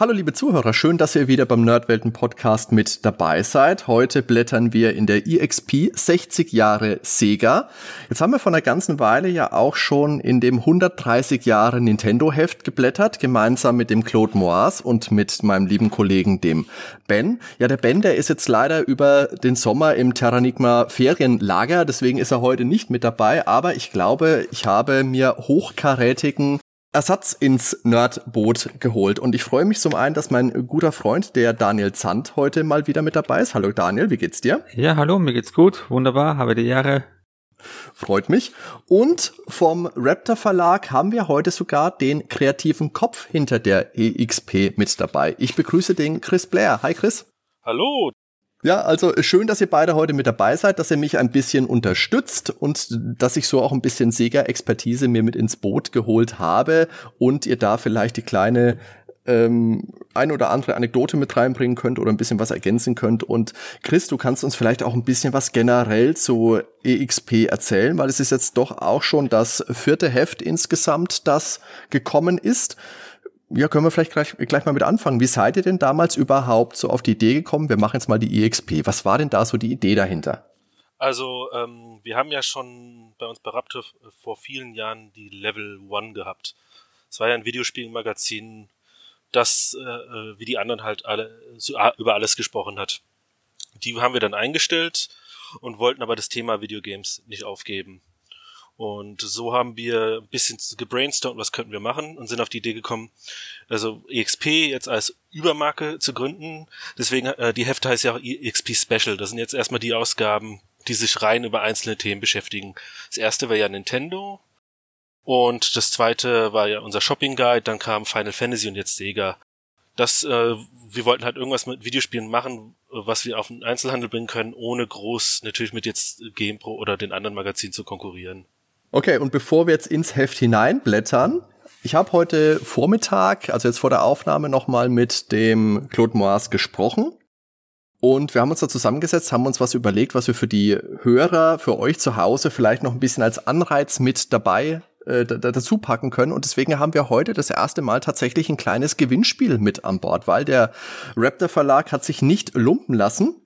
Hallo liebe Zuhörer, schön, dass ihr wieder beim Nerdwelten Podcast mit dabei seid. Heute blättern wir in der EXP 60 Jahre Sega. Jetzt haben wir vor einer ganzen Weile ja auch schon in dem 130 Jahre Nintendo Heft geblättert, gemeinsam mit dem Claude Moas und mit meinem lieben Kollegen dem Ben. Ja, der Ben, der ist jetzt leider über den Sommer im Terranigma Ferienlager, deswegen ist er heute nicht mit dabei, aber ich glaube, ich habe mir hochkarätigen Ersatz ins Nerdboot geholt. Und ich freue mich zum einen, dass mein guter Freund, der Daniel Zandt, heute mal wieder mit dabei ist. Hallo Daniel, wie geht's dir? Ja, hallo, mir geht's gut. Wunderbar, habe die Ehre. Freut mich. Und vom Raptor Verlag haben wir heute sogar den kreativen Kopf hinter der EXP mit dabei. Ich begrüße den Chris Blair. Hi Chris. Hallo, ja, also schön, dass ihr beide heute mit dabei seid, dass ihr mich ein bisschen unterstützt und dass ich so auch ein bisschen Sega-Expertise mir mit ins Boot geholt habe und ihr da vielleicht die kleine ähm, ein oder andere Anekdote mit reinbringen könnt oder ein bisschen was ergänzen könnt. Und Chris, du kannst uns vielleicht auch ein bisschen was generell zu EXP erzählen, weil es ist jetzt doch auch schon das vierte Heft insgesamt, das gekommen ist ja, können wir vielleicht gleich, gleich mal mit anfangen. Wie seid ihr denn damals überhaupt so auf die Idee gekommen? Wir machen jetzt mal die EXP. Was war denn da so die Idee dahinter? Also, ähm, wir haben ja schon bei uns bei Raptor vor vielen Jahren die Level One gehabt. Es war ja ein Videospielmagazin, das äh, äh wie die anderen halt alle so, über alles gesprochen hat. Die haben wir dann eingestellt und wollten aber das Thema Videogames nicht aufgeben. Und so haben wir ein bisschen gebrainstormt, was könnten wir machen und sind auf die Idee gekommen, also EXP jetzt als Übermarke zu gründen. Deswegen, äh, die Hefte heißt ja auch EXP Special. Das sind jetzt erstmal die Ausgaben, die sich rein über einzelne Themen beschäftigen. Das erste war ja Nintendo. Und das zweite war ja unser Shopping Guide, dann kam Final Fantasy und jetzt Sega. Das, äh, wir wollten halt irgendwas mit Videospielen machen, was wir auf den Einzelhandel bringen können, ohne groß natürlich mit jetzt GamePro oder den anderen Magazinen zu konkurrieren. Okay, und bevor wir jetzt ins Heft hineinblättern, ich habe heute Vormittag, also jetzt vor der Aufnahme, nochmal mit dem Claude Moas gesprochen. Und wir haben uns da zusammengesetzt, haben uns was überlegt, was wir für die Hörer, für euch zu Hause vielleicht noch ein bisschen als Anreiz mit dabei äh, dazu packen können. Und deswegen haben wir heute das erste Mal tatsächlich ein kleines Gewinnspiel mit an Bord, weil der Raptor Verlag hat sich nicht lumpen lassen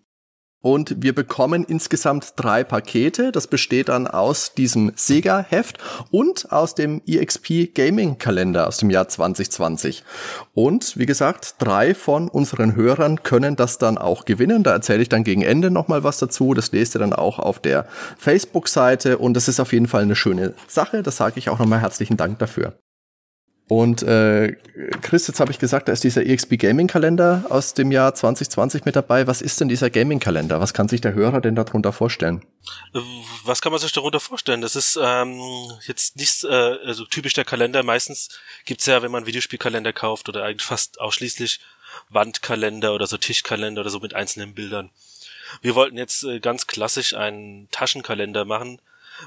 und wir bekommen insgesamt drei Pakete. Das besteht dann aus diesem Sega-Heft und aus dem EXP Gaming-Kalender aus dem Jahr 2020. Und wie gesagt, drei von unseren Hörern können das dann auch gewinnen. Da erzähle ich dann gegen Ende nochmal was dazu. Das lest ihr dann auch auf der Facebook-Seite. Und das ist auf jeden Fall eine schöne Sache. Das sage ich auch nochmal herzlichen Dank dafür. Und äh, Chris, jetzt habe ich gesagt, da ist dieser EXP Gaming Kalender aus dem Jahr 2020 mit dabei. Was ist denn dieser Gaming Kalender? Was kann sich der Hörer denn darunter vorstellen? Was kann man sich darunter vorstellen? Das ist ähm, jetzt nicht äh, also typisch der Kalender. Meistens gibt's ja, wenn man Videospielkalender kauft oder eigentlich fast ausschließlich Wandkalender oder so Tischkalender oder so mit einzelnen Bildern. Wir wollten jetzt äh, ganz klassisch einen Taschenkalender machen,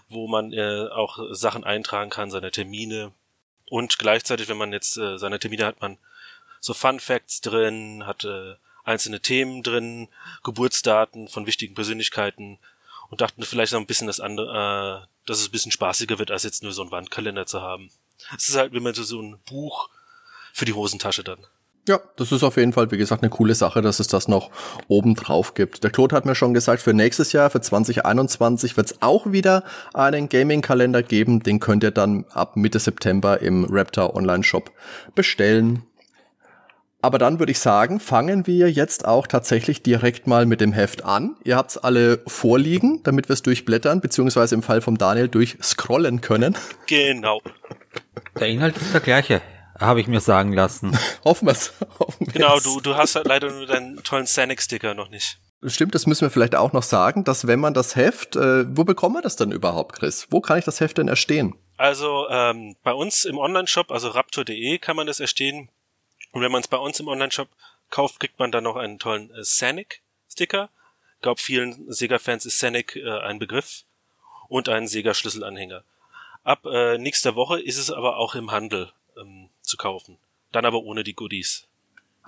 wo man äh, auch Sachen eintragen kann, seine Termine, und gleichzeitig, wenn man jetzt äh, seine Termine hat, man so Fun Facts drin, hat äh, einzelne Themen drin, Geburtsdaten von wichtigen Persönlichkeiten und dachten vielleicht noch ein bisschen das andere, äh, dass es ein bisschen spaßiger wird, als jetzt nur so einen Wandkalender zu haben. Es ist halt wie man so, so ein Buch für die Hosentasche dann. Ja, das ist auf jeden Fall, wie gesagt, eine coole Sache, dass es das noch oben drauf gibt. Der Claude hat mir schon gesagt, für nächstes Jahr, für 2021, wird es auch wieder einen Gaming-Kalender geben. Den könnt ihr dann ab Mitte September im Raptor Online-Shop bestellen. Aber dann würde ich sagen, fangen wir jetzt auch tatsächlich direkt mal mit dem Heft an. Ihr habt's alle vorliegen, damit wir es durchblättern, beziehungsweise im Fall vom Daniel durchscrollen können. Genau. Der Inhalt ist der gleiche. Habe ich mir sagen lassen. Hoffen wir's. Hoffen genau, du, du hast halt leider nur deinen tollen Sanic-Sticker noch nicht. Stimmt, das müssen wir vielleicht auch noch sagen, dass wenn man das Heft, äh, wo bekommen wir das denn überhaupt, Chris? Wo kann ich das Heft denn erstehen? Also ähm, bei uns im Online-Shop, also raptor.de kann man das erstehen. Und wenn man es bei uns im Online-Shop kauft, kriegt man dann noch einen tollen äh, Sanic-Sticker. Ich glaube, vielen Sega-Fans ist Sanic äh, ein Begriff. Und einen Sega-Schlüsselanhänger. Ab äh, nächster Woche ist es aber auch im Handel zu kaufen. Dann aber ohne die Goodies.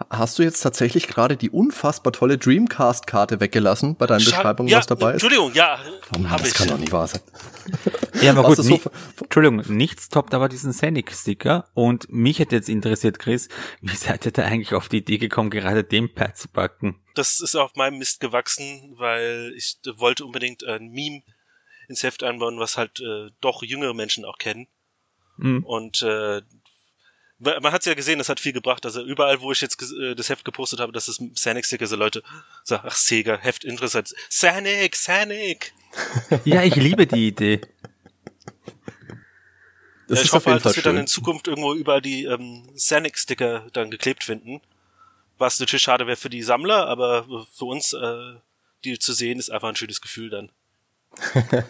Hast du jetzt tatsächlich gerade die unfassbar tolle Dreamcast-Karte weggelassen bei deinen Schade- Beschreibungen, ja, was dabei ist? Entschuldigung, ja, Oh Mann, das ich. kann doch nicht wahr sein. Ja, aber gut, so Entschuldigung, nichts toppt aber diesen Scenic-Sticker. Und mich hätte jetzt interessiert, Chris, wie seid ihr da eigentlich auf die Idee gekommen, gerade den Pad zu packen? Das ist auf meinem Mist gewachsen, weil ich wollte unbedingt ein Meme ins Heft einbauen, was halt äh, doch jüngere Menschen auch kennen. Hm. Und äh, man hat es ja gesehen, das hat viel gebracht. Also überall, wo ich jetzt äh, das Heft gepostet habe, dass es Sanic-Sticker, so Leute sagen, ach Sega, Heft interessant. Sanic, Sanic! Ja, ich liebe die Idee. Das ja, ich hoffe halt, dass wir dann schön. in Zukunft irgendwo überall die ähm, Sanic-Sticker dann geklebt finden. Was natürlich schade wäre für die Sammler, aber für uns, äh, die zu sehen, ist einfach ein schönes Gefühl dann.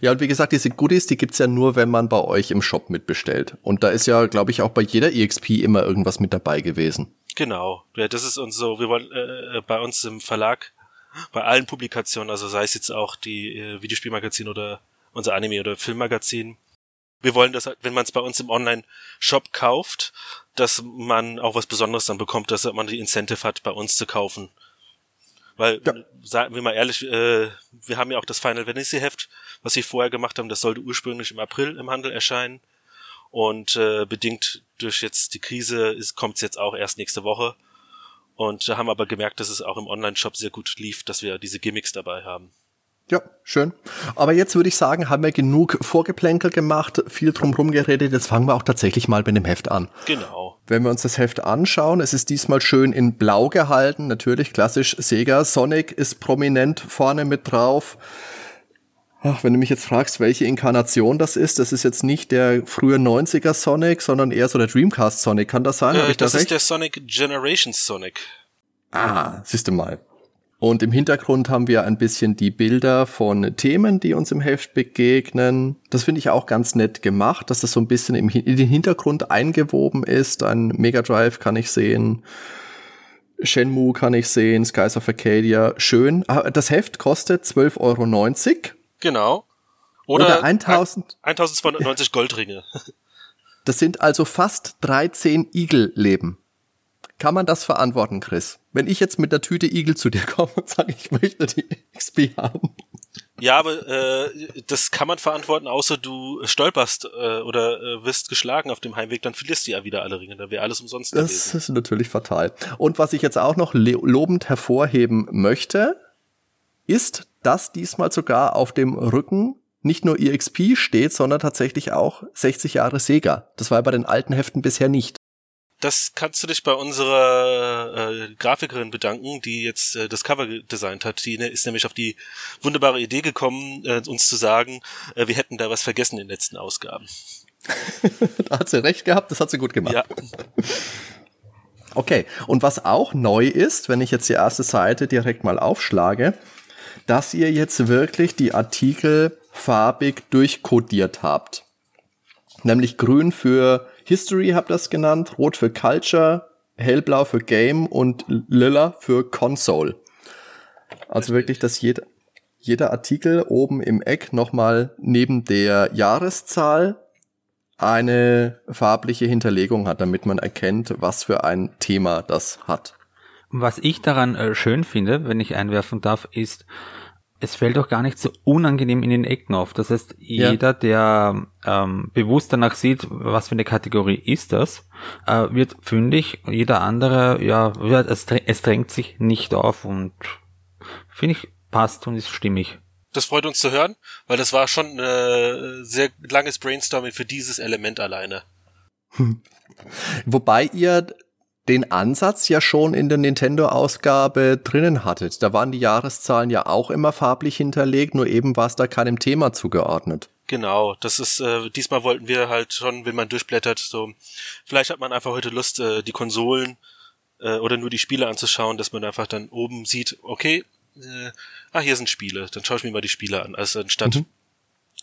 Ja, und wie gesagt, diese Goodies, die gibt's ja nur, wenn man bei euch im Shop mitbestellt. Und da ist ja, glaube ich, auch bei jeder EXP immer irgendwas mit dabei gewesen. Genau. Ja, das ist uns so, wir wollen äh, bei uns im Verlag, bei allen Publikationen, also sei es jetzt auch die äh, Videospielmagazin oder unser Anime- oder Filmmagazin, wir wollen, dass, wenn man es bei uns im Online-Shop kauft, dass man auch was Besonderes dann bekommt, dass man die Incentive hat, bei uns zu kaufen. Weil, Ja. sagen wir mal ehrlich, äh, wir haben ja auch das Final Fantasy Heft, was wir vorher gemacht haben, das sollte ursprünglich im April im Handel erscheinen. Und äh, bedingt durch jetzt die Krise kommt es jetzt auch erst nächste Woche. Und da haben aber gemerkt, dass es auch im Online-Shop sehr gut lief, dass wir diese Gimmicks dabei haben. Ja, schön. Aber jetzt würde ich sagen, haben wir genug Vorgeplänkel gemacht, viel drumherum geredet. Jetzt fangen wir auch tatsächlich mal mit dem Heft an. Genau. Wenn wir uns das Heft anschauen, es ist diesmal schön in Blau gehalten, natürlich klassisch Sega. Sonic ist prominent vorne mit drauf. Ach, wenn du mich jetzt fragst, welche Inkarnation das ist, das ist jetzt nicht der frühe 90er Sonic, sondern eher so der Dreamcast Sonic. Kann das sein? Hab Äh, ich da das ist recht? der Sonic Generations Sonic. Ah, siehst du mal. Und im Hintergrund haben wir ein bisschen die Bilder von Themen, die uns im Heft begegnen. Das finde ich auch ganz nett gemacht, dass das so ein bisschen im, in den Hintergrund eingewoben ist. Ein Mega Drive kann ich sehen. Shenmue kann ich sehen, Skies of Arcadia, schön. Ah, Das Heft kostet 12,90 Euro. Genau. Oder, Oder, 1000. 1290 Goldringe. Das sind also fast 13 Igel-Leben. Kann man das verantworten, Chris? Wenn ich jetzt mit der Tüte Igel zu dir komme und sage, ich möchte die XP haben. Ja, aber äh, das kann man verantworten, außer du stolperst äh, oder äh, wirst geschlagen auf dem Heimweg, dann verlierst du ja wieder alle Ringe. Dann wäre alles umsonst Das gewesen. ist natürlich fatal. Und was ich jetzt auch noch lobend hervorheben möchte, ist, dass diesmal sogar auf dem Rücken nicht nur EXP steht, sondern tatsächlich auch 60 Jahre Sega. Das war ja bei den alten Heften bisher nicht. Das kannst du dich bei unserer äh, Grafikerin bedanken, die jetzt äh, das Cover designt hat. Die ne, ist nämlich auf die wunderbare Idee gekommen, äh, uns zu sagen, äh, wir hätten da was vergessen in den letzten Ausgaben. Da hat sie recht gehabt, das hat sie gut gemacht. Ja, Okay, und was auch neu ist, wenn ich jetzt die erste Seite direkt mal aufschlage, dass ihr jetzt wirklich die Artikel farbig durchkodiert habt. Nämlich grün für History habt ihr das genannt, rot für Culture, hellblau für Game und lila für Console. Also wirklich, dass jeder, jeder Artikel oben im Eck nochmal neben der Jahreszahl eine farbliche Hinterlegung hat, damit man erkennt, was für ein Thema das hat. Was ich daran äh, schön finde, wenn ich einwerfen darf, ist, es fällt auch gar nicht so unangenehm in den Ecken auf. Das heißt, Ja. jeder, der ähm, bewusst danach sieht, was für eine Kategorie ist das, äh, wird fündig. Jeder andere, ja, ja es, es drängt sich nicht auf und finde ich passt und ist stimmig. das freut uns zu hören, weil das war schon äh, sehr langes Brainstorming für dieses Element alleine. Wobei ihr den Ansatz ja schon in der Nintendo-Ausgabe drinnen hattet. Da waren die Jahreszahlen ja auch immer farblich hinterlegt, nur eben war es da keinem Thema zugeordnet. Genau, das ist, äh, diesmal wollten wir halt schon, wenn man durchblättert, so, vielleicht hat man einfach heute Lust, äh, die Konsolen äh, oder nur die Spiele anzuschauen, dass man einfach dann oben sieht, okay, äh, ah, hier sind Spiele, dann schaue ich mir mal die Spiele an, also anstatt, Mhm.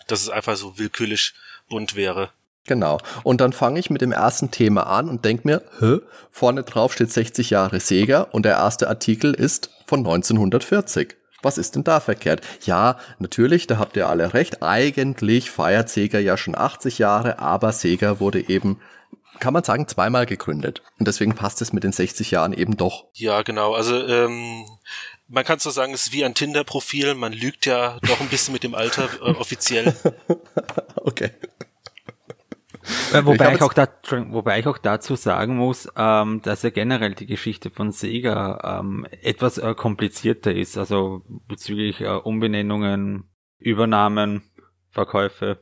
dass es einfach so willkürlich bunt wäre. Genau. Und dann fange ich mit dem ersten Thema an und denk mir, hä, vorne drauf steht 60 Jahre Sega und der erste Artikel ist von 1940. Was ist denn da verkehrt? Ja, natürlich, da habt ihr alle recht. Eigentlich feiert Sega ja schon 80 Jahre, aber Sega wurde eben, kann man sagen, zweimal gegründet. Und deswegen passt es mit den 60 Jahren eben doch. Ja, genau. Also ähm, man kann so sagen, es ist wie ein Tinder-Profil. Man lügt ja doch ein bisschen mit dem Alter äh, offiziell. okay. Wobei, ich, ich auch da, wobei ich auch dazu sagen muss, ähm, dass ja generell die Geschichte von Sega ähm, etwas äh, komplizierter ist, also bezüglich äh, Umbenennungen, Übernahmen, Verkäufe,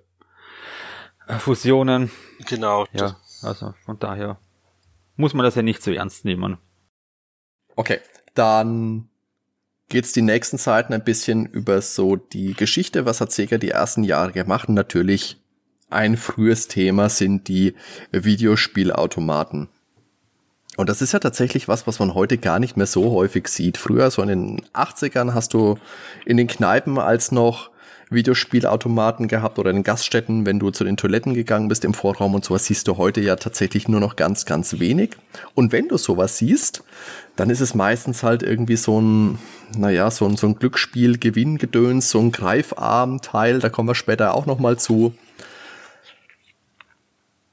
äh, Fusionen. Genau. Ja, also von daher muss man das ja nicht so ernst nehmen. Okay, dann geht's die nächsten Zeiten ein bisschen über so die Geschichte, was hat Sega die ersten Jahre gemacht. natürlich ein frühes Thema sind die Videospielautomaten. Und das ist ja tatsächlich was, was man heute gar nicht mehr so häufig sieht. Früher, so in den 80ern, hast du in den Kneipen als noch Videospielautomaten gehabt oder in den Gaststätten, wenn du zu den Toiletten gegangen bist im Vorraum und sowas, siehst du heute ja tatsächlich nur noch ganz, ganz wenig. Und wenn du sowas siehst, dann ist es meistens halt irgendwie so ein, naja, so ein, so ein Glücksspiel-Gewinngedöns, so ein Greifarm-Teil, da kommen wir später auch nochmal zu.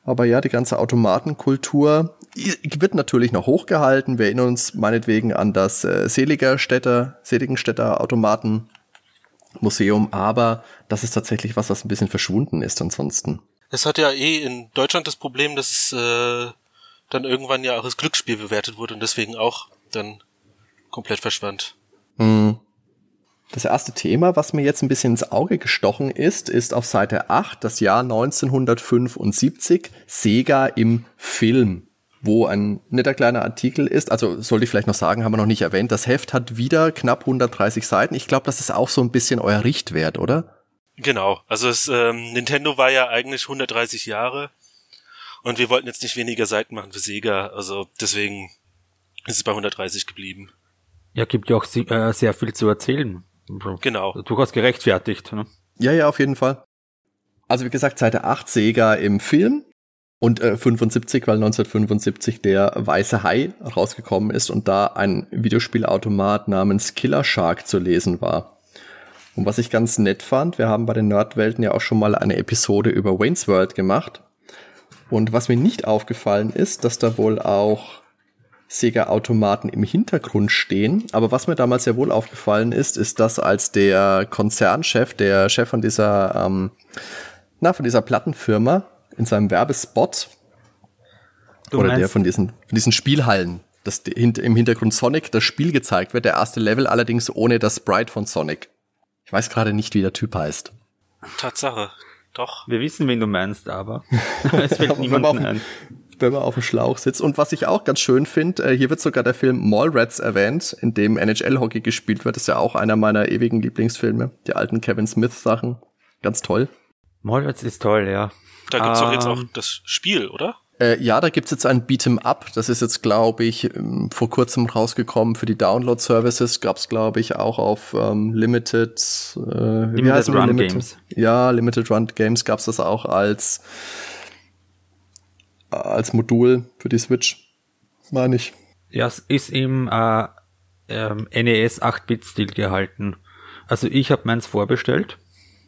Aber ja, die ganze Automatenkultur wird natürlich noch hochgehalten. Wir erinnern uns meinetwegen an das äh, Seligerstädter, Seligenstädter Automatenmuseum, aber das ist tatsächlich was, was ein bisschen verschwunden ist ansonsten. Es hat ja eh in Deutschland das Problem, dass es äh, dann irgendwann ja auch als Glücksspiel bewertet wurde und deswegen auch dann komplett verschwand. Hm. Das erste Thema, was mir jetzt ein bisschen ins Auge gestochen ist, ist auf Seite 8 das Jahr 1975 Sega im Film, wo ein netter kleiner Artikel ist. Also sollte ich vielleicht noch sagen, haben wir noch nicht erwähnt. Das Heft hat wieder knapp 130 Seiten. Ich glaube, das ist auch so ein bisschen euer Richtwert, oder? Genau. Also es, ähm, Nintendo war ja eigentlich 130 Jahre und wir wollten jetzt nicht weniger Seiten machen für Sega. Also deswegen ist es bei 130 geblieben. Ja, gibt ja auch äh, sehr viel zu erzählen. Genau. Durchaus gerechtfertigt. Ne? Ja, ja, auf jeden Fall. Also wie gesagt, Seite 8 Sega im Film und äh, 75, weil 1975 der Weiße Hai rausgekommen ist und da ein Videospielautomat namens Killer Shark zu lesen war. Und was ich ganz nett fand, wir haben bei den Nerdwelten ja auch schon mal eine Episode über Wayne's World gemacht. Und was mir nicht aufgefallen ist, dass da wohl auch Sega-Automaten im Hintergrund stehen. Aber was mir damals sehr wohl aufgefallen ist, ist, dass als der Konzernchef, der Chef von dieser, ähm, na, von dieser Plattenfirma in seinem Werbespot du oder der von diesen, von diesen Spielhallen, dass im Hintergrund Sonic das Spiel gezeigt wird, der erste Level allerdings ohne das Sprite von Sonic. Ich weiß gerade nicht, wie der Typ heißt. Tatsache, doch. Wir wissen, wen du meinst, aber es fällt niemandem ein wenn man auf dem Schlauch sitzt. Und was ich auch ganz schön finde, äh, hier wird sogar der Film Mallrats erwähnt, in dem NHL-Hockey gespielt wird. Das ist ja auch einer meiner ewigen Lieblingsfilme. Die alten Kevin Smith-Sachen. Ganz toll. Mallrats ist toll, ja. Da gibt's ähm, doch jetzt auch ähm, das Spiel, oder? Äh, ja, da gibt's jetzt ein Beat'em Up. Das ist jetzt, glaube ich, ähm, vor kurzem rausgekommen für die Download-Services. Gab's, glaube ich, auch auf ähm, Limited, äh, Limited Run Limited? Games. Ja, Limited Run Games gab's das auch als als Modul für die Switch, meine ich. Ja, es ist im äh, ähm, NES 8-Bit-Stil gehalten. Also ich habe meins vorbestellt.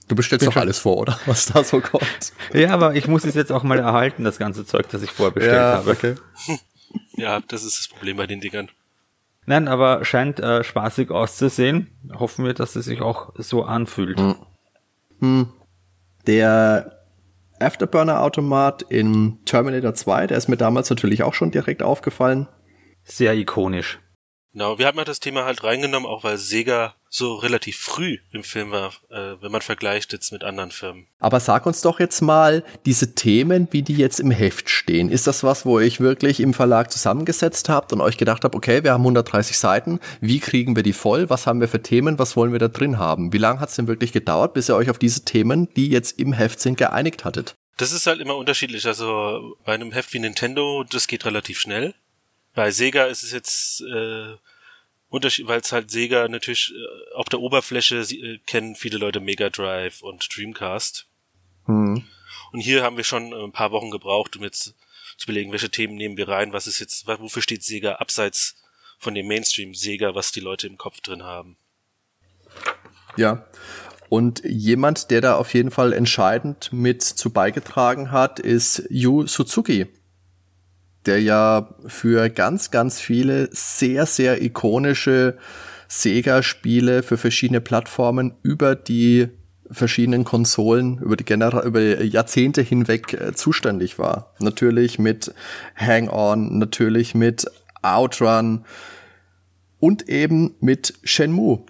Du bestellst doch alles vor, oder? Was da so kommt. ja, aber ich muss es jetzt auch mal erhalten, das ganze Zeug, das ich vorbestellt ja, habe. Okay. ja, das ist das Problem bei den Dingern. Nein, aber scheint äh, spaßig auszusehen. Hoffen wir, dass es sich auch so anfühlt. Hm. Hm. Der Afterburner-Automat in Terminator 2, der ist mir damals natürlich auch schon direkt aufgefallen. Sehr ikonisch. Genau, wir haben ja das Thema halt reingenommen, auch weil Sega so relativ früh im Film war, äh, wenn man vergleicht jetzt mit anderen Firmen. Aber sag uns doch jetzt mal, diese Themen, wie die jetzt im Heft stehen, ist das was, wo ich wirklich im Verlag zusammengesetzt habt und euch gedacht habt, okay, wir haben 130 Seiten, wie kriegen wir die voll, was haben wir für Themen, was wollen wir da drin haben? Wie lange hat es denn wirklich gedauert, bis ihr euch auf diese Themen, die jetzt im Heft sind, geeinigt hattet? Das ist halt immer unterschiedlich. Also bei einem Heft wie Nintendo, das geht relativ schnell. Bei Sega ist es jetzt äh, Unterschied, weil es halt Sega natürlich äh, auf der Oberfläche äh, kennen viele Leute Mega Drive und Dreamcast. Hm. Und hier haben wir schon äh, ein paar Wochen gebraucht, um jetzt zu überlegen, welche Themen nehmen wir rein, was ist jetzt, wofür steht Sega abseits von dem Mainstream Sega, was die Leute im Kopf drin haben. Ja. Und jemand, der da auf jeden Fall entscheidend mit zu beigetragen hat, ist Yu Suzuki, der ja für ganz, ganz viele sehr, sehr ikonische Sega-Spiele für verschiedene Plattformen über die verschiedenen Konsolen über die Genera über Jahrzehnte hinweg äh, zuständig war. Natürlich mit Hang-On, natürlich mit Outrun und eben mit Shenmue.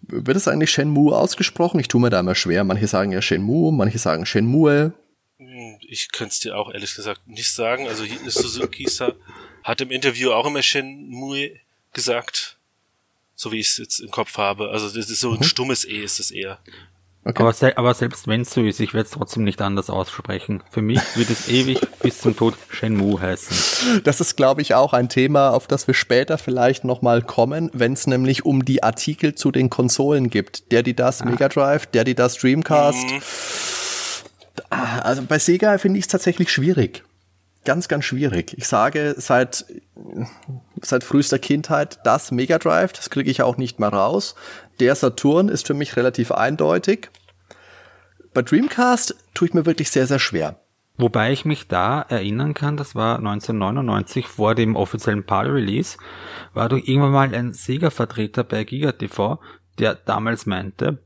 Wird es eigentlich Shenmue ausgesprochen? Ich tue mir da immer schwer. Manche sagen ja Shenmue, manche sagen Shenmue. Hm, ich könnte es dir auch ehrlich gesagt nicht sagen. Also Suzuki hat im Interview auch immer Shenmue gesagt. So wie ich es jetzt im Kopf habe. Also das ist so ein mhm. stummes E ist es eher. Okay. Aber, se aber, selbst wenn es so ist, ich werde es trotzdem nicht anders aussprechen. Für mich wird es ewig bis zum Tod Shenmue heißen. Das ist, glaube ich, auch ein Thema, auf das wir später vielleicht nochmal kommen, wenn es nämlich um die Artikel zu den Konsolen gibt. Der, die das ah. Mega Drive, der, die das Dreamcast. Mhm. Also bei Sega finde ich es tatsächlich schwierig. Ganz, ganz schwierig. Ich sage seit, seit frühester Kindheit das Mega Drive, das kriege ich auch nicht mehr raus. Der Saturn ist für mich relativ eindeutig. Bei Dreamcast tue ich mir wirklich sehr, sehr schwer. Wobei ich mich da erinnern kann, das war 1999 vor dem offiziellen PAL-Release, war doch irgendwann mal ein Sega-Vertreter bei GigaTV, der damals meinte,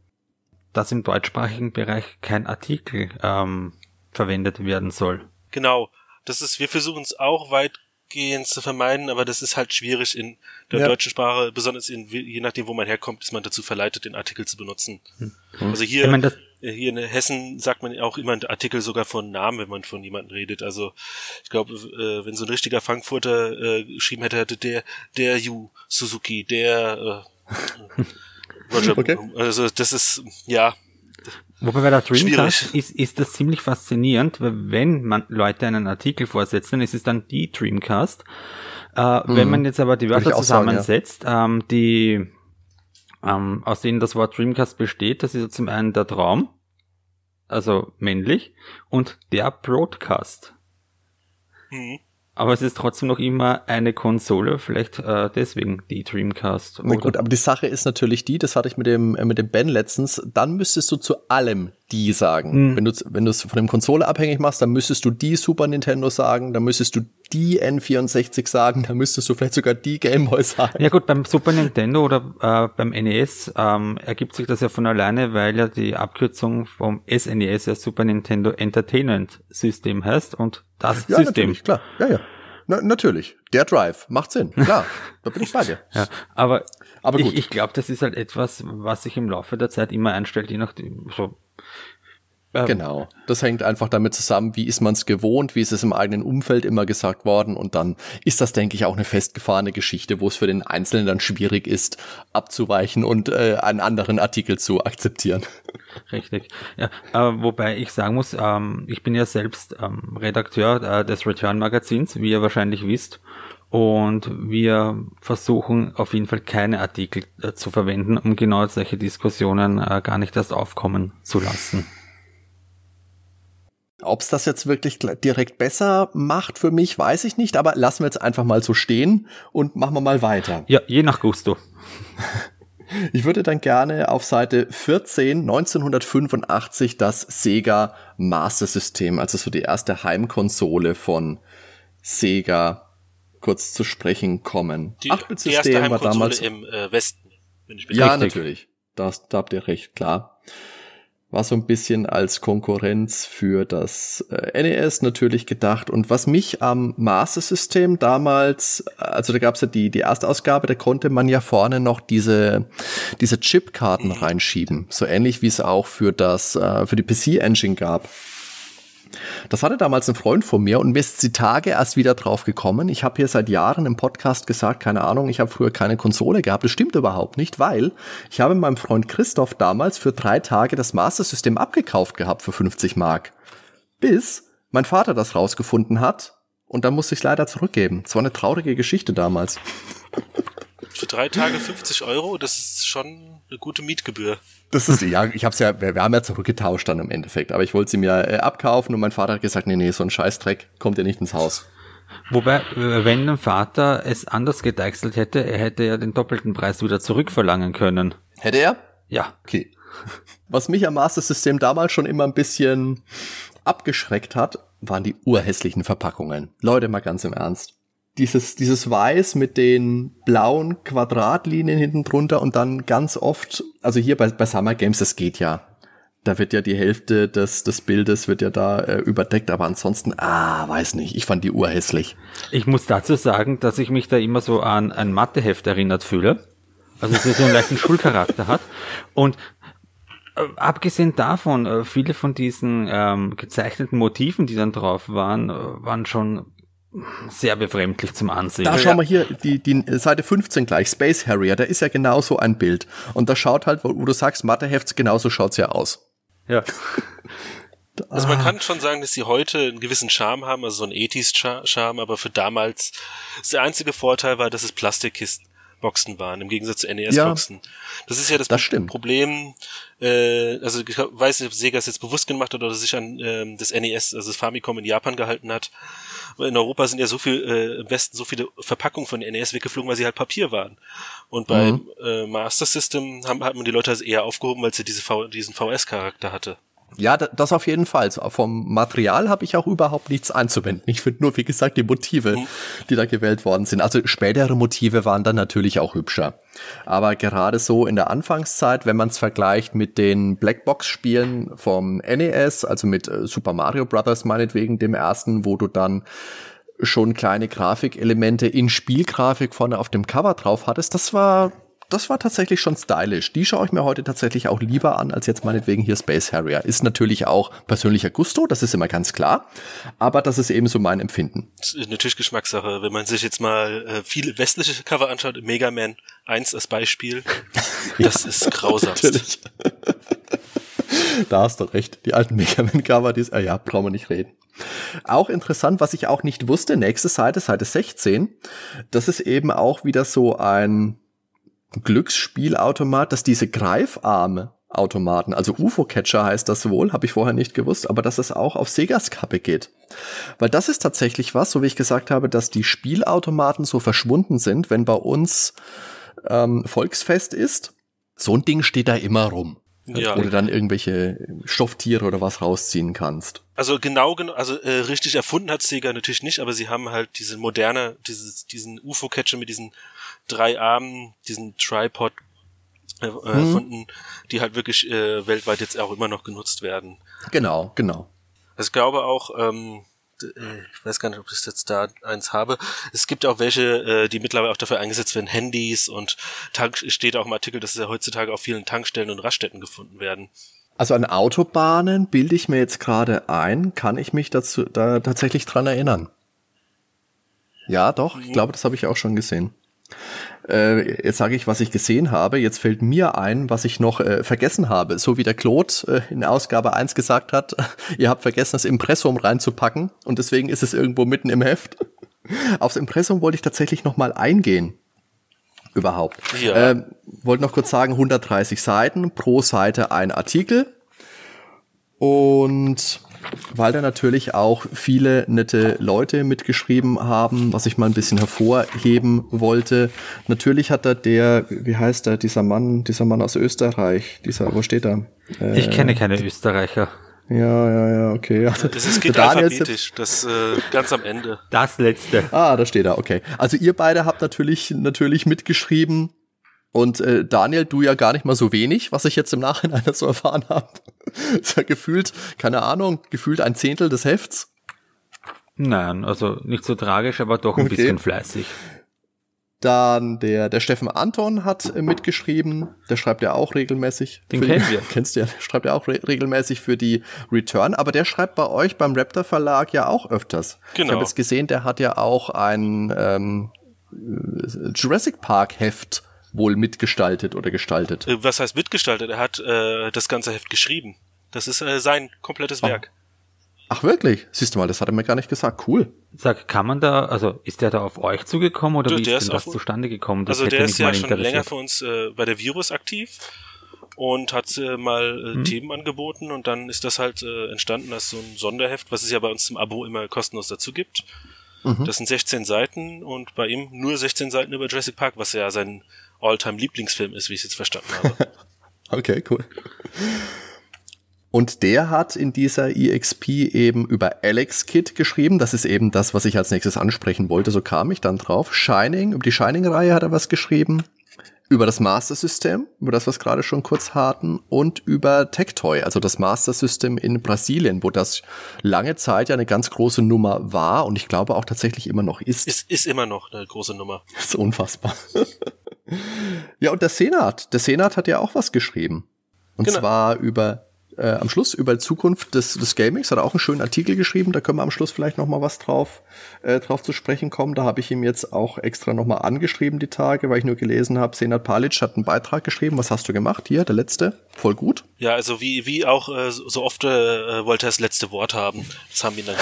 dass im deutschsprachigen Bereich kein Artikel ähm, verwendet werden soll. Genau, das ist, wir versuchen es auch weitgehend zu vermeiden, aber das ist halt schwierig in der ja. deutschen Sprache, besonders in, je nachdem, wo man herkommt, ist man dazu verleitet, den Artikel zu benutzen. Hm. Also hier, ich mein, hier in Hessen sagt man auch immer einen Artikel sogar von Namen, wenn man von jemandem redet. Also ich glaube, äh, wenn so ein richtiger Frankfurter äh, geschrieben hätte, hätte der, der Yu Suzuki, der äh, Roger. Okay. Also das ist, ja, Wobei bei der Dreamcast ist, ist das ziemlich faszinierend, weil wenn man Leute einen Artikel vorsetzen, dann ist es dann die Dreamcast. Äh, mhm. Wenn man jetzt aber die Wörter zusammensetzt, sagen, ja. ähm, die ähm, aus denen das Wort Dreamcast besteht, das ist ja zum einen der Traum, also männlich, und der Broadcast. Mhm aber es ist trotzdem noch immer eine Konsole, vielleicht äh, deswegen die Dreamcast. Na gut, aber die Sache ist natürlich die, das hatte ich mit dem, äh, mit dem Ben letztens, dann müsstest du zu allem die sagen. Hm. Wenn du wenn du es von dem Konsole abhängig machst, dann müsstest du die Super Nintendo sagen, dann müsstest du die N64 sagen, dann müsstest du vielleicht sogar die Game Boy sagen. Ja gut, beim Super Nintendo oder äh, beim NES ähm, ergibt sich das ja von alleine, weil ja die Abkürzung vom SNES e ja Super Nintendo Entertainment System heißt und das ja, System. Natürlich, klar. Ja, ja. Na, natürlich. Der Drive macht Sinn. Klar. da bin ich bei dir. Ja, aber, aber gut. ich, ich glaube, das ist halt etwas, was sich im Laufe der Zeit immer einstellt, je nachdem, so genau. Das hängt einfach damit zusammen, wie ist man es gewohnt, wie ist es im eigenen Umfeld immer gesagt worden und dann ist das, denke ich, auch eine festgefahrene Geschichte, wo es für den Einzelnen dann schwierig ist, abzuweichen und äh, einen anderen Artikel zu akzeptieren. Richtig. Ja, äh, wobei ich sagen muss, ähm, ich bin ja selbst ähm, Redakteur äh, des Return Magazins, wie ihr wahrscheinlich wisst. Und wir versuchen auf jeden Fall keine Artikel äh, zu verwenden, um genau solche Diskussionen äh, gar nicht erst aufkommen zu lassen. Ob es das jetzt wirklich direkt besser macht für mich, weiß ich nicht, aber lassen wir jetzt einfach mal so stehen und machen wir mal weiter. Ja, je nach Gusto. Ich würde dann gerne auf Seite 14 1985 das Sega Master System, also so die erste Heimkonsole von Sega, kurz zu sprechen kommen. Die, die erste Heimkonsole war damals im äh, Westen. Wenn ich ja, richtig. natürlich. Das, da habt ihr recht, klar war so ein bisschen als Konkurrenz für das äh, NES natürlich gedacht. Und was mich am Master System damals, also da gab's ja die, die erste Ausgabe, da konnte man ja vorne noch diese, diese Chipkarten reinschieben. So ähnlich wie es auch für das, äh, für die PC-Engine gab. Das hatte damals ein Freund von mir und mir ist die Tage erst wieder drauf gekommen. Ich habe hier seit Jahren im Podcast gesagt, keine Ahnung, ich habe früher keine Konsole gehabt. Das stimmt überhaupt nicht, weil ich habe meinem Freund Christoph damals für drei Tage das Master System abgekauft gehabt für 50 Mark. Bis mein Vater das rausgefunden hat und dann musste ich leider zurückgeben. Es war eine traurige Geschichte damals. Für drei Tage 50 Euro, das ist schon eine gute Mietgebühr. Das ist, ja, ich hab's ja, wir, wir haben ja zurückgetauscht dann im Endeffekt, aber ich wollte sie mir äh, abkaufen und mein Vater hat gesagt, nee, nee, so ein Scheißdreck kommt ja nicht ins Haus. Wobei, wenn dein Vater es anders gedeichselt hätte, er hätte ja den doppelten Preis wieder zurückverlangen können. Hätte er? Ja. Okay. Was mich am Master System damals schon immer ein bisschen abgeschreckt hat, waren die urhässlichen Verpackungen. Leute, mal ganz im Ernst. Dieses, dieses Weiß mit den blauen Quadratlinien hinten drunter und dann ganz oft, also hier bei, bei Summer Games, das geht ja. Da wird ja die Hälfte des, des Bildes wird ja da äh, überdeckt, aber ansonsten, ah, weiß nicht, ich fand die urhässlich. Ich muss dazu sagen, dass ich mich da immer so an ein Matheheft erinnert fühle. Also es so einen leichten Schulcharakter hat. Und äh, abgesehen davon, äh, viele von diesen ähm, gezeichneten Motiven, die dann drauf waren, äh, waren schon sehr befremdlich zum Ansehen. Da schauen wir hier die, die Seite 15 gleich, Space Harrier, da ist ja genauso ein Bild. Und da schaut halt, wo, du sagst, Matheheft, genauso schaut's ja aus. Ja. Also man kann schon sagen, dass sie heute einen gewissen Charme haben, also so einen 80s-Charme, aber für damals der einzige Vorteil war, dass es Plastikkisten Boxen waren, im Gegensatz zu NES-Boxen. Ja, das ist ja das, das. Problem, äh, also ich weiß nicht, ob Sega es jetzt bewusst gemacht hat oder sich an ähm, das NES, also das Famicom in Japan gehalten hat. In Europa sind ja so viel, äh, im Westen so viele Verpackungen von NES weggeflogen, weil sie halt Papier waren. Und beim mhm. äh, Master System haben, hat man die Leute also eher aufgehoben, weil sie diese v diesen VS-Charakter hatte. Ja, das auf jeden Fall. Vom Material habe ich auch überhaupt nichts einzuwenden. Ich finde nur, wie gesagt, die Motive, mhm. die da gewählt worden sind. Also spätere Motive waren dann natürlich auch hübscher. Aber gerade so in der Anfangszeit, wenn man es vergleicht mit den Blackbox-Spielen vom NES, also mit äh, Super Mario Brothers meinetwegen, dem ersten, wo du dann schon kleine Grafikelemente in Spielgrafik vorne auf dem Cover drauf hattest, das war das war tatsächlich schon stylisch. Die schaue ich mir heute tatsächlich auch lieber an, als jetzt meinetwegen hier Space Harrier. Ist natürlich auch persönlicher Gusto, das ist immer ganz klar. Aber das ist eben so mein Empfinden. Das ist natürlich Geschmackssache. Wenn man sich jetzt mal äh, viele westliche Cover anschaut, Mega Man 1 als Beispiel, das ist grausam. da hast du recht. Die alten Mega Man Cover, die ist, äh, ja, brauchen wir nicht reden. Auch interessant, was ich auch nicht wusste, nächste Seite, Seite 16, das ist eben auch wieder so ein Glücksspielautomat, dass diese Greifarme Automaten, also UFO-Catcher heißt das wohl, habe ich vorher nicht gewusst, aber dass es auch auf Segas Kappe geht. Weil das ist tatsächlich was, so wie ich gesagt habe, dass die Spielautomaten so verschwunden sind, wenn bei uns ähm, Volksfest ist. So ein Ding steht da immer rum. Ja. Wo du dann irgendwelche Stofftiere oder was rausziehen kannst. Also genau, genau also äh, richtig erfunden hat Sega natürlich nicht, aber sie haben halt diese moderne, dieses, diesen UFO-Catcher mit diesen drei Armen, diesen Tripod äh, mhm. erfunden, die halt wirklich äh, weltweit jetzt auch immer noch genutzt werden. Genau, genau. Also ich glaube auch, ähm, äh, ich weiß gar nicht, ob ich jetzt da eins habe. Es gibt auch welche, äh, die mittlerweile auch dafür eingesetzt werden, Handys und Tank steht auch im Artikel, dass es ja heutzutage auf vielen Tankstellen und Raststätten gefunden werden. Also an Autobahnen bilde ich mir jetzt gerade ein, kann ich mich dazu da tatsächlich dran erinnern. Ja, doch, ich mhm. glaube, das habe ich auch schon gesehen. Äh, jetzt sage ich, was ich gesehen habe. Jetzt fällt mir ein, was ich noch äh, vergessen habe. So wie der Claude äh, in Ausgabe 1 gesagt hat, ihr habt vergessen, das Impressum reinzupacken und deswegen ist es irgendwo mitten im Heft. Aufs Impressum wollte ich tatsächlich noch mal eingehen. Überhaupt. Ja. Äh, wollte noch kurz sagen, 130 Seiten, pro Seite ein Artikel. Und weil da natürlich auch viele nette Leute mitgeschrieben haben, was ich mal ein bisschen hervorheben wollte. Natürlich hat da der, wie heißt er, dieser Mann, dieser Mann aus Österreich, dieser, wo steht er? Äh, ich kenne keine Österreicher. Ja, ja, ja, okay. Also, das ist geht alphabetisch, das äh, ganz am Ende. Das letzte. Ah, da steht er, okay. Also ihr beide habt natürlich natürlich mitgeschrieben und äh, Daniel, du ja gar nicht mal so wenig, was ich jetzt im Nachhinein so erfahren habe. ist ja gefühlt, keine Ahnung, gefühlt ein Zehntel des Hefts. Nein, also nicht so tragisch, aber doch ein okay. bisschen fleißig. Dann der, der Steffen Anton hat äh, mitgeschrieben, der schreibt ja auch regelmäßig. Den kennen wir. Kennst du ja, schreibt ja auch re regelmäßig für die Return, aber der schreibt bei euch beim Raptor Verlag ja auch öfters. Genau. Ich habe jetzt gesehen, der hat ja auch ein ähm, Jurassic Park Heft wohl mitgestaltet oder gestaltet. Äh, was heißt mitgestaltet? Er hat äh, das ganze Heft geschrieben. Das ist äh, sein komplettes oh. Werk. Ach wirklich? Siehst du mal, das hat er mir gar nicht gesagt. Cool. Sag, kann man da, also ist der da auf euch zugekommen oder du, wie ist denn das zustande gekommen? Das also der ist ja schon länger für uns äh, bei der Virus aktiv und hat äh, mal äh, hm. Themen angeboten und dann ist das halt äh, entstanden als so ein Sonderheft, was es ja bei uns im Abo immer kostenlos dazu gibt. Mhm. Das sind 16 Seiten und bei ihm nur 16 Seiten über Jurassic Park, was ja sein Alltime Lieblingsfilm ist, wie ich es jetzt verstanden habe. Okay, cool. Und der hat in dieser EXP eben über Alex Kid geschrieben. Das ist eben das, was ich als nächstes ansprechen wollte. So kam ich dann drauf. Shining, über die Shining-Reihe hat er was geschrieben. Über das Master System, über das wir es gerade schon kurz hatten. Und über Tectoy, also das Master System in Brasilien, wo das lange Zeit ja eine ganz große Nummer war und ich glaube auch tatsächlich immer noch ist. Ist, ist immer noch eine große Nummer. Das ist unfassbar. ja, und der Senat. Der Senat hat ja auch was geschrieben. Und genau. zwar über äh, am Schluss über die Zukunft des, des Gamings hat er auch einen schönen Artikel geschrieben. Da können wir am Schluss vielleicht noch mal was drauf, äh, drauf zu sprechen kommen. Da habe ich ihm jetzt auch extra noch mal angeschrieben die Tage, weil ich nur gelesen habe, Senat Palic hat einen Beitrag geschrieben. Was hast du gemacht? Hier, der letzte. Voll gut. Ja, also wie, wie auch äh, so oft äh, wollte er das letzte Wort haben. Das haben wir ihn dann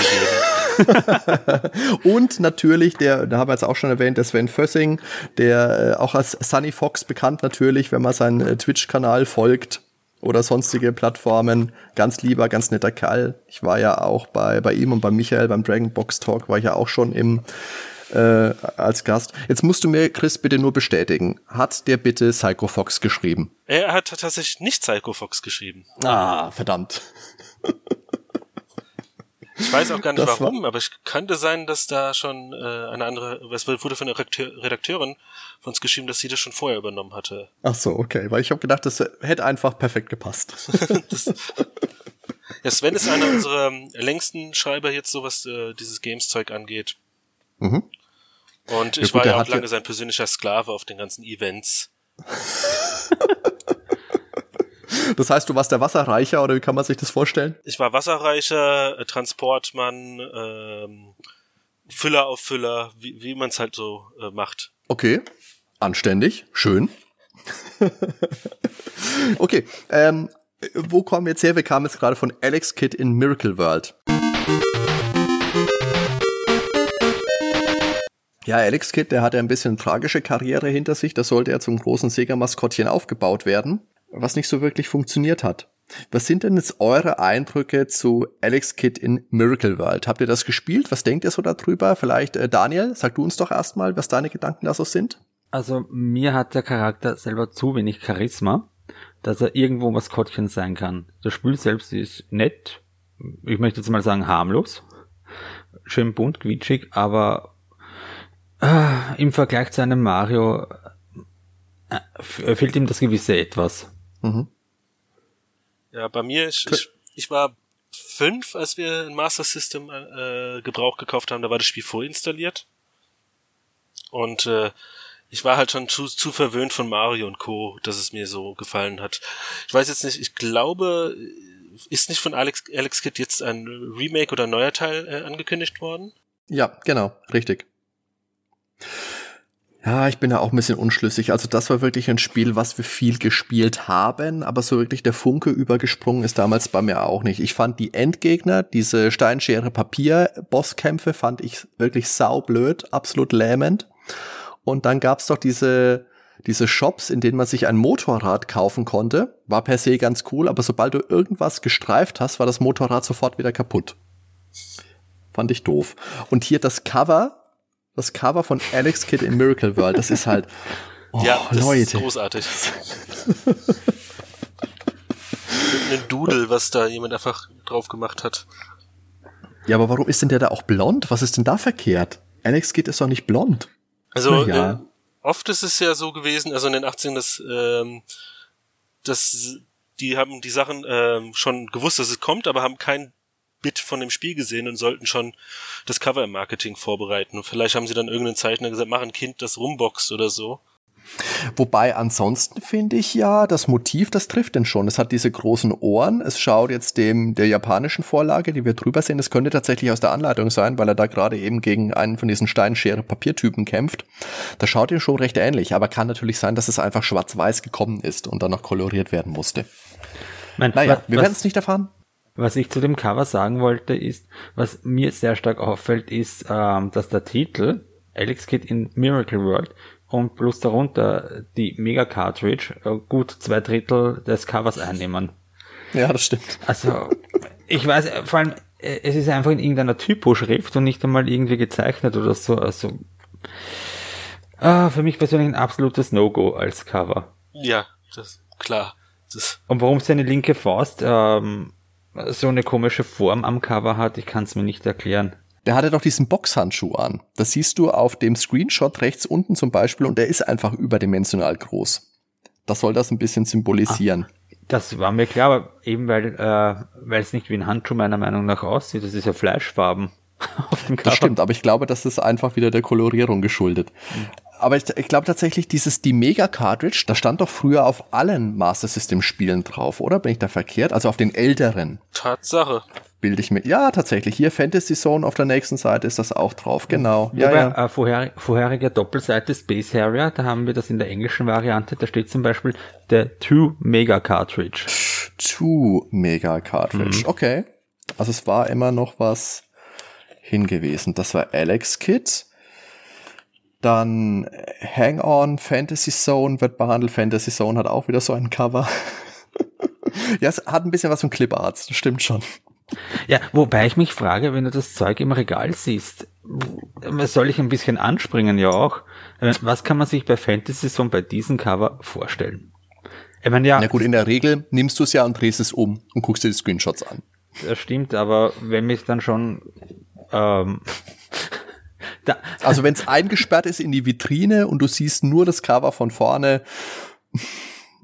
gegeben. Und natürlich, der, da haben wir jetzt auch schon erwähnt, der Sven Fössing, der äh, auch als Sunny Fox bekannt natürlich, wenn man seinen äh, Twitch-Kanal folgt oder sonstige Plattformen. Ganz lieber, ganz netter Kerl. Ich war ja auch bei, bei ihm und bei Michael beim Dragon Box Talk, war ich ja auch schon im äh, als Gast. Jetzt musst du mir, Chris, bitte nur bestätigen. Hat der bitte Psycho Fox geschrieben? Er hat tatsächlich nicht Psycho Fox geschrieben. Ah, verdammt. Ich weiß auch gar nicht das warum, aber es könnte sein, dass da schon äh, eine andere, es wurde von der Redakteurin von uns geschrieben, dass sie das schon vorher übernommen hatte. Ach so, okay, weil ich habe gedacht, das hätte einfach perfekt gepasst. das, ja, Sven ist einer unserer längsten Schreiber jetzt, so was äh, dieses Games-Zeug angeht. Mhm. Und ich ja, gut, war ja auch lange ja sein persönlicher Sklave auf den ganzen Events. Das heißt, du warst der Wasserreicher oder wie kann man sich das vorstellen? Ich war Wasserreicher, äh, Transportmann, ähm, Füller auf Füller, wie, wie man es halt so äh, macht. Okay, anständig, schön. okay, ähm, wo kommen wir jetzt her? Wir kamen jetzt gerade von Alex Kidd in Miracle World. Ja, Alex Kidd, der hatte ein bisschen tragische Karriere hinter sich. Da sollte er zum großen Sega-Maskottchen aufgebaut werden was nicht so wirklich funktioniert hat. Was sind denn jetzt eure Eindrücke zu Alex Kidd in Miracle World? Habt ihr das gespielt? Was denkt ihr so darüber? Vielleicht, äh, Daniel, sag du uns doch erstmal, was deine Gedanken da so sind. Also, mir hat der Charakter selber zu wenig Charisma, dass er irgendwo Maskottchen sein kann. Das Spiel selbst ist nett. Ich möchte jetzt mal sagen harmlos. Schön bunt, quietschig, aber äh, im Vergleich zu einem Mario äh, fehlt ihm das gewisse Etwas. Mhm. Ja, bei mir, ich, ich, ich war fünf, als wir ein Master System äh, Gebrauch gekauft haben, da war das Spiel vorinstalliert. Und äh, ich war halt schon zu, zu verwöhnt von Mario und Co., dass es mir so gefallen hat. Ich weiß jetzt nicht, ich glaube, ist nicht von Alex, Alex Kidd jetzt ein Remake oder ein neuer Teil äh, angekündigt worden? Ja, genau, richtig. Ja, ich bin da auch ein bisschen unschlüssig. Also das war wirklich ein Spiel, was wir viel gespielt haben, aber so wirklich der Funke übergesprungen ist damals bei mir auch nicht. Ich fand die Endgegner, diese Steinschere Papier Bosskämpfe fand ich wirklich saublöd, absolut lähmend. Und dann gab's doch diese diese Shops, in denen man sich ein Motorrad kaufen konnte, war per se ganz cool, aber sobald du irgendwas gestreift hast, war das Motorrad sofort wieder kaputt. Fand ich doof. Und hier das Cover das Cover von Alex Kidd in Miracle World, das ist halt. Oh, ja, das Leute. ist großartig. ein Doodle, was da jemand einfach drauf gemacht hat. Ja, aber warum ist denn der da auch blond? Was ist denn da verkehrt? Alex Kidd ist doch nicht blond. Also, ja. äh, oft ist es ja so gewesen, also in den 18 dass, ähm, dass die haben die Sachen ähm, schon gewusst, dass es kommt, aber haben kein Bit von dem Spiel gesehen und sollten schon das Cover im Marketing vorbereiten. Und vielleicht haben sie dann irgendeinen Zeichner gesagt, mach ein Kind, das rumboxt oder so. Wobei ansonsten finde ich ja, das Motiv, das trifft denn schon. Es hat diese großen Ohren. Es schaut jetzt dem der japanischen Vorlage, die wir drüber sehen. Es könnte tatsächlich aus der Anleitung sein, weil er da gerade eben gegen einen von diesen Steinschere-Papiertypen kämpft. Das schaut ihm schon recht ähnlich, aber kann natürlich sein, dass es einfach schwarz-weiß gekommen ist und dann noch koloriert werden musste. Mein, naja, wir werden es nicht erfahren. Was ich zu dem Cover sagen wollte, ist, was mir sehr stark auffällt, ist, ähm, dass der Titel Alex Kid in Miracle World und plus darunter die Mega Cartridge äh, gut zwei Drittel des Covers einnehmen. Ja, das stimmt. Also, ich weiß, vor allem, äh, es ist einfach in irgendeiner Typo-Schrift und nicht einmal irgendwie gezeichnet oder so. Also, äh, für mich persönlich ein absolutes No-Go als Cover. Ja, das klar Das Und warum seine linke Faust ähm, so eine komische Form am Cover hat, ich kann es mir nicht erklären. Der hatte doch diesen Boxhandschuh an. Das siehst du auf dem Screenshot rechts unten zum Beispiel und der ist einfach überdimensional groß. Das soll das ein bisschen symbolisieren. Das war mir klar, aber eben weil äh, weil es nicht wie ein Handschuh meiner Meinung nach aussieht, das ist ja Fleischfarben auf dem Cover. Das stimmt, aber ich glaube, das ist einfach wieder der Kolorierung geschuldet. Aber ich, ich glaube tatsächlich, dieses die Mega Cartridge, da stand doch früher auf allen Master System Spielen drauf, oder? Bin ich da verkehrt? Also auf den älteren Tatsache. bilde ich mir. Ja, tatsächlich. Hier Fantasy Zone auf der nächsten Seite ist das auch drauf. Genau. Ja, Wobei, ja. Äh, vorher, vorherige Doppelseite Space Harrier, da haben wir das in der englischen Variante, da steht zum Beispiel der Two Mega Cartridge. Two Mega Cartridge. Okay. Also es war immer noch was hingewiesen. Das war Alex Kid. Dann Hang On Fantasy Zone wird behandelt. Fantasy Zone hat auch wieder so ein Cover. ja, es hat ein bisschen was von Clip Arts, das stimmt schon. Ja, wobei ich mich frage, wenn du das Zeug im Regal siehst, soll ich ein bisschen anspringen, ja auch. Äh, Was kann man sich bei Fantasy Zone bei diesem Cover vorstellen? Ich meine, ja, Na gut, in der Regel nimmst du es ja und drehst es um und guckst dir die Screenshots an. das stimmt, aber wenn mich dann schon ähm, da, Also wenn es eingesperrt ist in die Vitrine und du siehst nur das Cover von vorne,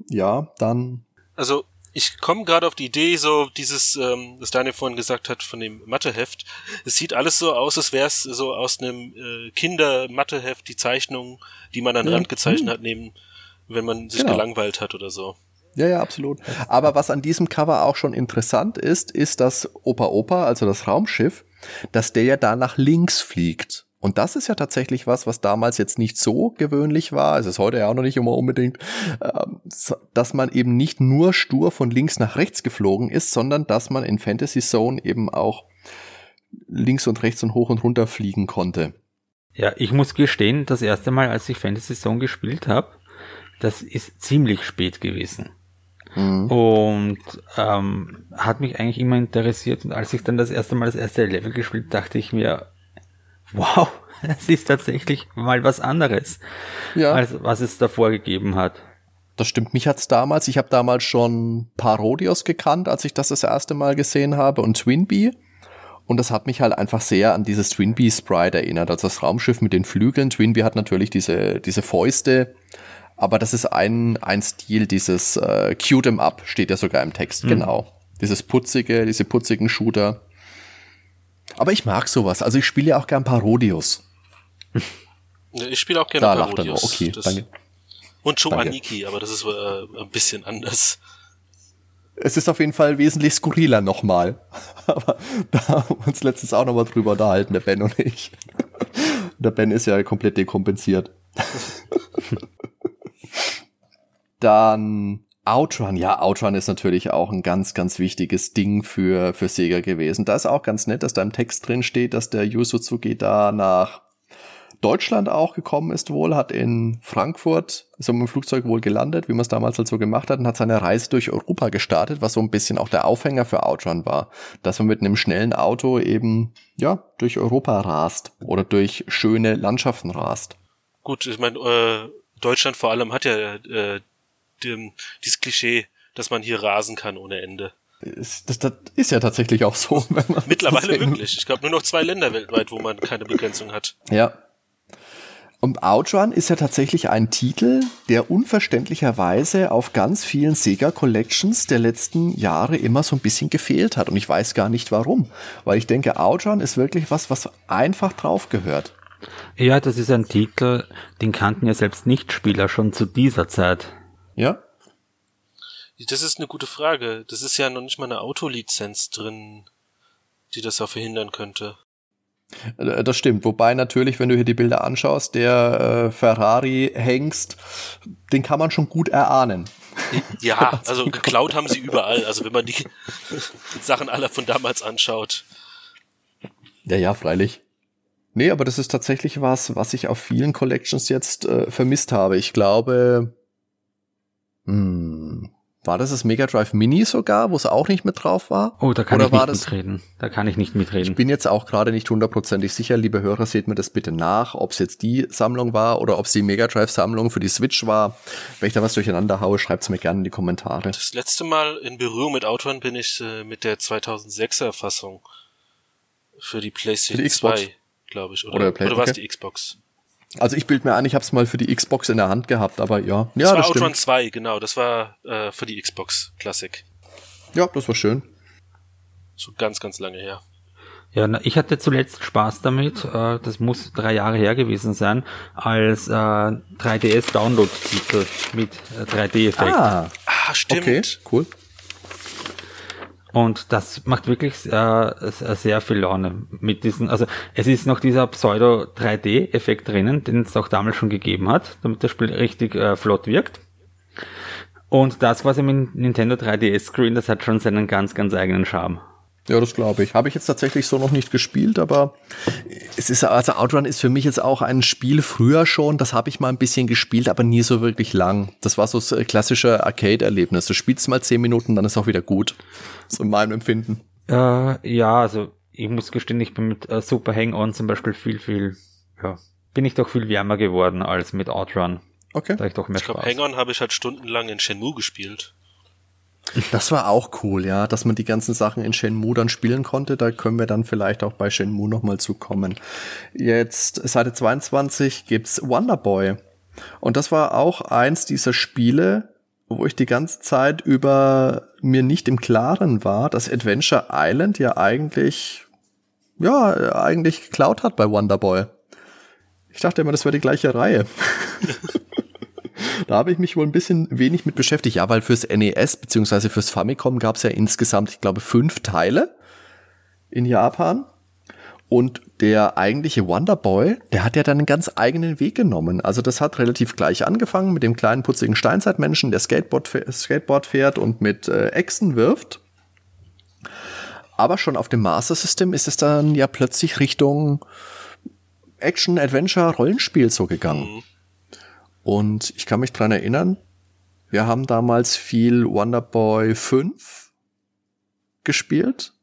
ja, dann Also ich komme gerade auf die Idee, so dieses, ähm, was Daniel vorhin gesagt hat von dem Matheheft. Es sieht alles so aus, als wäre es so aus einem äh, Kinder-Matheheft, die Zeichnungen, die man an den Ja. Rand gezeichnet hat, neben, wenn man sich Genau. gelangweilt hat oder so. Ja, ja, absolut. Aber was an diesem Cover auch schon interessant ist, ist, dass Opa Opa, also das Raumschiff, dass der ja da nach links fliegt. Und das ist ja tatsächlich was, was damals jetzt nicht so gewöhnlich war. Es ist heute ja auch noch nicht immer unbedingt, ähm, dass man eben nicht nur stur von links nach rechts geflogen ist, sondern dass man in Fantasy Zone eben auch links und rechts und hoch und runter fliegen konnte. ja, ich muss gestehen, das erste Mal, als ich Fantasy Zone gespielt habe, das ist ziemlich spät gewesen. Mhm. Und ähm, hat mich eigentlich immer interessiert. Und als ich dann das erste Mal das erste Level gespielt, dachte ich mir, wow, es ist tatsächlich mal was anderes, Ja. als was es davor gegeben hat. Das stimmt, mich hat's damals, ich habe damals schon Parodios gekannt, als ich das das erste Mal gesehen habe und Twinbee. Und das hat mich halt einfach sehr an dieses Twinbee Sprite erinnert, also das Raumschiff mit den Flügeln. Twinbee hat natürlich diese, diese Fäuste, aber das ist ein, ein Stil, dieses äh, Cute 'em Up steht ja sogar im Text, genau. Dieses putzige, diese putzigen Shooter. Aber ich mag sowas, also ich spiele ja auch gern Parodios. Ja, Ich spiele auch gerne Da lacht er nur, Parodios. okay, das, danke. Und Joe Danke. Aniki, aber das ist äh, ein bisschen anders. Es ist auf jeden Fall wesentlich skurriler nochmal. Aber da haben wir uns letztens auch nochmal drüber unterhalten, der Ben und ich. Der Ben ist ja komplett dekompensiert. Dann Outrun. Ja, Outrun ist natürlich auch ein ganz, ganz wichtiges Ding für, für Sega gewesen. Da ist auch ganz nett, dass da im Text drin steht, dass der Yu Suzuki da nach Deutschland auch gekommen ist wohl, hat in Frankfurt, ist mit dem Flugzeug wohl gelandet, wie man es damals halt so gemacht hat, und hat seine Reise durch Europa gestartet, was so ein bisschen auch der Aufhänger für Outrun war. Dass man mit einem schnellen Auto eben, ja, durch Europa rast oder durch schöne Landschaften rast. Gut, ich meine, äh, Deutschland vor allem hat ja äh, dem, dieses Klischee, dass man hier rasen kann ohne Ende. Ist- Das, das ist ja tatsächlich auch so. Wenn man Mittlerweile wirklich. Ich glaube nur noch zwei Länder weltweit, wo man keine Begrenzung hat. Ja. Und Outrun ist ja tatsächlich ein Titel, der unverständlicherweise auf ganz vielen Sega Collections der letzten Jahre immer so ein bisschen gefehlt hat. Und ich weiß gar nicht warum. Weil ich denke, Outrun ist wirklich was, was einfach drauf gehört. Ja, das ist ein Titel, den kannten ja selbst Nichtspieler schon zu dieser Zeit. Ja? Das ist eine gute Frage. Das ist ja noch nicht mal eine Autolizenz drin, die das auch verhindern könnte. Äh, Das stimmt. Wobei natürlich, wenn du hier die Bilder anschaust, der äh, Ferrari Hengst, den kann man schon gut erahnen. Ja, also geklaut haben sie überall. Also wenn man die Sachen aller von damals anschaut. Ja, ja, freilich. Nee, aber das ist tatsächlich was, was ich auf vielen Collections jetzt äh, vermisst habe. Ich glaube, hm, War das das Mega Drive Mini sogar, wo es auch nicht mit drauf war? Oh, da kann Oder ich nicht mitreden. Da kann ich nicht mitreden. Ich bin jetzt auch gerade nicht hundertprozentig sicher, liebe Hörer, seht mir das bitte nach, ob es jetzt die Sammlung war oder ob es die Mega Drive Sammlung für die Switch war. Wenn ich da was durcheinander haue, schreibt's mir gerne in die Kommentare. Das letzte Mal in Berührung mit Outrun bin ich äh, mit der 2006er Fassung für die PlayStation Für die Xbox? 2, glaube ich. Oder, Oder oder, war es okay. die Xbox? Also ich bild mir ein, ich habe es mal für die Xbox in der Hand gehabt, aber ja, ja, das war das Outrun stimmt. 2, genau. Das war äh, für die Xbox Classic. Ja, das war schön. So ganz, ganz lange her. Ja, na, ich hatte zuletzt Spaß damit, äh, das muss drei Jahre her gewesen sein, als äh, 3DS-Download-Titel mit äh, 3D-Effekt. Ah, Ah, stimmt. okay, cool. Und das macht wirklich äh, sehr sehr viel Laune mit diesen, also es ist noch dieser Pseudo-3D-Effekt drinnen, den es auch damals schon gegeben hat, damit das Spiel richtig äh, flott wirkt. Und das, was im Nintendo 3DS-Screen, das hat schon seinen ganz, ganz eigenen Charme. Ja, das glaube ich. Habe ich jetzt tatsächlich so noch nicht gespielt, aber es ist, also Outrun ist für mich jetzt auch ein Spiel früher schon, das habe ich mal ein bisschen gespielt, aber nie so wirklich lang. Das war so das äh, klassische Arcade-Erlebnis. Du spielst mal zehn Minuten, dann ist auch wieder gut. So in meinem Empfinden. Äh, ja, also ich muss gestehen, ich bin mit äh, Super Hang-On zum Beispiel viel, viel, ja, bin ich doch viel wärmer geworden als mit Outrun. Okay. Da ich doch mehr Ich glaube, Spaß. Hang-On habe ich halt stundenlang in Shenmue gespielt. Das war auch cool, ja, dass man die ganzen Sachen in Shenmue dann spielen konnte. Da können wir dann vielleicht auch bei Shenmue nochmal zukommen. Jetzt, Seite 22 gibt's Wonderboy. Und das war auch eins dieser Spiele, wo ich die ganze Zeit über mir nicht im Klaren war, dass Adventure Island ja eigentlich, ja, eigentlich geklaut hat bei Wonderboy. Ich dachte immer, das wäre die gleiche Reihe. Da habe ich mich wohl ein bisschen wenig mit beschäftigt. Ja, weil fürs NES bzw. fürs Famicom gab es ja insgesamt, ich glaube, fünf Teile in Japan. Und der eigentliche Wonderboy, der hat ja dann einen ganz eigenen Weg genommen. Also das hat relativ gleich angefangen mit dem kleinen putzigen Steinzeitmenschen, der Skateboard, fäh- Skateboard fährt und mit äh, Echsen wirft. Aber schon auf dem Master System ist es dann ja plötzlich Richtung Action, Adventure, Rollenspiel so gegangen. Mhm. Und ich kann mich dran erinnern, wir haben damals viel Wonderboy 5 gespielt.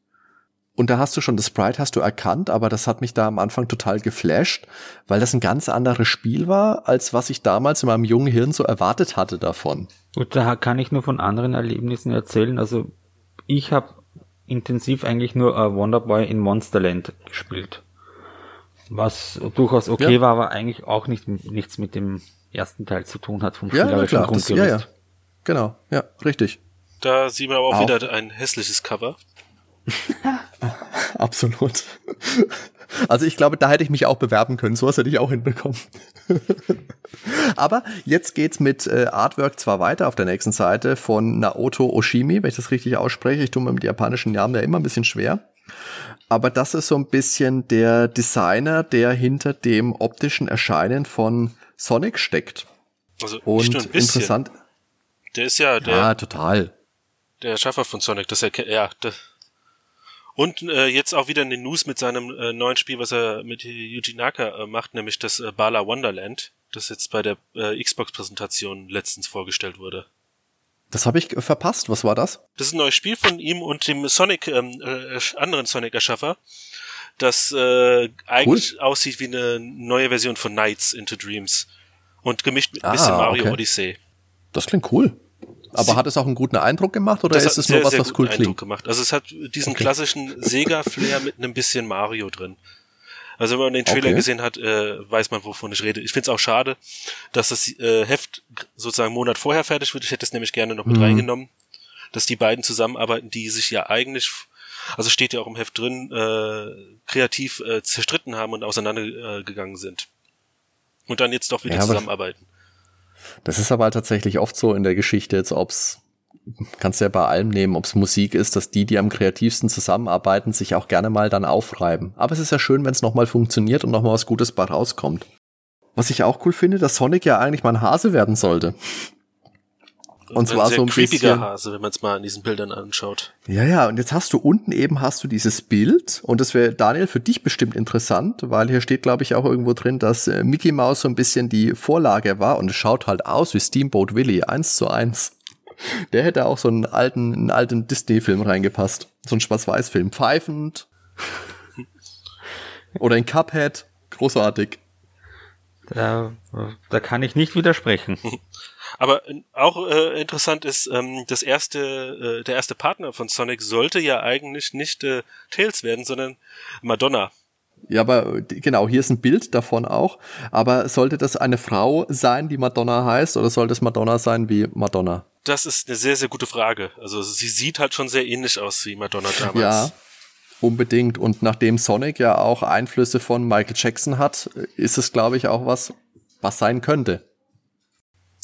Und da hast du schon das Sprite hast du erkannt, aber das hat mich da am Anfang total geflasht, weil das ein ganz anderes Spiel war, als was ich damals in meinem jungen Hirn so erwartet hatte davon. Gut, da kann ich nur von anderen Erlebnissen erzählen. Also ich habe intensiv eigentlich nur äh, Wonderboy in Monsterland gespielt. Was durchaus okay Ja. war, aber eigentlich auch nicht, nichts mit dem ersten Teil zu tun hat vom Ja, klar, das, ja, ja. Grundgerüst. Genau, ja, richtig. Da sieht man aber auch, Auch. wieder ein hässliches Cover. Absolut. Also ich glaube, da hätte ich mich auch bewerben können. Sowas hätte ich auch hinbekommen. Aber jetzt geht's mit äh, Artwork zwar weiter auf der nächsten Seite von Naoto Oshimi, wenn ich das richtig ausspreche. Ich tue mir mit japanischen Namen ja immer ein bisschen schwer. Aber das ist so ein bisschen der Designer, der hinter dem optischen Erscheinen von Sonic steckt. Also Und interessant. Der ist ja der, Ja, total. der Schaffer von Sonic. Das erkennt, ja. Der, und äh, jetzt auch wieder in den News mit seinem äh, neuen Spiel, was er mit Yuji Naka äh, macht, nämlich das äh, Bala Wonderland, das jetzt bei der äh, Xbox-Präsentation letztens vorgestellt wurde. Das habe ich verpasst. Was war das? Das ist ein neues Spiel von ihm und dem Sonic, ähm, äh, anderen Sonic-Erschaffer, das äh, eigentlich aussieht wie eine neue Version von Nights into Dreams. Und gemischt mit ein Ah, bisschen Mario okay. Odyssey. Das klingt cool. Aber Sie- hat es auch einen guten Eindruck gemacht oder ist es einen nur was, sehr, was sehr cool Eindruck klingt? gemacht. Also es hat diesen Okay. klassischen Sega-Flair mit einem bisschen Mario drin. Also wenn man den Trailer Okay. gesehen hat, äh, weiß man, wovon ich rede. Ich finde es auch schade, dass das äh, Heft sozusagen einen Monat vorher fertig wird. Ich hätte es nämlich gerne noch mit Mhm. reingenommen, dass die beiden zusammenarbeiten, die sich ja eigentlich, also steht ja auch im Heft drin, äh, kreativ äh, zerstritten haben und auseinandergegangen äh, gegangen sind. Und dann jetzt doch wieder Ja, zusammenarbeiten. Das ist aber tatsächlich oft so in der Geschichte, jetzt ob's kannst du ja bei allem nehmen, ob's Musik ist, dass die, die am kreativsten zusammenarbeiten, sich auch gerne mal dann aufreiben. Aber es ist ja schön, wenn es nochmal funktioniert und nochmal was Gutes bei rauskommt. Was ich auch cool finde, dass Sonic ja eigentlich mal ein Hase werden sollte. Und zwar sehr so ein creepiger bisschen- Hase, wenn man es mal an diesen Bildern anschaut. Ja, ja, und jetzt hast du unten eben hast du dieses Bild und das wäre Daniel für dich bestimmt interessant, weil hier steht glaube ich auch irgendwo drin, dass äh, Mickey Mouse so ein bisschen die Vorlage war und es schaut halt aus wie Steamboat Willie eins zu eins. Der hätte auch so einen alten, einen alten Disney-Film reingepasst. So ein Schwarz-Weiß-Film. Pfeifend. Oder ein Cuphead. Großartig. Da, da kann ich nicht widersprechen. Aber äh, auch äh, interessant ist, ähm, das erste, äh, der erste Partner von Sonic sollte ja eigentlich nicht äh, Tails werden, sondern Madonna. Ja, aber genau, hier ist ein Bild davon auch. Aber sollte das eine Frau sein, die Madonna heißt, oder sollte es Madonna sein wie Madonna? Das ist eine sehr, sehr gute Frage. Also sie sieht halt schon sehr ähnlich aus wie Madonna damals. Ja, unbedingt. Und nachdem Sonic ja auch Einflüsse von Michael Jackson hat, ist es, glaube ich, auch was, was sein könnte.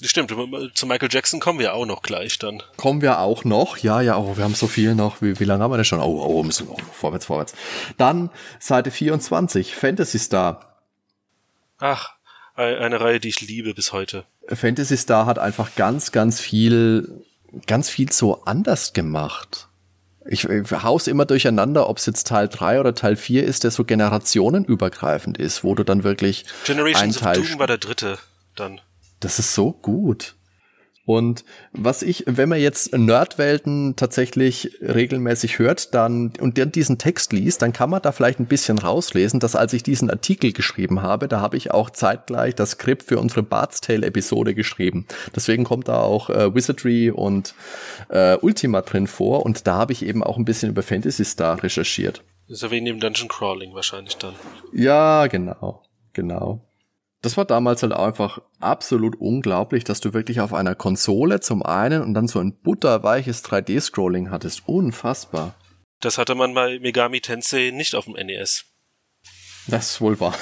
Stimmt, zu Michael Jackson kommen wir auch noch gleich dann. Kommen wir auch noch, ja, ja, oh, wir haben so viel noch. Wie, wie lange haben wir denn schon? Oh, oh, müssen wir oh, vorwärts, vorwärts. Dann Seite 24, Fantasy Star. Ach, eine Reihe, die ich liebe bis heute. Fantasy Star hat einfach ganz, ganz viel, ganz viel so anders gemacht. Ich, ich haus immer durcheinander, ob es jetzt Teil 3 oder Teil 4 ist, der so generationenübergreifend ist, wo du dann wirklich Generations ein Teil of Doom war der dritte dann. Das ist so gut. Und was ich, wenn man jetzt Nerdwelten tatsächlich regelmäßig hört, dann und dann diesen Text liest, dann kann man da vielleicht ein bisschen rauslesen, dass als ich diesen Artikel geschrieben habe, da habe ich auch zeitgleich das Skript für unsere Bart's Tale Episode geschrieben. Deswegen kommt da auch äh, Wizardry und äh, Ultima drin vor und da habe ich eben auch ein bisschen über Fantasy Star recherchiert. Ist ja wegen dem Dungeon Crawling wahrscheinlich dann. Ja, genau, genau. Das war damals halt einfach absolut unglaublich, dass du wirklich auf einer Konsole zum einen und dann so ein butterweiches 3D-Scrolling hattest. Unfassbar. Das hatte man bei Megami Tensei nicht auf dem NES. Das ist wohl wahr.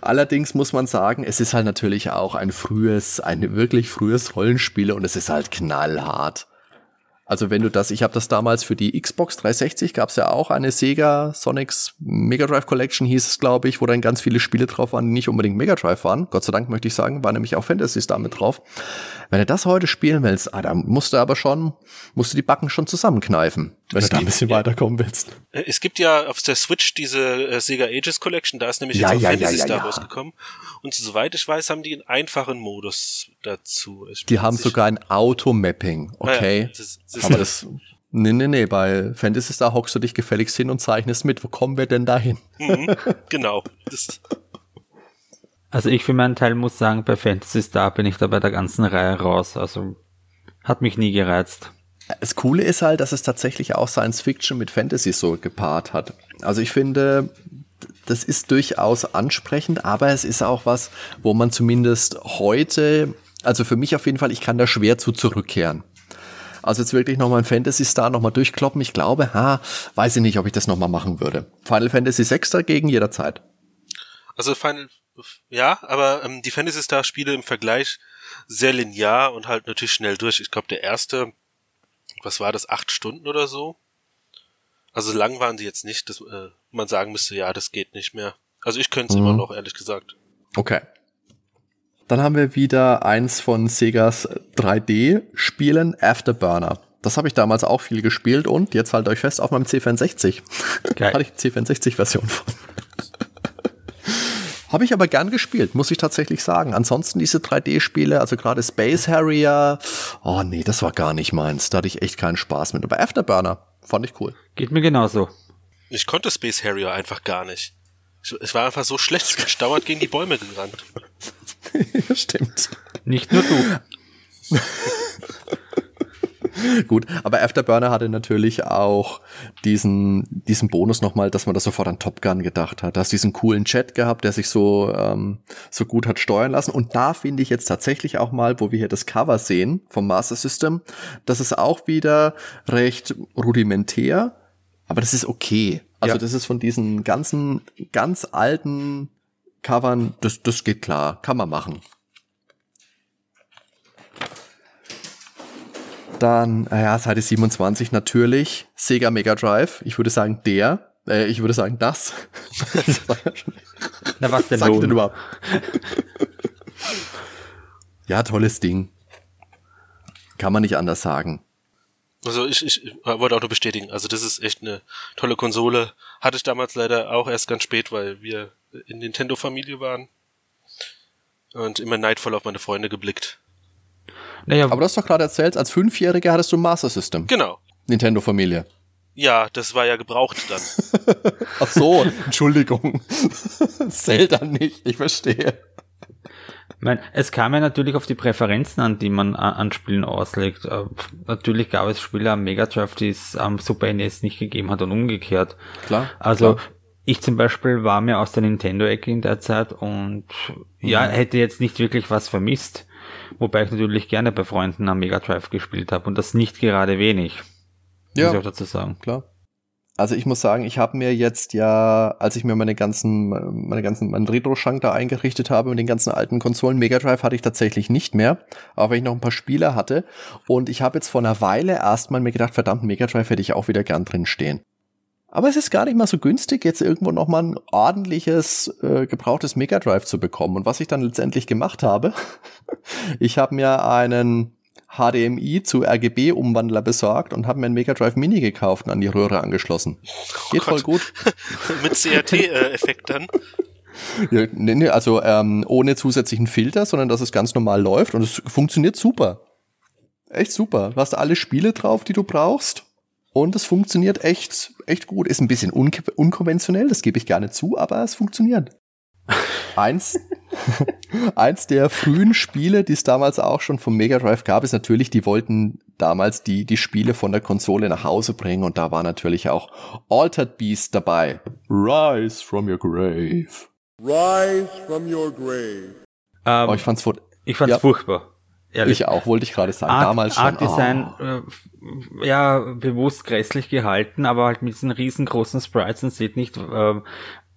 Allerdings muss man sagen, es ist halt natürlich auch ein frühes, ein wirklich frühes Rollenspiel und es ist halt knallhart. Also wenn du das, ich habe das damals für die Xbox 360 gab es ja auch eine Sega Sonics Mega Drive Collection hieß es, glaube ich, wo dann ganz viele Spiele drauf waren, die nicht unbedingt Mega Drive waren. Gott sei Dank möchte ich sagen, war nämlich auch Fantasy Star mit drauf. Wenn du das heute spielen willst, ah, da musst du aber schon, musst du die Backen schon zusammenkneifen, wenn es du da ein bisschen ja, weiterkommen willst. Äh, es gibt ja auf der Switch diese äh, Sega Ages Collection, da ist nämlich ja, jetzt auch ja, Fantasy Star rausgekommen. Und soweit ich weiß, haben die einen einfachen Modus dazu. Ich die haben sogar ein Automapping, okay. das, das Aber das, nee, nee, nee, bei Fantasy Star hockst du dich gefälligst hin und zeichnest mit. Wo kommen wir denn dahin? Mhm, genau. Das. Also ich für meinen Teil muss sagen, bei Fantasy Star bin ich da bei der ganzen Reihe raus. Also hat mich nie gereizt. Das Coole ist halt, dass es tatsächlich auch Science Fiction mit Fantasy so gepaart hat. Also ich finde, das ist durchaus ansprechend, aber es ist auch was, wo man zumindest heute, also für mich auf jeden Fall, ich kann da schwer zu zurückkehren. Also jetzt wirklich nochmal ein Fantasy Star nochmal durchkloppen. Ich glaube, ha, weiß ich nicht, ob ich das nochmal machen würde. Final Fantasy 6 dagegen jederzeit. Also Final, ja, aber ähm, die Fantasy Star Spiele im Vergleich sehr linear und halt natürlich schnell durch. Ich glaube, der erste, was war das, acht Stunden oder so? Also lang waren sie jetzt nicht, dass äh, man sagen müsste, ja, das geht nicht mehr. Also ich könnte es mhm. immer noch, ehrlich gesagt. Okay. Dann haben wir wieder eins von Segas 3D-Spielen, Afterburner. Das habe ich damals auch viel gespielt und jetzt halt euch fest auf meinem C64. Geil. Hatte ich die C64-Version von. habe ich aber gern gespielt, muss ich tatsächlich sagen. Ansonsten diese 3D-Spiele, also gerade Space Harrier, oh nee, das war gar nicht meins. Da hatte ich echt keinen Spaß mit. Aber Afterburner, Fand ich cool. Geht mir genauso. Ich konnte Space Harrier einfach gar nicht. Es war einfach so schlecht, ich bin dauernd gegen die Bäume gerannt. Stimmt. Nicht nur du. Gut, aber Afterburner hatte natürlich auch diesen, diesen Bonus nochmal, dass man da sofort an Top Gun gedacht hat. Da hast diesen coolen Chat gehabt, der sich so, ähm, so gut hat steuern lassen. Und da finde ich jetzt tatsächlich auch mal, wo wir hier das Cover sehen vom Master System, das ist auch wieder recht rudimentär, aber das ist okay. Also ja. das ist von diesen ganzen, ganz alten Covern, das, das geht klar, kann man machen. Dann, ja, Seite 27 natürlich, Sega Mega Drive. Ich würde sagen der, äh, ich würde sagen das. Na was denn, Sag denn überhaupt? ja, tolles Ding. Kann man nicht anders sagen. Also ich, ich wollte auch nur bestätigen, also das ist echt eine tolle Konsole. Hatte ich damals leider auch erst ganz spät, weil wir in Nintendo-Familie waren und immer neidvoll auf meine Freunde geblickt. Naja, aber du hast doch gerade erzählt, als Fünfjähriger hattest du ein Master System. Genau. Nintendo-Familie. Ja, das war ja gebraucht dann. Ach so, Entschuldigung. Zelda nicht, ich verstehe. Meine, es kam ja natürlich auf die Präferenzen an, die man an Spielen auslegt. Äh, natürlich gab es Spiele am Mega Drive, die es am Super NES nicht gegeben hat und umgekehrt. Klar. Also klar. ich zum Beispiel war mir aus der Nintendo-Ecke in der Zeit und mhm. ja, hätte jetzt nicht wirklich was vermisst. Wobei ich natürlich gerne bei Freunden am Mega Drive gespielt habe und das nicht gerade wenig. Ja, muss ich auch dazu sagen. Klar. Also ich muss sagen, ich habe mir jetzt ja, als ich mir meine ganzen, meine ganzen, meinen Retro-Schrank da eingerichtet habe mit den ganzen alten Konsolen, Mega Drive hatte ich tatsächlich nicht mehr, aber wenn ich noch ein paar Spiele hatte und ich habe jetzt vor einer Weile erstmal mir gedacht, verdammt, Mega Drive hätte ich auch wieder gern drin stehen. Aber es ist gar nicht mal so günstig, jetzt irgendwo nochmal ein ordentliches, äh, gebrauchtes Mega Drive zu bekommen. Und was ich dann letztendlich gemacht habe, ich habe mir einen HDMI zu RGB-Umwandler besorgt und habe mir einen Mega Drive Mini gekauft und an die Röhre angeschlossen. Oh Geht Gott. voll gut. Mit CRT-Effekt dann? Ja, nee, nee, also ähm, ohne zusätzlichen Filter, sondern dass es ganz normal läuft und es funktioniert super. Echt super. Du hast alle Spiele drauf, die du brauchst. Und es funktioniert echt, echt gut. Ist ein bisschen un unkonventionell, das gebe ich gerne zu, aber es funktioniert. Eins, eins der frühen Spiele, die es damals auch schon vom Mega Drive gab, ist natürlich, die wollten damals die, die Spiele von der Konsole nach Hause bringen und da war natürlich auch Altered Beast dabei. Rise from your grave. Rise from your grave. Ähm, oh, ich fand's, ich fand's ja. furchtbar. Ehrlich. Ich auch, wollte ich gerade sagen. Art, Damals schon. Art Design, oh. äh, ja, bewusst grässlich gehalten, aber halt mit diesen riesengroßen Sprites und sieht nicht, äh,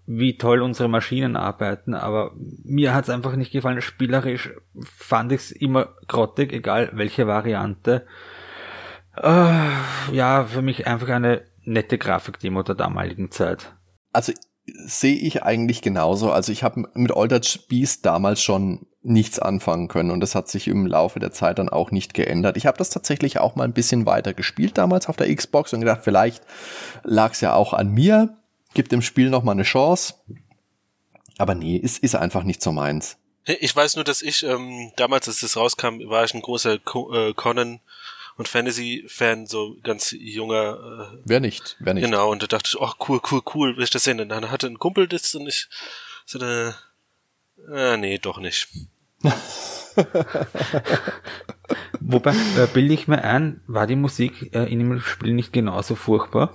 wie toll unsere Maschinen arbeiten, aber mir hat's einfach nicht gefallen. Spielerisch fand ich's immer grottig, egal welche Variante. Äh, ja, für mich einfach eine nette Grafikdemo der damaligen Zeit. Also sehe ich eigentlich genauso. Also ich habe mit Altered Beast damals schon nichts anfangen können und das hat sich im Laufe der Zeit dann auch nicht geändert. Ich habe das tatsächlich auch mal ein bisschen weiter gespielt damals auf der Xbox und gedacht, vielleicht lag's ja auch an mir gibt dem Spiel noch mal eine Chance. Aber nee, ist, ist einfach nicht so meins. Ich weiß nur, dass ich ähm, damals, als das rauskam, war ich ein großer Co äh, Conan und Fantasy-Fan, so ganz junger. Äh, wer nicht, wer nicht. Genau, und da dachte ich, oh cool, cool, cool, will ich das sehen. Und dann hatte ein Kumpel das und ich so eine, äh, nee, doch nicht. Wobei, äh, bilde ich mir ein, war die Musik äh, in dem Spiel nicht genauso furchtbar?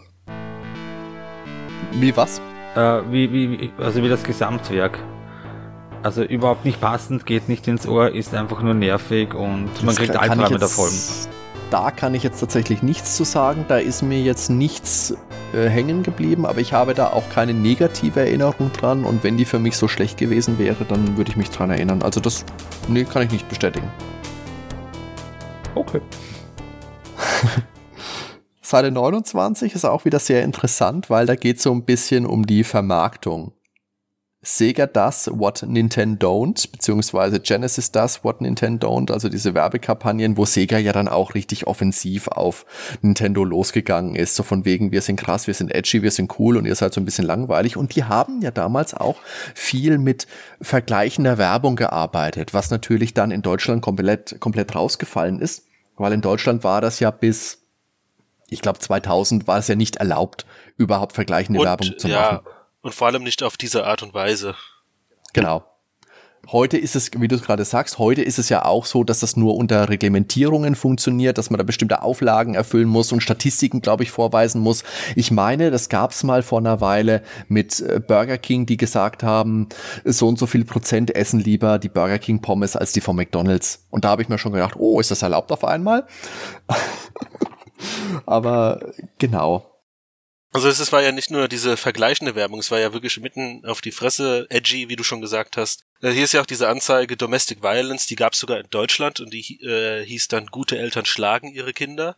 Wie was? Äh, wie, wie, also wie das Gesamtwerk. Also überhaupt nicht passend, geht nicht ins Ohr, ist einfach nur nervig und das man kriegt Albträume davon. Da kann ich jetzt tatsächlich nichts zu sagen. Da ist mir jetzt nichts äh, hängen geblieben, aber ich habe da auch keine negative Erinnerung dran. Und wenn die für mich so schlecht gewesen wäre, dann würde ich mich dran erinnern. Also das, nee, kann ich nicht bestätigen. Okay. Seite 29 ist auch wieder sehr interessant, weil da geht es so ein bisschen um die Vermarktung. Sega does what Nintendo don't, beziehungsweise Genesis does what Nintendo don't, also diese Werbekampagnen, wo Sega ja dann auch richtig offensiv auf Nintendo losgegangen ist, so von wegen, wir sind krass, wir sind edgy, wir sind cool und ihr seid so ein bisschen langweilig. Und die haben ja damals auch viel mit vergleichender Werbung gearbeitet, was natürlich dann in Deutschland komplett, komplett rausgefallen ist, weil in Deutschland war das ja bis ich glaube 2000 war es ja nicht erlaubt, überhaupt vergleichende und, Werbung zu ja, machen. Und vor allem nicht auf diese Art und Weise. Genau. Heute ist es, wie du es gerade sagst, heute ist es ja auch so, dass das nur unter Reglementierungen funktioniert, dass man da bestimmte Auflagen erfüllen muss und Statistiken, glaube ich, vorweisen muss. Ich meine, das gab es mal vor einer Weile mit äh, Burger King, die gesagt haben, so und so viel Prozent essen lieber die Burger King Pommes als die von McDonald's. Und da habe ich mir schon gedacht, oh, ist das erlaubt auf einmal? Aber genau. Also es war ja nicht nur diese vergleichende Werbung, es war ja wirklich mitten auf die Fresse, edgy, wie du schon gesagt hast. Äh, hier ist ja auch diese Anzeige Domestic Violence, die gab es sogar in Deutschland und die äh, hieß dann Gute Eltern schlagen ihre Kinder.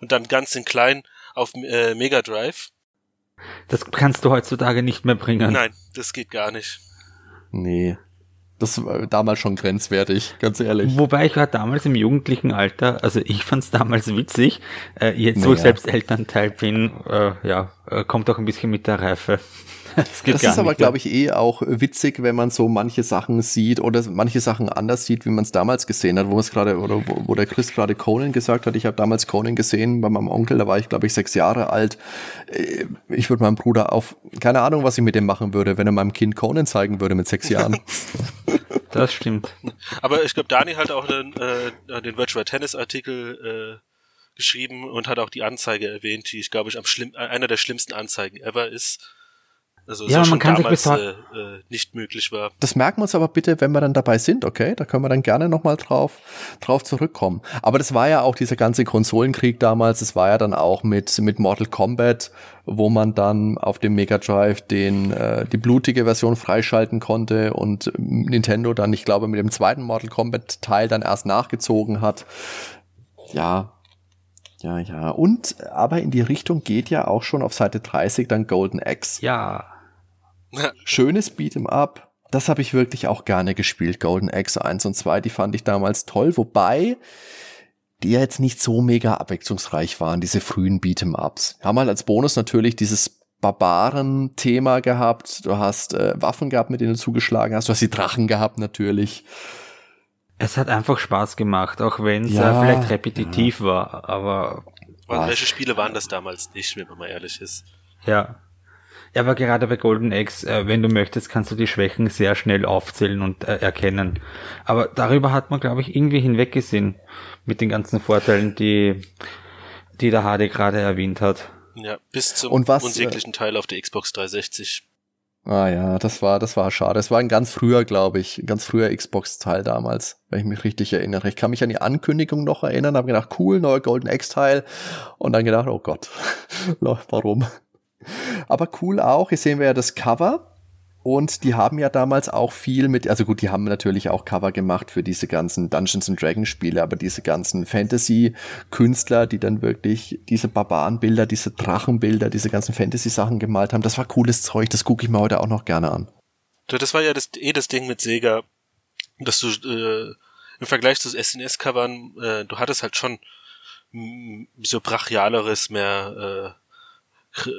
Und dann ganz in klein auf äh, Mega Drive. Das kannst du heutzutage nicht mehr bringen. Nein, das geht gar nicht. Nee. Das war damals schon grenzwertig, ganz ehrlich. Wobei ich war damals im jugendlichen Alter, also ich fand es damals witzig. Äh, jetzt, naja. wo ich selbst Elternteil bin, äh, ja, äh, kommt auch ein bisschen mit der Reife. Das, das ist aber, glaube ich, eh auch witzig, wenn man so manche Sachen sieht oder manche Sachen anders sieht, wie man es damals gesehen hat, wo es gerade, oder wo, wo, der Chris gerade Conan gesagt hat. Ich habe damals Conan gesehen bei meinem Onkel, da war ich, glaube ich, sechs Jahre alt. Äh, ich würde meinem Bruder auf, keine Ahnung, was ich mit dem machen würde, wenn er meinem Kind Conan zeigen würde mit sechs Jahren. das stimmt. Aber ich glaube, Dani hat auch den, äh, den Virtual Tennis Artikel äh, geschrieben und hat auch die Anzeige erwähnt, die ich glaube ich am schlimm, einer der schlimmsten Anzeigen ever ist. Also ja, so man kann damals, sich bis äh, äh, nicht möglich war. Das merken wir uns aber bitte, wenn wir dann dabei sind, okay? Da können wir dann gerne nochmal drauf, drauf zurückkommen. Aber das war ja auch dieser ganze Konsolenkrieg damals, das war ja dann auch mit, mit Mortal Kombat, wo man dann auf dem Mega Drive den, äh, die blutige Version freischalten konnte und Nintendo dann, ich glaube, mit dem zweiten Mortal Kombat Teil dann erst nachgezogen hat. Ja, ja, ja. Und aber in die Richtung geht ja auch schon auf Seite 30 dann Golden Axe. Ja. Schönes Beat'em Up. Das habe ich wirklich auch gerne gespielt. Golden Axe 1 und 2, die fand ich damals toll, wobei die ja jetzt nicht so mega abwechslungsreich waren, diese frühen Beat'em Ups. Haben halt als Bonus natürlich dieses Barbaren-Thema gehabt. Du hast äh, Waffen gehabt, mit denen du zugeschlagen hast. Du hast die Drachen gehabt natürlich. Es hat einfach Spaß gemacht, auch wenn es ja, äh, vielleicht repetitiv ja. war, aber. Und welche Spiele waren das damals nicht, wenn man mal ehrlich ist? Ja. Ja, aber gerade bei Golden Eggs, äh, wenn du möchtest, kannst du die Schwächen sehr schnell aufzählen und äh, erkennen. Aber darüber hat man, glaube ich, irgendwie hinweggesehen mit den ganzen Vorteilen, die, die der HD gerade erwähnt hat. Ja, bis zum und was, äh, unsäglichen Teil auf der Xbox 360. Ah ja, das war, das war schade. Es war ein ganz früher, glaube ich, ein ganz früher Xbox-Teil damals, wenn ich mich richtig erinnere. Ich kann mich an die Ankündigung noch erinnern, habe gedacht, cool, neuer Golden X-Teil und dann gedacht, oh Gott, warum? Aber cool auch, hier sehen wir ja das Cover und die haben ja damals auch viel mit, also gut, die haben natürlich auch Cover gemacht für diese ganzen Dungeons and Dragons Spiele, aber diese ganzen Fantasy-Künstler, die dann wirklich diese Barbarenbilder, diese Drachenbilder, diese ganzen Fantasy-Sachen gemalt haben, das war cooles Zeug, das gucke ich mir heute auch noch gerne an. Das war ja das, eh das Ding mit Sega, dass du äh, im Vergleich zu SNES-Covern, äh, du hattest halt schon so brachialeres, mehr äh,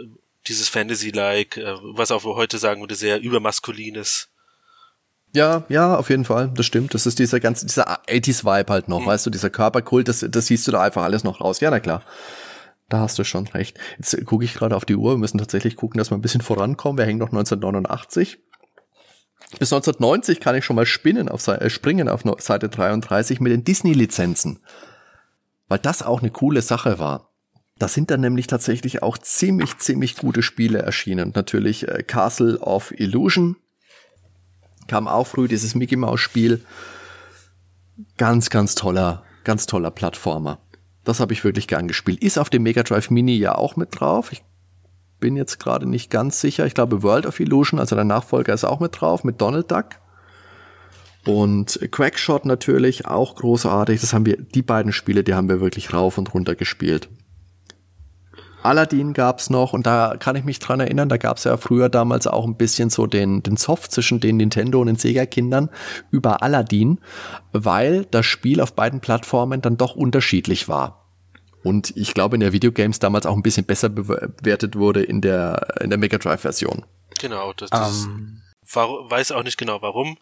dieses Fantasy-like, äh, was auch heute sagen würde, sehr übermaskulines. Ja, ja, auf jeden Fall, das stimmt. Das ist dieser ganze, dieser 80s-Vibe halt noch, mhm. weißt du, dieser Körperkult, das, das siehst du da einfach alles noch raus. Ja, na klar. Da hast du schon recht. Jetzt gucke ich gerade auf die Uhr. Wir müssen tatsächlich gucken, dass wir ein bisschen vorankommen. Wir hängen noch 1989. Bis 1990 kann ich schon mal spinnen auf, äh, springen auf Seite 33 mit den Disney-Lizenzen. Weil das auch eine coole Sache war. Da sind dann nämlich tatsächlich auch ziemlich, ziemlich gute Spiele erschienen. Natürlich äh, Castle of Illusion kam auch früh, dieses Mickey Mouse Spiel. Ganz, ganz toller, ganz toller Plattformer. Das habe ich wirklich gern gespielt. Ist auf dem Mega Drive Mini ja auch mit drauf. Ich bin jetzt gerade nicht ganz sicher. Ich glaube World of Illusion, also der Nachfolger, ist auch mit drauf, mit Donald Duck. Und Quackshot natürlich auch großartig. Das haben wir, die beiden Spiele, die haben wir wirklich rauf und runter gespielt. Aladdin gab's noch und da kann ich mich dran erinnern, da gab's ja früher damals auch ein bisschen so den, den Soft zwischen den Nintendo und den Sega-Kindern über Aladdin, weil das Spiel auf beiden Plattformen dann doch unterschiedlich war. Und ich glaube, in der Videogames damals auch ein bisschen besser bewertet wurde in der, in der Mega Drive-Version. Genau, das, das um. Ähm. war, weiß auch nicht genau warum.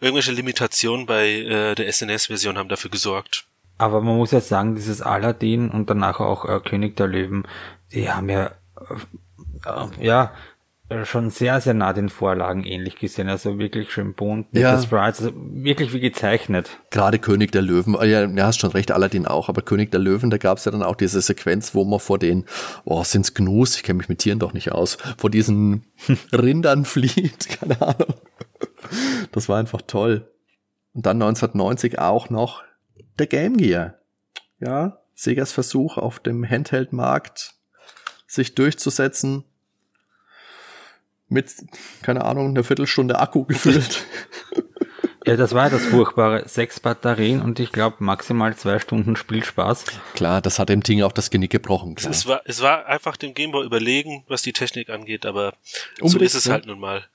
Irgendwelche Limitationen bei äh, der SNES-Version haben dafür gesorgt. Aber man muss ja sagen, dieses Aladdin und danach auch äh, König der Löwen, die haben ja, äh, ja, schon sehr, sehr nah den Vorlagen ähnlich gesehen. Also wirklich schön bunt, mit ja. Sprites, also wirklich wie gezeichnet. Gerade König der Löwen, äh, ja, ja, hast schon recht, Aladdin auch, aber König der Löwen, da gab es ja dann auch diese Sequenz, wo man vor den, oh, sind's Gnus, ich kenne mich mit Tieren doch nicht aus, vor diesen Rindern flieht, keine Ahnung. Das war einfach toll. Und dann 1990 auch noch der Game Gear. Ja, Segas Versuch auf dem Handheld-Markt sich durchzusetzen mit, keine Ahnung, einer Viertelstunde Akku gefüllt. Ja, das war das Furchtbare. Sechs Batterien und ich glaube maximal zwei Stunden Spielspaß. Klar, das hat dem Ding auch das Genick gebrochen. Klar. Es, war, es war einfach dem Gameboy überlegen, was die Technik angeht, aber Unbedingt, so ist es halt nun mal.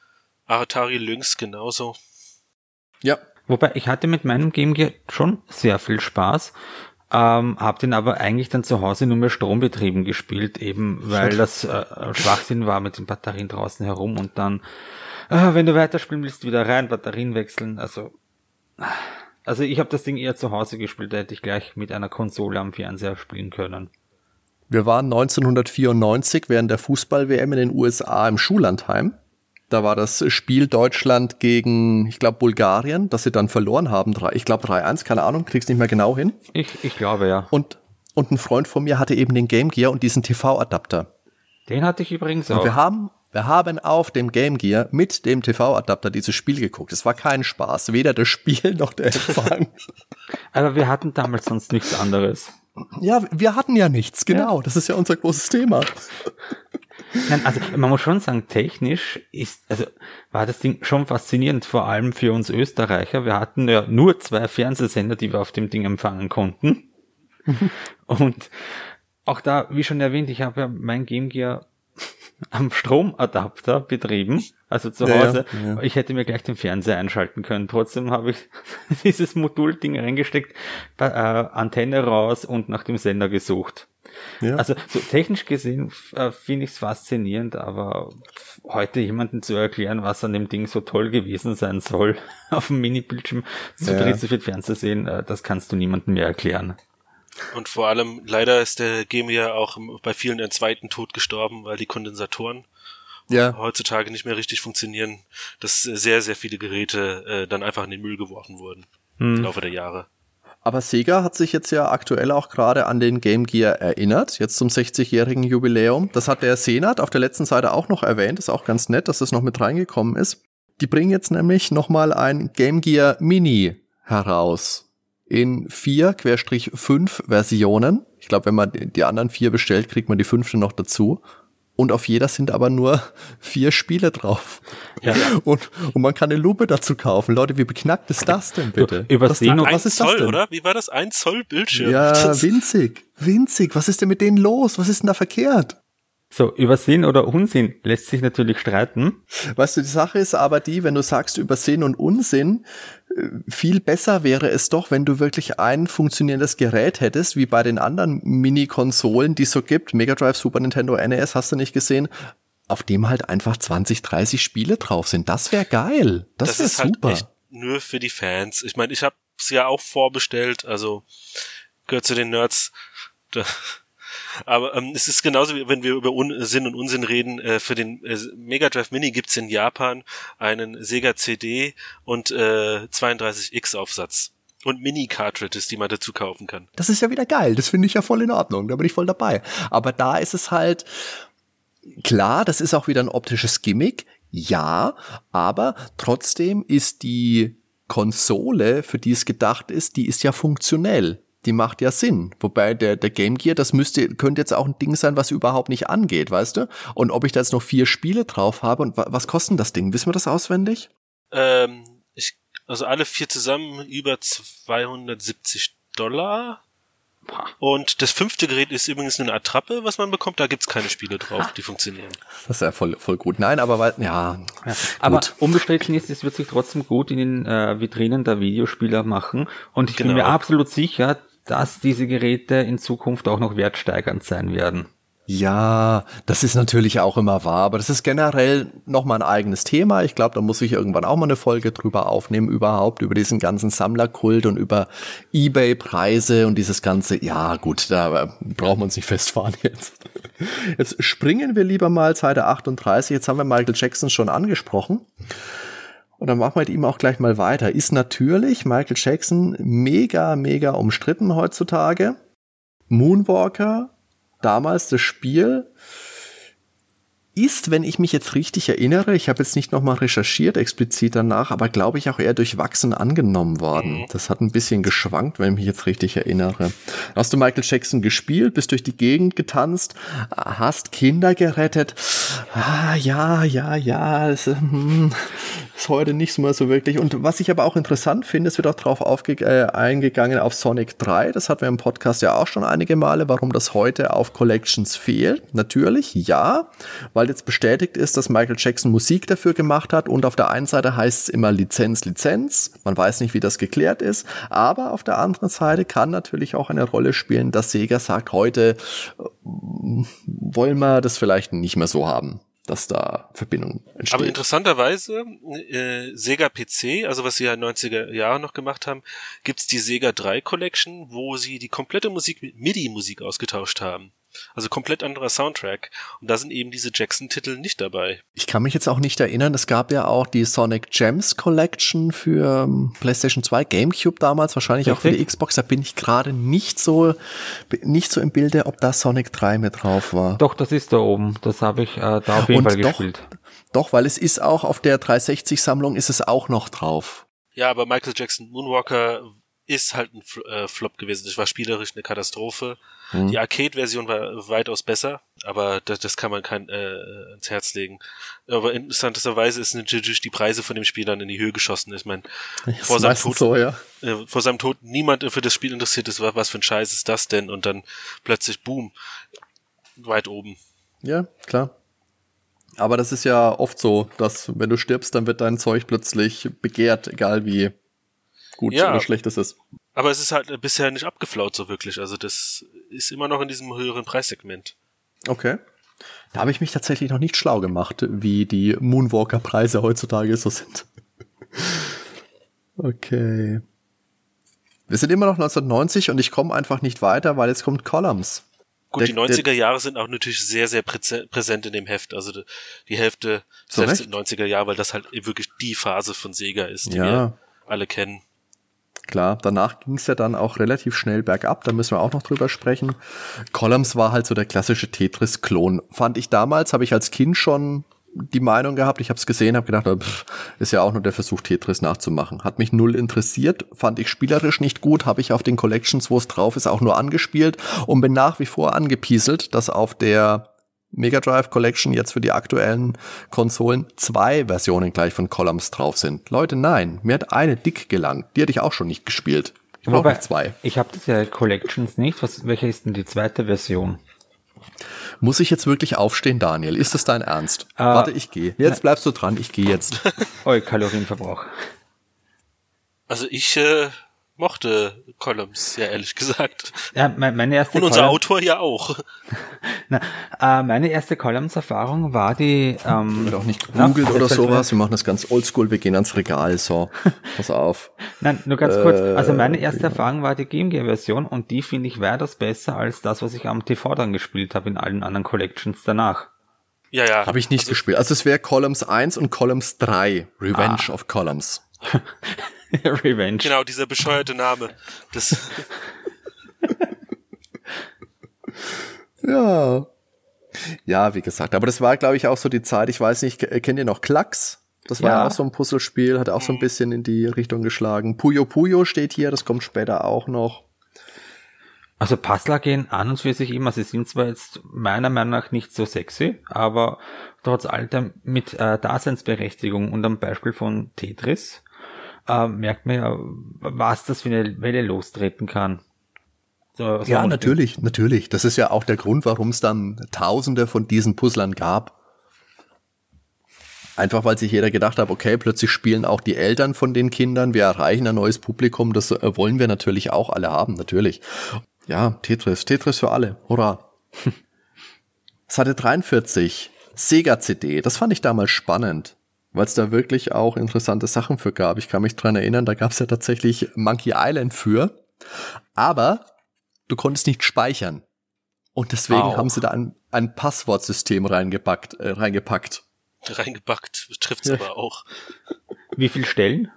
Atari Lynx genauso. Ja, Wobei ich hatte mit meinem Game Gear schon sehr viel Spaß. Ähm, hab den aber eigentlich dann zu Hause nur mehr strombetrieben gespielt, eben weil das äh, Schwachsinn war mit den Batterien draußen herum und dann, äh, wenn du weiterspielen willst, wieder rein, Batterien wechseln. Also, also ich habe das Ding eher zu Hause gespielt, da hätte ich gleich mit einer Konsole am Fernseher spielen können. Wir waren 1994 während der Fußball-WM in den USA im Schullandheim. Da war das Spiel Deutschland gegen, ich glaube, Bulgarien, das sie dann verloren haben. Ich glaube 3-1, keine Ahnung, krieg's nicht mehr genau hin. Ich, ich glaube, ja. Und, und ein Freund von mir hatte eben den Game Gear und diesen TV-Adapter. Den hatte ich übrigens auch. Und wir haben, wir haben auf dem Game Gear mit dem TV-Adapter dieses Spiel geguckt. Es war kein Spaß, weder das Spiel noch der Empfang. Aber wir hatten damals sonst nichts anderes. Ja, wir hatten ja nichts, genau. Ja. Das ist ja unser großes Thema. Nein, also man muss schon sagen, technisch ist, also war das Ding schon faszinierend, vor allem für uns Österreicher. Wir hatten ja nur zwei Fernsehsender, die wir auf dem Ding empfangen konnten. Und auch da, wie schon erwähnt, ich habe ja mein Game Gear am Stromadapter betrieben, also zu Hause. Ja, ja. Ich hätte mir gleich den Fernseher einschalten können. Trotzdem habe ich dieses Modulding reingesteckt, äh, Antenne raus und nach dem Sender gesucht. Ja. Also so technisch gesehen äh, finde ich es faszinierend, aber heute jemanden zu erklären, was an dem Ding so toll gewesen sein soll, auf dem Mini-Bildschirm zu ja. dritt zu viel Fernseher sehen, äh, das kannst du niemandem mehr erklären. Und vor allem, leider ist der Game ja auch bei vielen einen zweiten Tod gestorben, weil die Kondensatoren ja. heutzutage nicht mehr richtig funktionieren, dass sehr, sehr viele Geräte äh, dann einfach in den Müll geworfen wurden hm. im Laufe der Jahre. Aber Sega hat sich jetzt ja aktuell auch gerade an den Game Gear erinnert, jetzt zum 60-jährigen Jubiläum. Das hat der Senat auf der letzten Seite auch noch erwähnt, ist auch ganz nett, dass das noch mit reingekommen ist. Die bringen jetzt nämlich nochmal ein Game Gear Mini heraus in 4-5 Versionen. Ich glaube, wenn man die anderen vier bestellt, kriegt man die fünfte noch dazu. Und auf jeder sind aber nur vier Spiele drauf. Ja. Und, und man kann eine Lupe dazu kaufen. Leute, wie beknackt ist das denn bitte? Übersehen was, was ist Zoll, das denn? oder? Wie war das? Ein Zoll Bildschirm? Ja, winzig. Winzig. Was ist denn mit denen los? Was ist denn da verkehrt? So, Übersehen oder Unsinn lässt sich natürlich streiten. Weißt du, die Sache ist aber die, wenn du sagst Übersehen und Unsinn, viel besser wäre es doch, wenn du wirklich ein funktionierendes Gerät hättest, wie bei den anderen Mini-Konsolen, die es so gibt. Mega Drive, Super Nintendo, NES, hast du nicht gesehen, auf dem halt einfach 20, 30 Spiele drauf sind. Das wäre geil. Das, das wäre super. Halt nur für die Fans. Ich meine, ich habe es ja auch vorbestellt, also gehört zu den Nerds. Da aber ähm, es ist genauso, wie wenn wir über Un Sinn und Unsinn reden. Äh, für den äh, Mega Drive Mini gibt's in Japan einen Sega CD und äh, 32X Aufsatz und Mini-Cartridges, die man dazu kaufen kann. Das ist ja wieder geil. Das finde ich ja voll in Ordnung. Da bin ich voll dabei. Aber da ist es halt klar, das ist auch wieder ein optisches Gimmick. Ja, aber trotzdem ist die Konsole, für die es gedacht ist, die ist ja funktionell die macht ja Sinn. Wobei der, der Game Gear, das müsste, könnte jetzt auch ein Ding sein, was überhaupt nicht angeht, weißt du? Und ob ich da jetzt noch vier Spiele drauf habe und was kostet das Ding? Wissen wir das auswendig? Ähm, ich, also alle vier zusammen über 270 Dollar. Und das fünfte Gerät ist übrigens eine Attrappe, was man bekommt. Da gibt's keine Spiele drauf, die funktionieren. Das ist ja voll, voll gut. Nein, aber weil, ja. ja. Aber unbestritten ist, es wird sich trotzdem gut in den äh, Vitrinen der Videospieler machen. Und ich genau. bin mir absolut sicher, dass diese Geräte in Zukunft auch noch wertsteigernd sein werden. Ja, das ist natürlich auch immer wahr, aber das ist generell nochmal ein eigenes Thema. Ich glaube, da muss ich irgendwann auch mal eine Folge drüber aufnehmen, überhaupt über diesen ganzen Sammlerkult und über Ebay-Preise und dieses ganze, ja gut, da brauchen wir uns nicht festfahren jetzt. Jetzt springen wir lieber mal Seite 38. Jetzt haben wir Michael Jackson schon angesprochen. Und dann machen wir mit ihm auch gleich mal weiter. Ist natürlich Michael Jackson mega, mega umstritten heutzutage. Moonwalker, damals das Spiel, ist, wenn ich mich jetzt richtig erinnere, ich habe jetzt nicht nochmal recherchiert explizit danach, aber glaube ich auch eher durchwachsen angenommen worden. Mhm. Das hat ein bisschen geschwankt, wenn ich mich jetzt richtig erinnere. Hast du Michael Jackson gespielt, bist durch die Gegend getanzt, hast Kinder gerettet. Ah, ja, ja, ja, es, hm, ist heute nicht mehr so wirklich. Und was ich aber auch interessant finde, es wird auch darauf äh, eingegangen auf Sonic 3. Das hatten wir im Podcast ja auch schon einige Male, warum das heute auf Collections fehlt. Natürlich, ja, weil jetzt bestätigt ist, dass Michael Jackson Musik dafür gemacht hat und auf der einen Seite heißt es immer Lizenz, Lizenz. Man weiß nicht, wie das geklärt ist, aber auf der anderen Seite kann natürlich auch eine Rolle spielen, dass Sega sagt, heute äh, wollen wir das vielleicht nicht mehr so haben dass da Verbindungen entstehen. Aber interessanterweise, äh, Sega PC, also was sie ja in 90er Jahren noch gemacht haben, gibt's die Sega 3 Collection, wo sie die komplette Musik mit MIDI-Musik ausgetauscht haben. Also komplett anderer Soundtrack. Und da sind eben diese Jackson-Titel nicht dabei. Ich kann mich jetzt auch nicht erinnern, es gab ja auch die Sonic Gems Collection für ähm, PlayStation 2, GameCube damals, wahrscheinlich Richtig. auch für die Xbox. Da bin ich gerade nicht so, nicht so im Bilde, ob da Sonic 3 mit drauf war. Doch, das ist da oben. Das habe ich äh, da auf jeden Und Fall doch, gespielt. Doch, weil es ist auch auf der 360-Sammlung ist es auch noch drauf. Ja, aber Michael Jackson Moonwalker ist halt ein äh, Flop gewesen. Das war spielerisch eine Katastrophe. Mhm. Die Arcade-Version war weitaus besser, aber das, das kann man kein äh, ins Herz legen. Aber interessanterweise ist natürlich die Preise von dem Spiel dann in die Höhe geschossen. Ich meine, vor seinem Tod, so, ja. äh, vor seinem Tod niemand für das Spiel interessiert ist, was für ein Scheiß ist das denn? Und dann plötzlich boom, weit oben. Ja, klar. Aber das ist ja oft so, dass wenn du stirbst, dann wird dein Zeug plötzlich begehrt, egal wie gut ja, oder schlecht es ist. Aber es ist halt bisher nicht abgeflaut so wirklich. Also das ist immer noch in diesem höheren Preissegment. Okay. Da habe ich mich tatsächlich noch nicht schlau gemacht, wie die Moonwalker-Preise heutzutage so sind. okay. Wir sind immer noch 1990 und ich komme einfach nicht weiter, weil jetzt kommt Columns. Gut, der, die 90er Jahre sind auch natürlich sehr, sehr präsent in dem Heft. Also die Hälfte so selbst in 90er Jahre, weil das halt wirklich die Phase von Sega ist, die ja. wir alle kennen. Klar, danach ging es ja dann auch relativ schnell bergab, da müssen wir auch noch drüber sprechen. Columns war halt so der klassische Tetris-Klon. Fand ich damals, habe ich als Kind schon die Meinung gehabt, ich habe es gesehen, habe gedacht, pff, ist ja auch nur der Versuch, Tetris nachzumachen. Hat mich null interessiert, fand ich spielerisch nicht gut, habe ich auf den Collections, wo es drauf ist, auch nur angespielt und bin nach wie vor angepieselt, dass auf der Mega Drive Collection jetzt für die aktuellen Konsolen zwei Versionen gleich von Columns drauf sind. Leute, nein, mir hat eine dick gelangt. Die hätte ich auch schon nicht gespielt. Ich brauche noch zwei. Ich habe das ja Collections nicht. Was, welche ist denn die zweite Version? Muss ich jetzt wirklich aufstehen, Daniel? Ist das dein Ernst? Äh, Warte, ich gehe. Jetzt bleibst du dran, ich gehe jetzt. Eu Kalorienverbrauch. Also ich äh, mochte Columns, ja ehrlich gesagt. Ja, meine erste Und unser Column Autor ja auch. Na, äh, meine erste Columns-Erfahrung war die. Ähm, wir doch nicht gegoogelt oder sowas. Wir machen das ganz oldschool. Wir gehen ans Regal. So, pass auf. Nein, nur ganz äh, kurz. Also meine erste Erfahrung war die Game Gear-Version und die finde ich weitaus besser als das, was ich am TV dann gespielt habe in allen anderen Collections danach. Ja, ja. Habe ich nicht also, gespielt. Also es wäre Columns 1 und Columns 3. Revenge ah. of Columns. Revenge. Genau, dieser bescheuerte Name. Das ja. Ja, wie gesagt. Aber das war, glaube ich, auch so die Zeit. Ich weiß nicht, kennt ihr noch Klacks? Das war ja. auch so ein Puzzlespiel, hat auch so ein mhm. bisschen in die Richtung geschlagen. Puyo Puyo steht hier, das kommt später auch noch. Also Puzzler gehen an und für sich immer. Sie sind zwar jetzt meiner Meinung nach nicht so sexy, aber trotz allem mit äh, Daseinsberechtigung und am Beispiel von Tetris äh, merkt man ja, was das für eine Welle lostreten kann. So, ja, natürlich, natürlich. Das ist ja auch der Grund, warum es dann Tausende von diesen Puzzlern gab. Einfach weil sich jeder gedacht hat, okay, plötzlich spielen auch die Eltern von den Kindern, wir erreichen ein neues Publikum, das äh, wollen wir natürlich auch alle haben, natürlich. Ja, Tetris, Tetris für alle, hurra. Hatte 43 Sega CD, das fand ich damals spannend weil es da wirklich auch interessante Sachen für gab. Ich kann mich dran erinnern, da gab es ja tatsächlich Monkey Island für, aber du konntest nicht speichern. Und deswegen auch. haben sie da ein, ein Passwortsystem reingepackt, äh, reingepackt. Reingepackt, trifft es aber auch. Wie viel Stellen?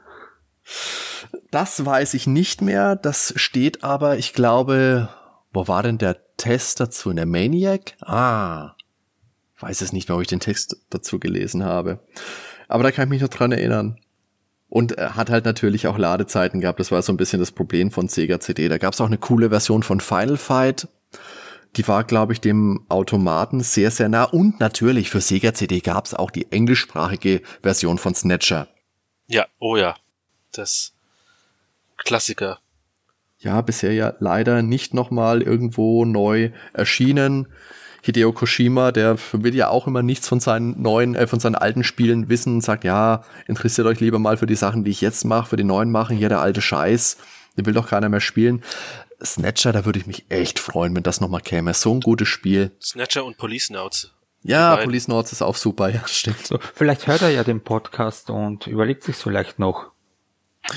Das weiß ich nicht mehr. Das steht aber, ich glaube, wo war denn der Test dazu? In der Maniac? Ah, weiß es nicht mehr, ob ich den Text dazu gelesen habe. Aber da kann ich mich noch dran erinnern. Und er hat halt natürlich auch Ladezeiten gehabt. Das war so ein bisschen das Problem von Sega CD. Da gab es auch eine coole Version von Final Fight. Die war, glaube ich, dem Automaten sehr, sehr nah. Und natürlich für Sega CD gab es auch die englischsprachige Version von Snatcher. Ja, oh ja. Das Klassiker. Ja, bisher ja leider nicht nochmal irgendwo neu erschienen. Hideo Koshima, der will ja auch immer nichts von seinen neuen, äh, von seinen alten Spielen wissen, sagt, ja, interessiert euch lieber mal für die Sachen, die ich jetzt mache, für die neuen machen, hier der alte Scheiß, den will doch keiner mehr spielen. Snatcher, da würde ich mich echt freuen, wenn das nochmal käme. So ein gutes Spiel. Snatcher und Police Notes. Ja, Police Notes ist auch super, ja, stimmt. So, vielleicht hört er ja den Podcast und überlegt sich vielleicht noch.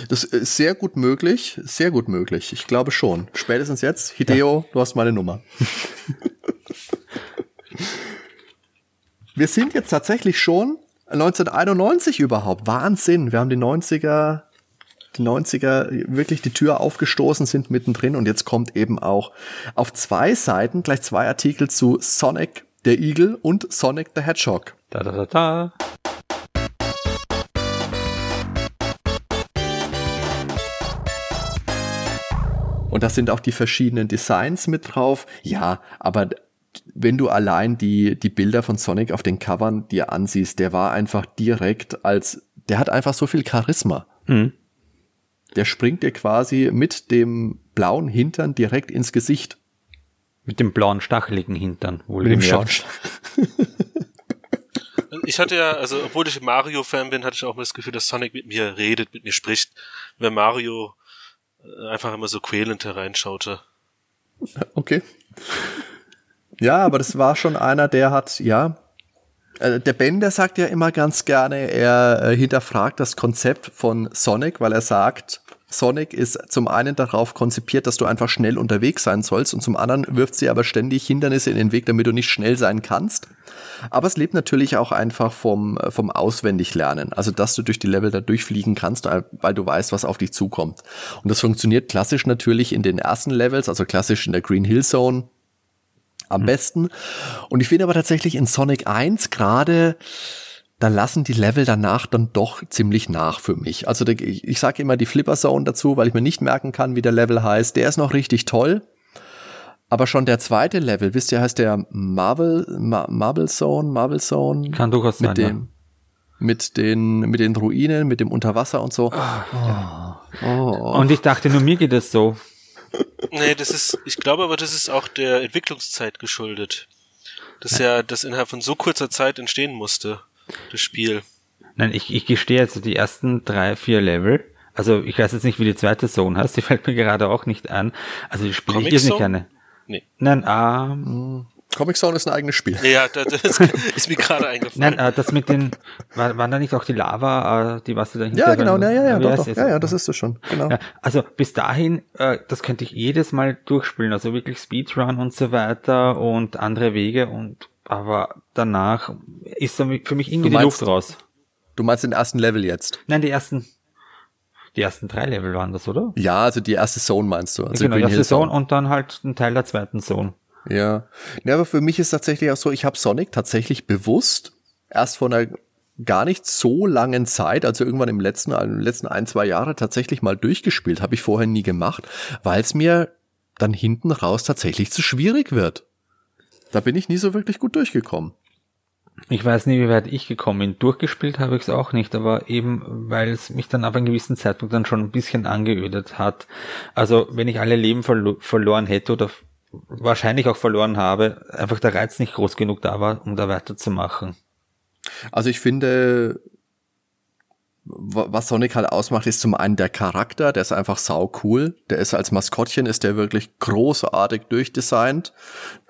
Das ist sehr gut möglich, sehr gut möglich. Ich glaube schon. Spätestens jetzt, Hideo, ja. du hast meine Nummer. Wir sind jetzt tatsächlich schon 1991 überhaupt. Wahnsinn. Wir haben die 90er, die 90er wirklich die Tür aufgestoßen, sind mittendrin und jetzt kommt eben auch auf zwei Seiten gleich zwei Artikel zu Sonic der Igel und Sonic the Hedgehog. Da da da da. Und da sind auch die verschiedenen Designs mit drauf. Ja, aber wenn du allein die, die Bilder von Sonic auf den Covern dir ansiehst, der war einfach direkt als, der hat einfach so viel Charisma. Mhm. Der springt dir quasi mit dem blauen Hintern direkt ins Gesicht. Mit dem blauen stacheligen Hintern, wohl mit dem blauen Ich hatte ja, also obwohl ich Mario-Fan bin, hatte ich auch mal das Gefühl, dass Sonic mit mir redet, mit mir spricht. Wenn Mario äh, einfach immer so quälend hereinschaute. Okay. Ja, aber das war schon einer, der hat, ja, äh, der Ben, der sagt ja immer ganz gerne, er äh, hinterfragt das Konzept von Sonic, weil er sagt, Sonic ist zum einen darauf konzipiert, dass du einfach schnell unterwegs sein sollst und zum anderen wirft sie aber ständig Hindernisse in den Weg, damit du nicht schnell sein kannst. Aber es lebt natürlich auch einfach vom, vom Auswendiglernen. Also, dass du durch die Level da durchfliegen kannst, weil du weißt, was auf dich zukommt. Und das funktioniert klassisch natürlich in den ersten Levels, also klassisch in der Green Hill Zone am mhm. besten. Und ich finde aber tatsächlich in Sonic 1 gerade, da lassen die Level danach dann doch ziemlich nach für mich. Also ich, ich sage immer die Flipper Zone dazu, weil ich mir nicht merken kann, wie der Level heißt. Der ist noch richtig toll. Aber schon der zweite Level, wisst ihr, heißt der Marvel, Ma Marble Zone, Marble Zone. Kann durchaus mit sein. Dem, ja. Mit den, mit den Ruinen, mit dem Unterwasser und so. Oh, oh. Oh. Und ich dachte, nur mir geht es so. Nee, das ist, ich glaube aber, das ist auch der Entwicklungszeit geschuldet. Dass ja das innerhalb von so kurzer Zeit entstehen musste, das Spiel. Nein, ich, ich gestehe jetzt die ersten drei, vier Level. Also ich weiß jetzt nicht, wie die zweite Zone heißt, die fällt mir gerade auch nicht an. Also die spiele ich jetzt nicht gerne. Nee. Nein, ähm, Comic Zone ist ein eigenes Spiel. Ja, das ist mir gerade eingefallen. Nein, äh, das mit den, war, waren da nicht auch die Lava, äh, die was du da Ja, genau, ja, ja, ja, doch, doch. ja, ja, das ist es schon, genau. Ja, also bis dahin, äh, das könnte ich jedes Mal durchspielen, also wirklich Speedrun und so weiter und andere Wege und, aber danach ist für mich irgendwie meinst, die Luft raus. Du meinst den ersten Level jetzt? Nein, die ersten, die ersten drei Level waren das, oder? Ja, also die erste Zone meinst du. Also genau, die erste Zone und dann halt ein Teil der zweiten Zone. Ja. ja, aber für mich ist tatsächlich auch so, ich habe Sonic tatsächlich bewusst erst vor einer gar nicht so langen Zeit, also irgendwann im letzten, im letzten ein, zwei Jahre tatsächlich mal durchgespielt, habe ich vorher nie gemacht, weil es mir dann hinten raus tatsächlich zu schwierig wird. Da bin ich nie so wirklich gut durchgekommen. Ich weiß nie, wie weit ich gekommen bin. Durchgespielt habe ich es auch nicht, aber eben, weil es mich dann ab einem gewissen Zeitpunkt dann schon ein bisschen angeödet hat. Also, wenn ich alle Leben verlo verloren hätte oder wahrscheinlich auch verloren habe, einfach der Reiz nicht groß genug da war, um da weiterzumachen. Also ich finde, was Sonic halt ausmacht, ist zum einen der Charakter, der ist einfach sau cool. Der ist als Maskottchen, ist der wirklich großartig durchdesignt.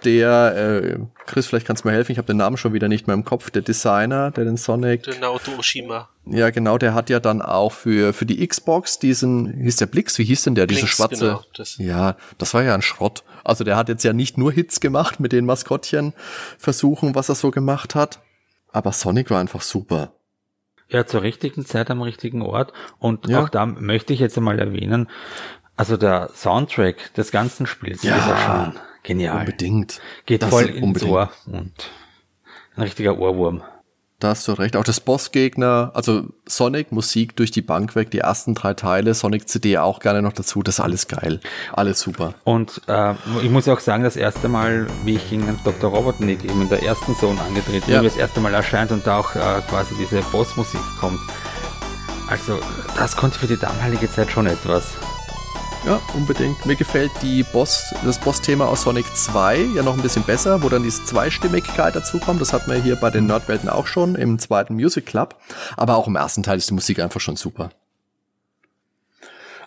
Der, äh, Chris, vielleicht kannst du mir helfen, ich habe den Namen schon wieder nicht mehr im Kopf, der Designer, der den Sonic. Der Naoto Oshima. Ja, genau, der hat ja dann auch für, für die Xbox diesen, hieß der Blix, wie hieß denn der, diese schwarze? Genau, das. Ja, das war ja ein Schrott. Also der hat jetzt ja nicht nur Hits gemacht mit den Maskottchen versuchen, was er so gemacht hat. Aber Sonic war einfach super. Ja, zur richtigen Zeit am richtigen Ort. Und ja. auch da möchte ich jetzt einmal erwähnen, also der Soundtrack des ganzen Spiels ja, ist ja schon genial. Unbedingt. Geht das voll ins unbedingt. Ohr und ein richtiger Ohrwurm. Da hast du recht. Auch das Bossgegner, also Sonic, Musik durch die Bank weg, die ersten drei Teile, Sonic CD auch gerne noch dazu, das ist alles geil. Alles super. Und äh, ich muss auch sagen, das erste Mal, wie ich in Dr. Robotnik eben in der ersten Zone angetreten ja. wie das erste Mal erscheint und da auch äh, quasi diese Bossmusik kommt. Also, das konnte für die damalige Zeit schon etwas. Ja, unbedingt. Mir gefällt die Boss, das Boss-Thema aus Sonic 2 ja noch ein bisschen besser, wo dann diese Zweistimmigkeit dazu kommt. Das hatten wir hier bei den Nerdwelten auch schon im zweiten Music Club. Aber auch im ersten Teil ist die Musik einfach schon super.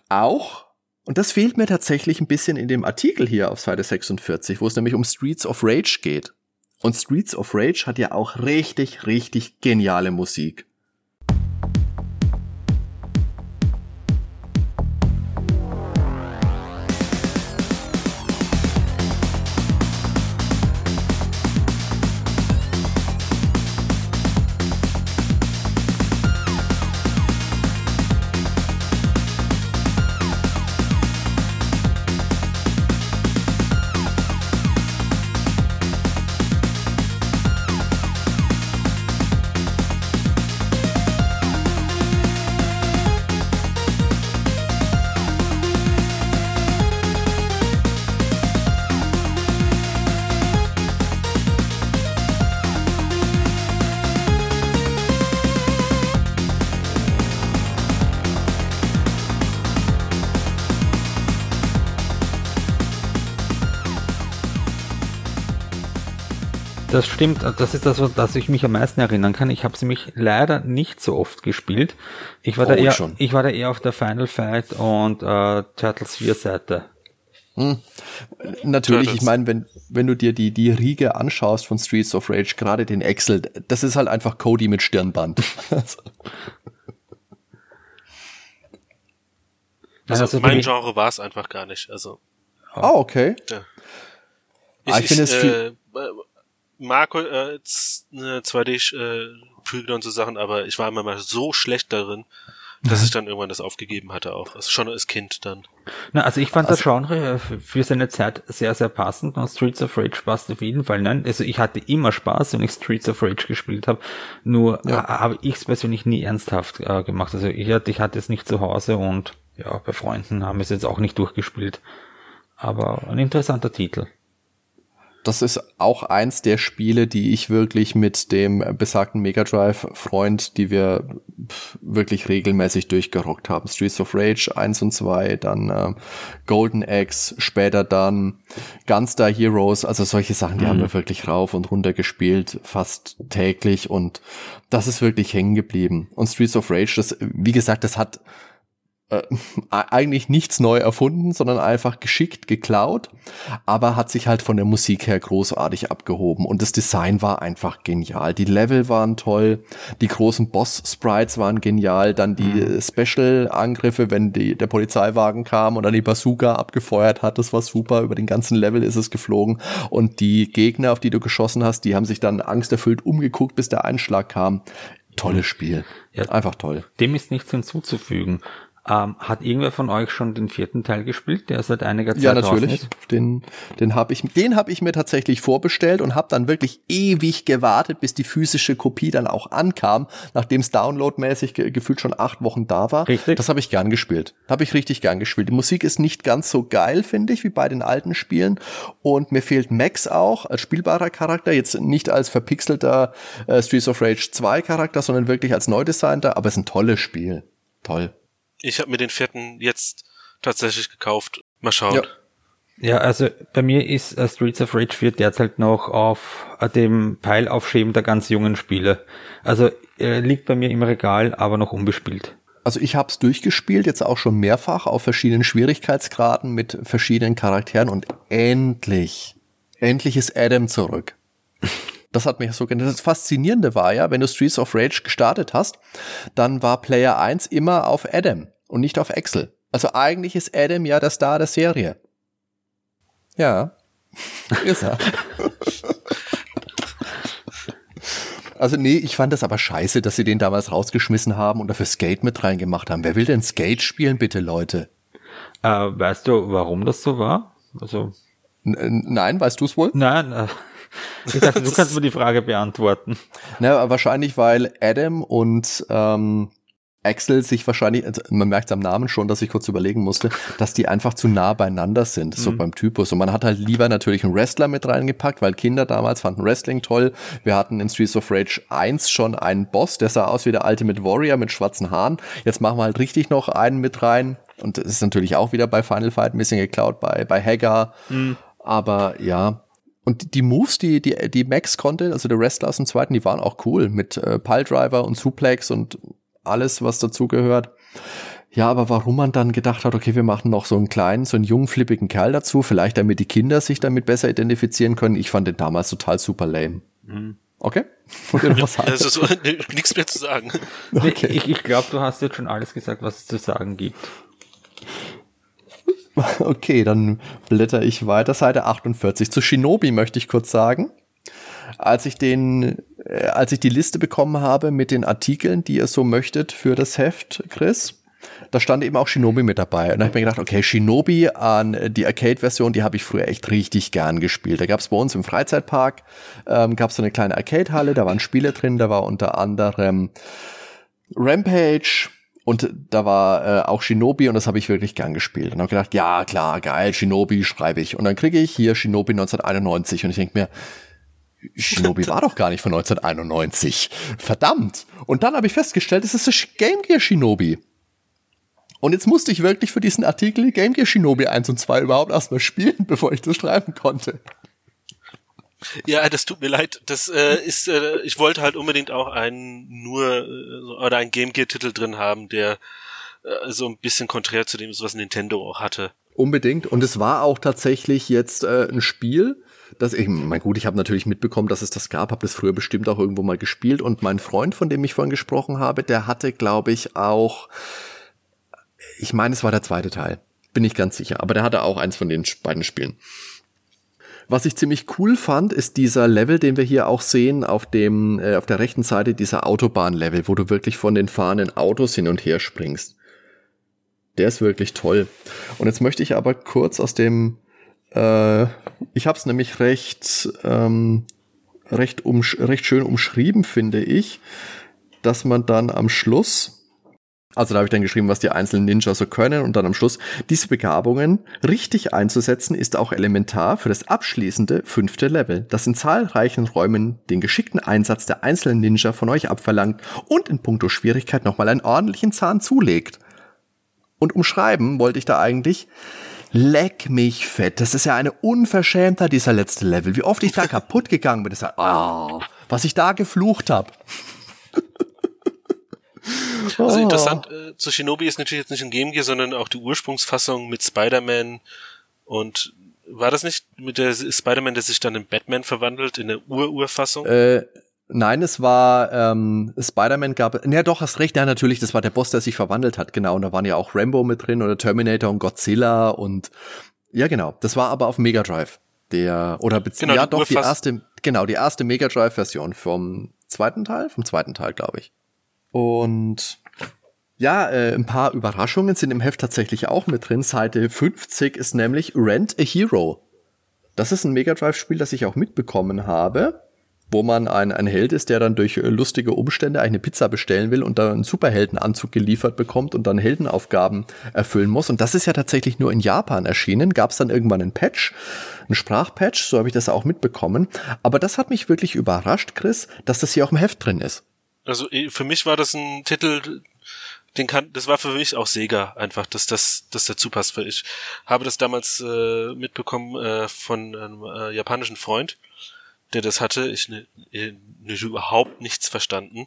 Auch, und das fehlt mir tatsächlich ein bisschen in dem Artikel hier auf Seite 46, wo es nämlich um Streets of Rage geht. Und Streets of Rage hat ja auch richtig, richtig geniale Musik. Das stimmt, das ist das, was ich mich am meisten erinnern kann. Ich habe sie mich leider nicht so oft gespielt. Ich war, oh, da, eher, schon. ich war da eher auf der Final Fight und äh, Turtles 4 Seite. Hm. Natürlich, ich meine, wenn, wenn du dir die, die Riege anschaust von Streets of Rage, gerade den Excel, das ist halt einfach Cody mit Stirnband. also, also mein Genre war es einfach gar nicht. Also. Ah, oh, okay. Ja. Ich, ah, ich, ich finde es äh, Marco äh, eine 2D-Prügel äh, und so Sachen, aber ich war immer mal so schlecht darin, dass ich dann irgendwann das aufgegeben hatte auch. Also schon als Kind dann. Na, also ich fand also, das Genre äh, für seine Zeit sehr, sehr passend und Streets of Rage passt auf jeden Fall. Nein, also ich hatte immer Spaß, wenn ich Streets of Rage gespielt habe. Nur ja. habe ich es persönlich nie ernsthaft äh, gemacht. Also ich hatte, ich hatte es nicht zu Hause und ja, bei Freunden haben wir es jetzt auch nicht durchgespielt. Aber ein interessanter Titel das ist auch eins der Spiele, die ich wirklich mit dem besagten Mega Drive Freund, die wir wirklich regelmäßig durchgerockt haben. Streets of Rage 1 und 2, dann äh, Golden Axe, später dann Gunstar Heroes, also solche Sachen, die mhm. haben wir wirklich rauf und runter gespielt, fast täglich und das ist wirklich hängen geblieben. Und Streets of Rage, das, wie gesagt, das hat äh, eigentlich nichts neu erfunden, sondern einfach geschickt geklaut, aber hat sich halt von der Musik her großartig abgehoben und das Design war einfach genial. Die Level waren toll, die großen Boss-Sprites waren genial, dann die mhm. Special-Angriffe, wenn die, der Polizeiwagen kam und dann die Bazooka abgefeuert hat, das war super, über den ganzen Level ist es geflogen und die Gegner, auf die du geschossen hast, die haben sich dann angsterfüllt umgeguckt, bis der Einschlag kam. Tolles Spiel. Ja, Einfach toll. Dem ist nichts hinzuzufügen. Ähm, hat irgendwer von euch schon den vierten Teil gespielt, der seit einiger Zeit Ja, natürlich. Den, den habe ich, den habe ich mir tatsächlich vorbestellt und habe dann wirklich ewig gewartet, bis die physische Kopie dann auch ankam, nachdem es downloadmäßig ge gefühlt schon acht Wochen da war. Richtig. Das habe ich gern gespielt. Habe ich richtig gern gespielt. Die Musik ist nicht ganz so geil, finde ich, wie bei den alten Spielen. Und mir fehlt Max auch als spielbarer Charakter, jetzt nicht als verpixelter äh, Streets of Rage 2 Charakter, sondern wirklich als neu designter. Aber es ist ein tolles Spiel. Toll ich habe mir den vierten jetzt tatsächlich gekauft. Mal schauen. Ja. Ja, also bei mir ist uh, Streets of Rage 4 derzeit noch auf uh, dem Peilaufschieben der ganz jungen Spiele. Also äh, liegt bei mir im Regal, aber noch unbespielt. Also ich habe es durchgespielt, jetzt auch schon mehrfach auf verschiedenen Schwierigkeitsgraden mit verschiedenen Charakteren und endlich, endlich ist Adam zurück. Das hat mich so genannt. Das Faszinierende war ja, wenn du Streets of Rage gestartet hast, dann war Player 1 immer auf Adam und nicht auf Excel. Also eigentlich ist Adam ja der Star der Serie. Ja. ist er. Also nee, ich fand das aber scheiße, dass sie den damals rausgeschmissen haben und dafür Skate mit reingemacht haben. Wer will denn Skate spielen, bitte, Leute? Äh, weißt du, warum das so war? Also N nein, weißt du es wohl? Nein, äh, ich dachte, du kannst mir die Frage beantworten. Na, wahrscheinlich, weil Adam und ähm, Axel sich wahrscheinlich, also man merkt am Namen schon, dass ich kurz überlegen musste, dass die einfach zu nah beieinander sind, so mhm. beim Typus. Und man hat halt lieber natürlich einen Wrestler mit reingepackt, weil Kinder damals fanden Wrestling toll. Wir hatten in Streets of Rage 1 schon einen Boss, der sah aus wie der Ultimate Warrior mit schwarzen Haaren. Jetzt machen wir halt richtig noch einen mit rein. Und das ist natürlich auch wieder bei Final Fight ein bisschen geklaut, bei, bei Hagar. Mhm. Aber ja, und die Moves, die, die, die Max konnte, also der Wrestler aus dem zweiten, die waren auch cool mit äh, Piledriver und Suplex und alles, was dazugehört. Ja, aber warum man dann gedacht hat, okay, wir machen noch so einen kleinen, so einen jungen, flippigen Kerl dazu, vielleicht damit die Kinder sich damit besser identifizieren können. Ich fand den damals total super lame. Mhm. Okay? was also so, nichts mehr zu sagen. Okay. Ich, ich glaube, du hast jetzt schon alles gesagt, was es zu sagen gibt. Okay, dann blätter ich weiter. Seite 48. Zu Shinobi möchte ich kurz sagen als ich den, äh, als ich die Liste bekommen habe mit den Artikeln, die ihr so möchtet für das Heft, Chris, da stand eben auch Shinobi mit dabei. Und da habe ich mir gedacht, okay, Shinobi an die Arcade-Version, die habe ich früher echt richtig gern gespielt. Da gab es bei uns im Freizeitpark, ähm, gab es so eine kleine Arcade-Halle, da waren Spiele drin, da war unter anderem Rampage, und da war äh, auch Shinobi und das habe ich wirklich gern gespielt. Und habe gedacht, ja klar, geil, Shinobi schreibe ich. Und dann kriege ich hier Shinobi 1991 und ich denke mir, Shinobi war doch gar nicht von 1991. Verdammt. Und dann habe ich festgestellt, es ist das Game Gear Shinobi. Und jetzt musste ich wirklich für diesen Artikel Game Gear Shinobi 1 und 2 überhaupt erstmal spielen, bevor ich das schreiben konnte. Ja, das tut mir leid. Das äh, ist, äh, ich wollte halt unbedingt auch einen nur äh, oder einen Game Gear Titel drin haben, der äh, so ein bisschen konträr zu dem ist, was Nintendo auch hatte. Unbedingt. Und es war auch tatsächlich jetzt äh, ein Spiel, das ich, mein gut, ich habe natürlich mitbekommen, dass es das gab, habe das früher bestimmt auch irgendwo mal gespielt und mein Freund, von dem ich vorhin gesprochen habe, der hatte, glaube ich, auch, ich meine, es war der zweite Teil, bin ich ganz sicher, aber der hatte auch eins von den beiden Spielen. Was ich ziemlich cool fand, ist dieser Level, den wir hier auch sehen auf dem äh, auf der rechten Seite dieser Autobahnlevel, wo du wirklich von den fahrenden Autos hin und her springst. Der ist wirklich toll. Und jetzt möchte ich aber kurz aus dem äh, ich habe es nämlich recht, ähm, recht, recht schön umschrieben, finde ich, dass man dann am Schluss, also da habe ich dann geschrieben, was die einzelnen Ninja so können und dann am Schluss, diese Begabungen richtig einzusetzen, ist auch elementar für das abschließende fünfte Level, das in zahlreichen Räumen den geschickten Einsatz der einzelnen Ninja von euch abverlangt und in puncto Schwierigkeit nochmal einen ordentlichen Zahn zulegt. Und umschreiben wollte ich da eigentlich, Leck mich fett. Das ist ja eine Unverschämtheit, dieser letzte Level. Wie oft ich da kaputt gegangen bin. Das ist, oh, was ich da geflucht habe. Also interessant äh, zu Shinobi ist natürlich jetzt nicht ein Game Gear, sondern auch die Ursprungsfassung mit Spider-Man und war das nicht mit der Spider-Man, der sich dann in Batman verwandelt, in der Ur-Urfassung? Äh, Nein, es war ähm, Spider-Man gab. Ja, doch, hast recht. Ja, natürlich, das war der Boss, der sich verwandelt hat. Genau. Und da waren ja auch Rambo mit drin oder Terminator und Godzilla und ja, genau. Das war aber auf Mega Drive. Der oder genau, ja, doch die erste, genau die erste Mega Drive Version vom zweiten Teil, vom zweiten Teil, glaube ich. Und ja, äh, ein paar Überraschungen sind im Heft tatsächlich auch mit drin. Seite 50 ist nämlich Rent a Hero. Das ist ein Mega Drive Spiel, das ich auch mitbekommen habe wo man ein, ein Held ist, der dann durch äh, lustige Umstände eine Pizza bestellen will und dann einen Superheldenanzug geliefert bekommt und dann Heldenaufgaben erfüllen muss. Und das ist ja tatsächlich nur in Japan erschienen. Gab es dann irgendwann einen Patch, einen Sprachpatch, so habe ich das auch mitbekommen. Aber das hat mich wirklich überrascht, Chris, dass das hier auch im Heft drin ist. Also äh, für mich war das ein Titel, den kann, das war für mich auch Sega einfach, dass das, dass dazu passt. Ich habe das damals äh, mitbekommen äh, von einem äh, japanischen Freund der das hatte. Ich ne, ne, überhaupt nichts verstanden.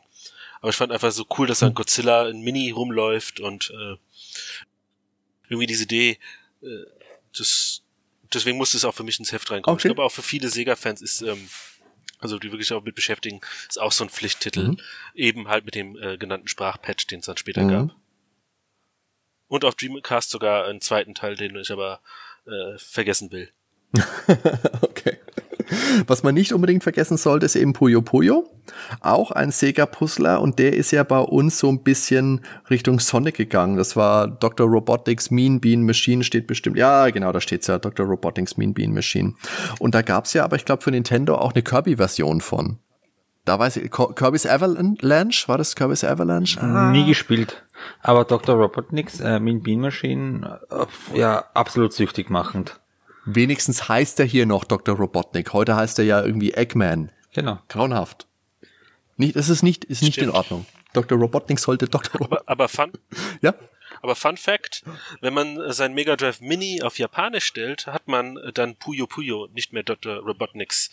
Aber ich fand einfach so cool, dass dann Godzilla in Mini rumläuft und äh, irgendwie diese Idee, äh, das, deswegen musste es auch für mich ins Heft reinkommen. Okay. Ich glaube auch für viele Sega-Fans ist, ähm, also die wirklich auch mit beschäftigen, ist auch so ein Pflichttitel. Mhm. Eben halt mit dem äh, genannten Sprachpatch, den es dann später mhm. gab. Und auf Dreamcast sogar einen zweiten Teil, den ich aber äh, vergessen will. okay. Was man nicht unbedingt vergessen sollte, ist eben Puyo Puyo. Auch ein Sega-Puzzler und der ist ja bei uns so ein bisschen Richtung Sonic gegangen. Das war Dr. Robotics Mean Bean Machine steht bestimmt. Ja, genau, da steht's ja, Dr. Robotics Mean Bean Machine. Und da gab's ja aber, ich glaube, für Nintendo auch eine Kirby-Version von. Da weiß ich, Kirby's Avalanche, war das Kirby's Avalanche? Ah. Nie gespielt. Aber Dr. Robotnik's äh, Mean Bean Machine, äh, ja, absolut süchtig machend. Wenigstens heißt er hier noch Dr. Robotnik. Heute heißt er ja irgendwie Eggman. Genau. Grauenhaft. Nicht, es ist nicht, ist nicht in Ordnung. Dr. Robotnik sollte Dr. Robotnik. Aber, aber Fun. ja. Aber Fun Fact, wenn man sein Mega Drive Mini auf Japanisch stellt, hat man dann Puyo Puyo, nicht mehr Dr. Robotniks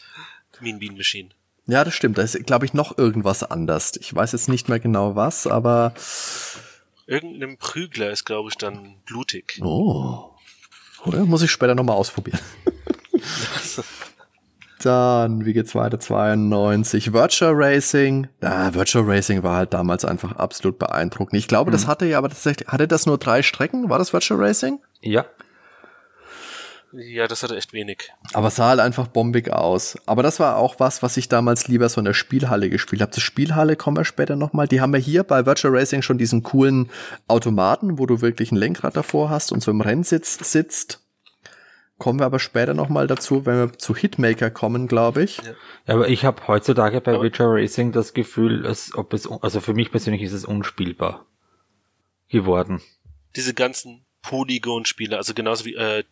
Mean Bean Machine. Ja, das stimmt. Da ist, glaube ich, noch irgendwas anders. Ich weiß jetzt nicht mehr genau was, aber. Irgendeinem Prügler ist, glaube ich, dann blutig. Oh. Oder muss ich später nochmal ausprobieren. Dann, wie geht's weiter? 92. Virtual Racing. Ah, Virtual Racing war halt damals einfach absolut beeindruckend. Ich glaube, mhm. das hatte ja, aber tatsächlich, hatte das nur drei Strecken? War das Virtual Racing? Ja. Ja, das hatte echt wenig. Aber sah halt einfach bombig aus. Aber das war auch was, was ich damals lieber so in der Spielhalle gespielt habe. Zur Spielhalle kommen wir später nochmal. Die haben wir hier bei Virtual Racing schon diesen coolen Automaten, wo du wirklich ein Lenkrad davor hast und so im Rennsitz sitzt. Kommen wir aber später nochmal dazu, wenn wir zu Hitmaker kommen, glaube ich. Ja, aber ich habe heutzutage bei Virtual Racing das Gefühl, als ob es, also für mich persönlich ist es unspielbar geworden. Diese ganzen Polygon-Spiele, also genauso wie äh,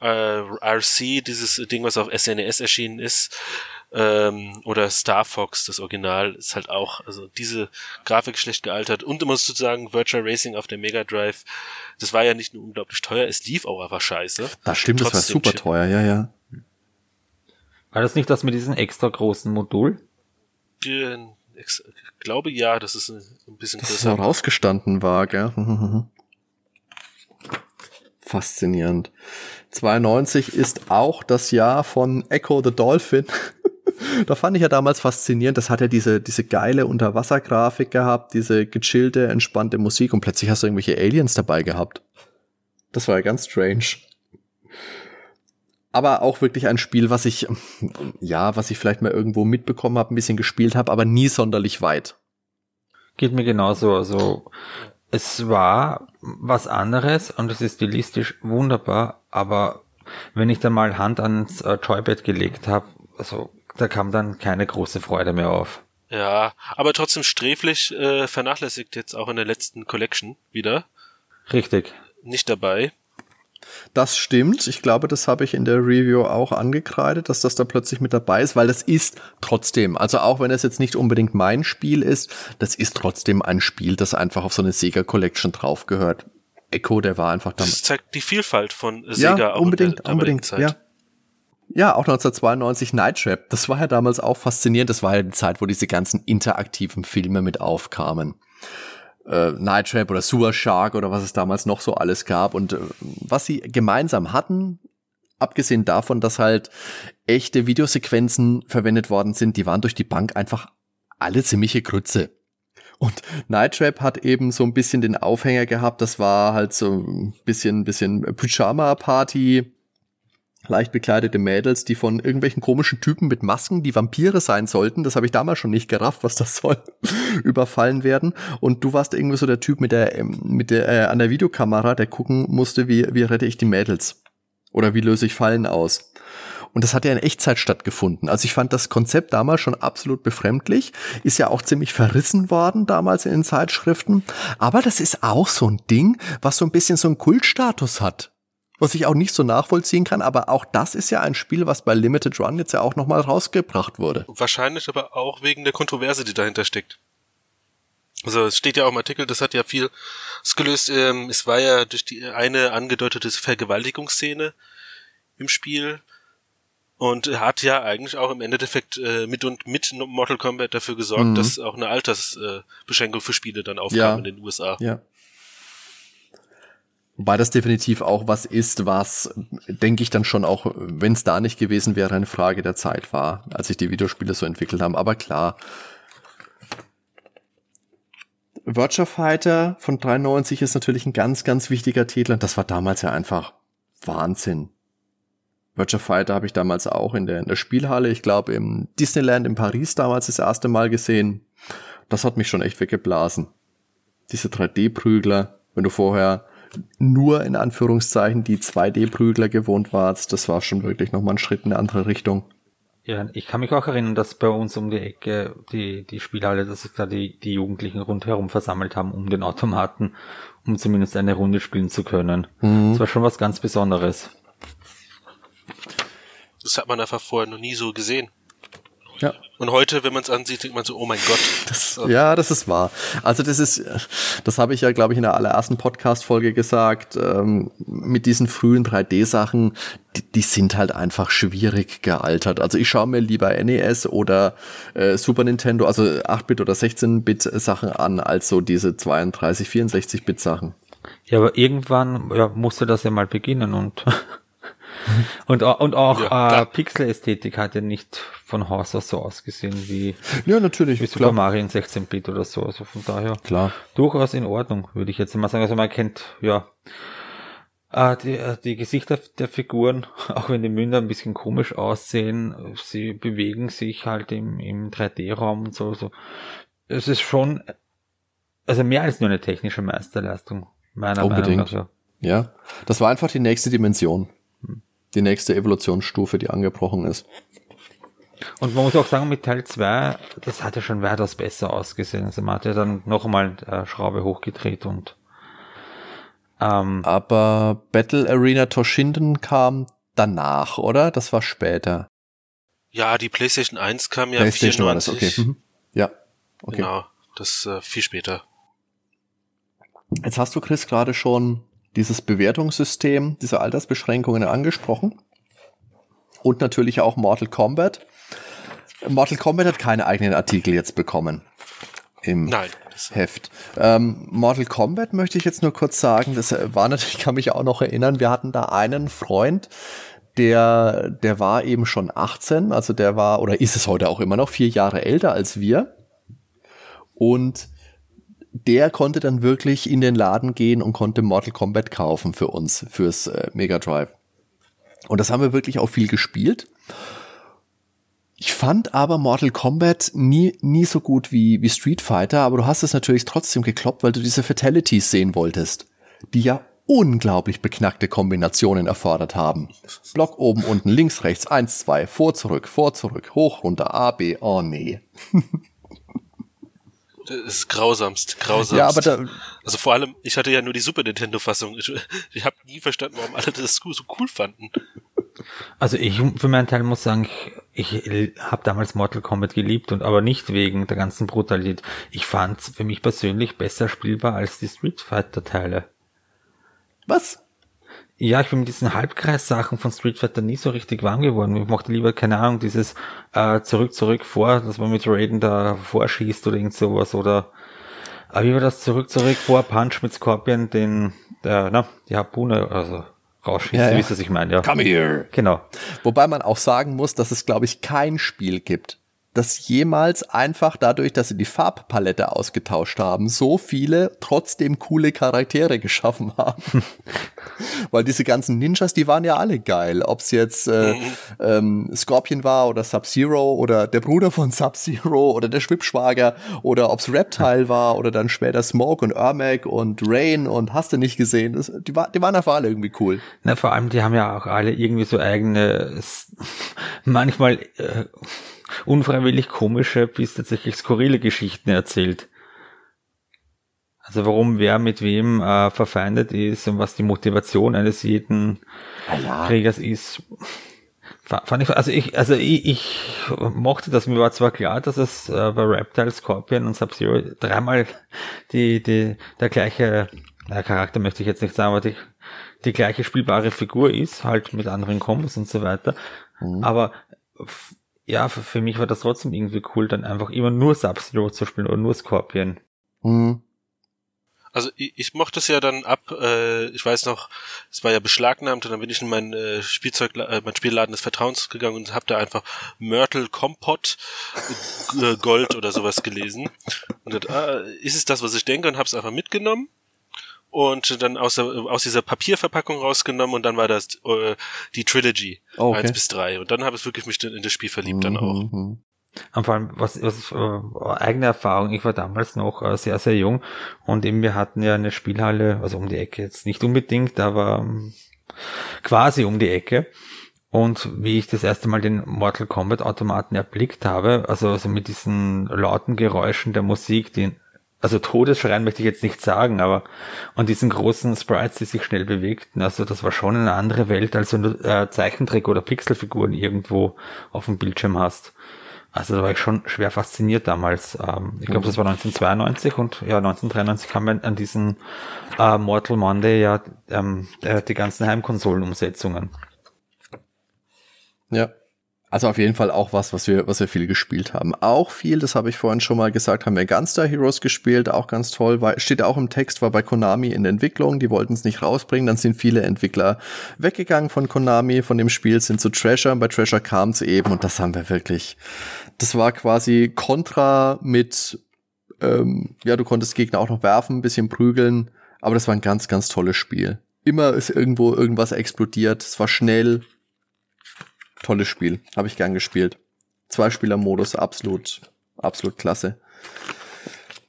äh, RC, dieses Ding, was auf SNES e erschienen ist, ähm, oder Star Fox, das Original, ist halt auch, also diese Grafik schlecht gealtert. Und du musst sozusagen Virtual Racing auf der Mega Drive, das war ja nicht nur unglaublich teuer, es lief auch einfach scheiße. Das stimmt, das war super teuer, ja, ja. War das nicht das mit diesem extra großen Modul? Ich glaube ja, das ist ein bisschen größer. Dass es rausgestanden war, gell? Faszinierend. 92 ist auch das Jahr von Echo the Dolphin. da fand ich ja damals faszinierend. Das hat ja diese, diese geile Unterwassergrafik gehabt, diese gechillte, entspannte Musik und plötzlich hast du irgendwelche Aliens dabei gehabt. Das war ja ganz strange. Aber auch wirklich ein Spiel, was ich, ja, was ich vielleicht mal irgendwo mitbekommen habe, ein bisschen gespielt habe, aber nie sonderlich weit. Geht mir genauso. Also es war was anderes und es ist stilistisch wunderbar, aber wenn ich da mal Hand ans äh, Joybed gelegt habe, also da kam dann keine große Freude mehr auf. Ja, aber trotzdem sträflich äh, vernachlässigt jetzt auch in der letzten Collection wieder. Richtig. Nicht dabei. Das stimmt. Ich glaube, das habe ich in der Review auch angekreidet, dass das da plötzlich mit dabei ist, weil das ist trotzdem, also auch wenn es jetzt nicht unbedingt mein Spiel ist, das ist trotzdem ein Spiel, das einfach auf so eine Sega Collection draufgehört. Echo, der war einfach dann. Das zeigt die Vielfalt von Sega. Ja, unbedingt, unbedingt, Zeit. ja. Ja, auch 1992 Night Trap. Das war ja damals auch faszinierend. Das war ja die Zeit, wo diese ganzen interaktiven Filme mit aufkamen äh, Night Trap oder Sewer Shark oder was es damals noch so alles gab. Und äh, was sie gemeinsam hatten, abgesehen davon, dass halt echte Videosequenzen verwendet worden sind, die waren durch die Bank einfach alle ziemliche Grütze. Und Night Trap hat eben so ein bisschen den Aufhänger gehabt, das war halt so ein bisschen, bisschen Pyjama-Party, leicht bekleidete Mädels, die von irgendwelchen komischen Typen mit Masken, die Vampire sein sollten, das habe ich damals schon nicht gerafft, was das soll, überfallen werden. Und du warst irgendwie so der Typ mit der, ähm, mit der, äh, an der Videokamera, der gucken musste, wie, wie rette ich die Mädels? Oder wie löse ich Fallen aus? Und das hat ja in Echtzeit stattgefunden. Also ich fand das Konzept damals schon absolut befremdlich. Ist ja auch ziemlich verrissen worden damals in den Zeitschriften. Aber das ist auch so ein Ding, was so ein bisschen so einen Kultstatus hat was ich auch nicht so nachvollziehen kann, aber auch das ist ja ein Spiel, was bei Limited Run jetzt ja auch nochmal rausgebracht wurde. Wahrscheinlich aber auch wegen der Kontroverse, die dahinter steckt. Also es steht ja auch im Artikel, das hat ja viel gelöst. Ähm, es war ja durch die eine angedeutete Vergewaltigungsszene im Spiel und hat ja eigentlich auch im Endeffekt äh, mit und mit Mortal Kombat dafür gesorgt, mhm. dass auch eine Altersbeschränkung äh, für Spiele dann aufkam ja. in den USA. Ja. Wobei das definitiv auch was ist, was, denke ich dann schon auch, wenn es da nicht gewesen wäre, eine Frage der Zeit war, als sich die Videospiele so entwickelt haben. Aber klar. Virtua Fighter von 93 ist natürlich ein ganz, ganz wichtiger Titel und das war damals ja einfach Wahnsinn. Virtua Fighter habe ich damals auch in der, in der Spielhalle, ich glaube im Disneyland in Paris damals das erste Mal gesehen. Das hat mich schon echt weggeblasen. Diese 3D-Prügler, wenn du vorher nur in Anführungszeichen die 2D-Prügler gewohnt warst, das war schon wirklich nochmal ein Schritt in eine andere Richtung. Ja, ich kann mich auch erinnern, dass bei uns um die Ecke die, die Spielhalle, dass sich da die, die Jugendlichen rundherum versammelt haben um den Automaten, um zumindest eine Runde spielen zu können. Mhm. Das war schon was ganz Besonderes. Das hat man einfach vorher noch nie so gesehen. Ja. Und heute, wenn man es ansieht, denkt man so, oh mein Gott. Das, ja, das ist wahr. Also das ist, das habe ich ja, glaube ich, in der allerersten Podcast-Folge gesagt, ähm, mit diesen frühen 3D-Sachen, die, die sind halt einfach schwierig gealtert. Also ich schaue mir lieber NES oder äh, Super Nintendo, also 8-Bit oder 16-Bit-Sachen an, als so diese 32, 64-Bit-Sachen. Ja, aber irgendwann ja, musste das ja mal beginnen und und, und auch ja, äh, Pixel-Ästhetik hat ja nicht von Haus aus so ausgesehen wie, ja, natürlich, wie Super klar. Mario in 16-Bit oder so. Also von daher klar. durchaus in Ordnung, würde ich jetzt mal sagen. Also man kennt, ja, äh, die, äh, die Gesichter der Figuren, auch wenn die Münder ein bisschen komisch aussehen, sie bewegen sich halt im, im 3D-Raum und so, so. Es ist schon, also mehr als nur eine technische Meisterleistung, meiner Unbedingt. Meinung nach. Ja, das war einfach die nächste Dimension die nächste Evolutionsstufe, die angebrochen ist. Und man muss auch sagen, mit Teil 2, das hat ja schon weitaus besser ausgesehen. Also man hat ja dann noch einmal äh, Schraube hochgedreht und ähm, Aber Battle Arena Toshinden kam danach, oder? Das war später. Ja, die PlayStation 1 kam ja PlayStation 94. war das, okay. Mhm. Ja, okay. Genau, das äh, viel später. Jetzt hast du, Chris, gerade schon dieses Bewertungssystem, diese Altersbeschränkungen angesprochen. Und natürlich auch Mortal Kombat. Mortal Kombat hat keine eigenen Artikel jetzt bekommen im Nein. Heft. Ähm, Mortal Kombat möchte ich jetzt nur kurz sagen, das war natürlich, ich kann mich auch noch erinnern, wir hatten da einen Freund, der, der war eben schon 18, also der war, oder ist es heute auch immer noch, vier Jahre älter als wir. Und der konnte dann wirklich in den Laden gehen und konnte Mortal Kombat kaufen für uns, fürs äh, Mega Drive. Und das haben wir wirklich auch viel gespielt. Ich fand aber Mortal Kombat nie, nie so gut wie, wie Street Fighter, aber du hast es natürlich trotzdem gekloppt, weil du diese Fatalities sehen wolltest, die ja unglaublich beknackte Kombinationen erfordert haben. Block oben, unten, links, rechts, eins, zwei, vor, zurück, vor, zurück, hoch, runter, A, B, oh nee. Das ist grausamst, grausamst. Ja, aber da, also vor allem, ich hatte ja nur die Super Nintendo Fassung. Ich, ich habe nie verstanden, warum alle das so cool fanden. Also ich für meinen Teil muss sagen, ich, ich habe damals Mortal Kombat geliebt und aber nicht wegen der ganzen Brutalität. Ich fand es für mich persönlich besser spielbar als die Street Fighter Teile. Was? Ja, ich bin mit diesen Halbkreissachen von Street Fighter nie so richtig warm geworden. Ich mochte lieber, keine Ahnung, dieses äh, zurück, zurück, vor, dass man mit Raiden da vorschießt oder irgend sowas oder äh, wie war das zurück, zurück, vor, Punch mit Scorpion, den, der, na, die Harpune, also rausschießt, ja, ja. wie ist das ich meine, ja. Come here. Genau. Wobei man auch sagen muss, dass es, glaube ich, kein Spiel gibt, dass jemals einfach dadurch, dass sie die Farbpalette ausgetauscht haben, so viele trotzdem coole Charaktere geschaffen haben. Weil diese ganzen Ninjas, die waren ja alle geil. Ob es jetzt äh, mhm. ähm, Scorpion war oder Sub-Zero oder der Bruder von Sub-Zero oder der Schwibschwager oder ob es Reptile war oder dann später Smoke und Ermac und Rain und hast du nicht gesehen. Das, die, war, die waren einfach alle irgendwie cool. Na, vor allem, die haben ja auch alle irgendwie so eigene, manchmal äh, unfreiwillig komische bis tatsächlich skurrile Geschichten erzählt. Also warum wer mit wem äh, verfeindet ist und was die Motivation eines jeden ja. Kriegers ist. Fand ich, also ich, also ich, ich mochte das. Mir war zwar klar, dass es äh, bei Reptile, Scorpion und Sub-Zero dreimal die, die, der gleiche der Charakter möchte ich jetzt nicht sagen, aber die, die gleiche spielbare Figur ist, halt mit anderen Kombos und so weiter. Mhm. Aber ja, für, für, mich war das trotzdem irgendwie cool, dann einfach immer nur Sub-Zero zu spielen oder nur Scorpion. Mhm. Also ich, ich mochte es ja dann ab, äh, ich weiß noch, es war ja beschlagnahmt und dann bin ich in mein äh, Spielzeug, äh, mein Spielladen des Vertrauens gegangen und hab da einfach Myrtle Kompott äh, Gold oder sowas gelesen. Und dann, ah, ist es das, was ich denke und hab's einfach mitgenommen und dann aus, der, aus dieser Papierverpackung rausgenommen und dann war das äh, die Trilogy oh, okay. 1 bis 3 und dann habe ich wirklich mich in das Spiel verliebt dann auch. Mhm. Und vor allem, was, was äh, eigene Erfahrung, ich war damals noch äh, sehr, sehr jung und eben wir hatten ja eine Spielhalle, also um die Ecke jetzt nicht unbedingt, aber ähm, quasi um die Ecke. Und wie ich das erste Mal den Mortal Kombat Automaten erblickt habe, also, also mit diesen lauten Geräuschen der Musik, die, also Todesschreien möchte ich jetzt nicht sagen, aber und diesen großen Sprites, die sich schnell bewegten, also das war schon eine andere Welt, als wenn du äh, Zeichentrick oder Pixelfiguren irgendwo auf dem Bildschirm hast. Also da war ich schon schwer fasziniert damals. Ähm, ich glaube, das war 1992 und ja, 1993 kam an diesen äh, Mortal Monday ja ähm, äh, die ganzen Heimkonsolenumsetzungen. Ja. Also auf jeden Fall auch was, was wir, was wir viel gespielt haben. Auch viel, das habe ich vorhin schon mal gesagt, haben wir Gunstar Heroes gespielt, auch ganz toll, weil, steht auch im Text, war bei Konami in Entwicklung, die wollten es nicht rausbringen, dann sind viele Entwickler weggegangen von Konami, von dem Spiel, sind zu Treasure, bei Treasure kam es eben und das haben wir wirklich, das war quasi Contra mit, ähm, ja, du konntest Gegner auch noch werfen, ein bisschen prügeln, aber das war ein ganz, ganz tolles Spiel. Immer ist irgendwo irgendwas explodiert, es war schnell, tolles Spiel. Habe ich gern gespielt. Zwei-Spieler-Modus, absolut, absolut klasse.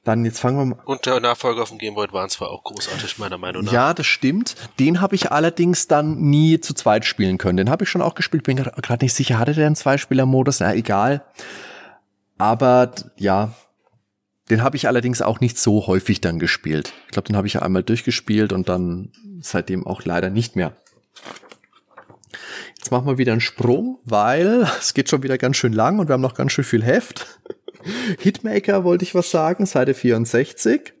Dann jetzt fangen wir mal. Und der Nachfolger auf dem Game Boy Advance war auch großartig, meiner Meinung nach. Ja, das stimmt. Den habe ich allerdings dann nie zu zweit spielen können. Den habe ich schon auch gespielt. Bin gerade nicht sicher, hatte der einen Zwei-Spieler-Modus? Na, egal. Aber ja, den habe ich allerdings auch nicht so häufig dann gespielt. Ich glaube, den habe ich einmal durchgespielt und dann seitdem auch leider nicht mehr. Jetzt machen wir wieder einen Sprung, weil es geht schon wieder ganz schön lang und wir haben noch ganz schön viel Heft. Hitmaker wollte ich was sagen, Seite 64.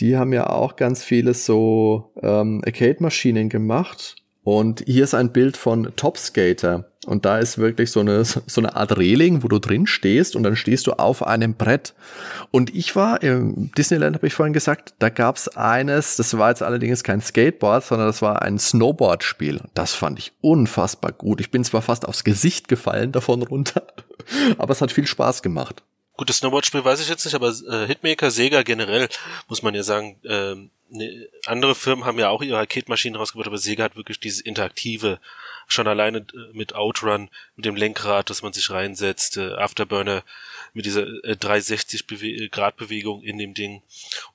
Die haben ja auch ganz viele so ähm, Arcade-Maschinen gemacht. Und hier ist ein Bild von Top Skater. Und da ist wirklich so eine, so eine Art Reling, wo du drin stehst und dann stehst du auf einem Brett. Und ich war im Disneyland, habe ich vorhin gesagt, da gab's eines, das war jetzt allerdings kein Skateboard, sondern das war ein Snowboard-Spiel. Das fand ich unfassbar gut. Ich bin zwar fast aufs Gesicht gefallen davon runter, aber es hat viel Spaß gemacht. Gut, das Snowboard-Spiel weiß ich jetzt nicht, aber äh, Hitmaker, Sega generell, muss man ja sagen, ähm, ne, andere Firmen haben ja auch ihre Raketmaschinen rausgebracht, aber Sega hat wirklich dieses interaktive, schon alleine äh, mit Outrun, mit dem Lenkrad, dass man sich reinsetzt, äh, Afterburner mit dieser äh, 360 Bewe äh, Grad Bewegung in dem Ding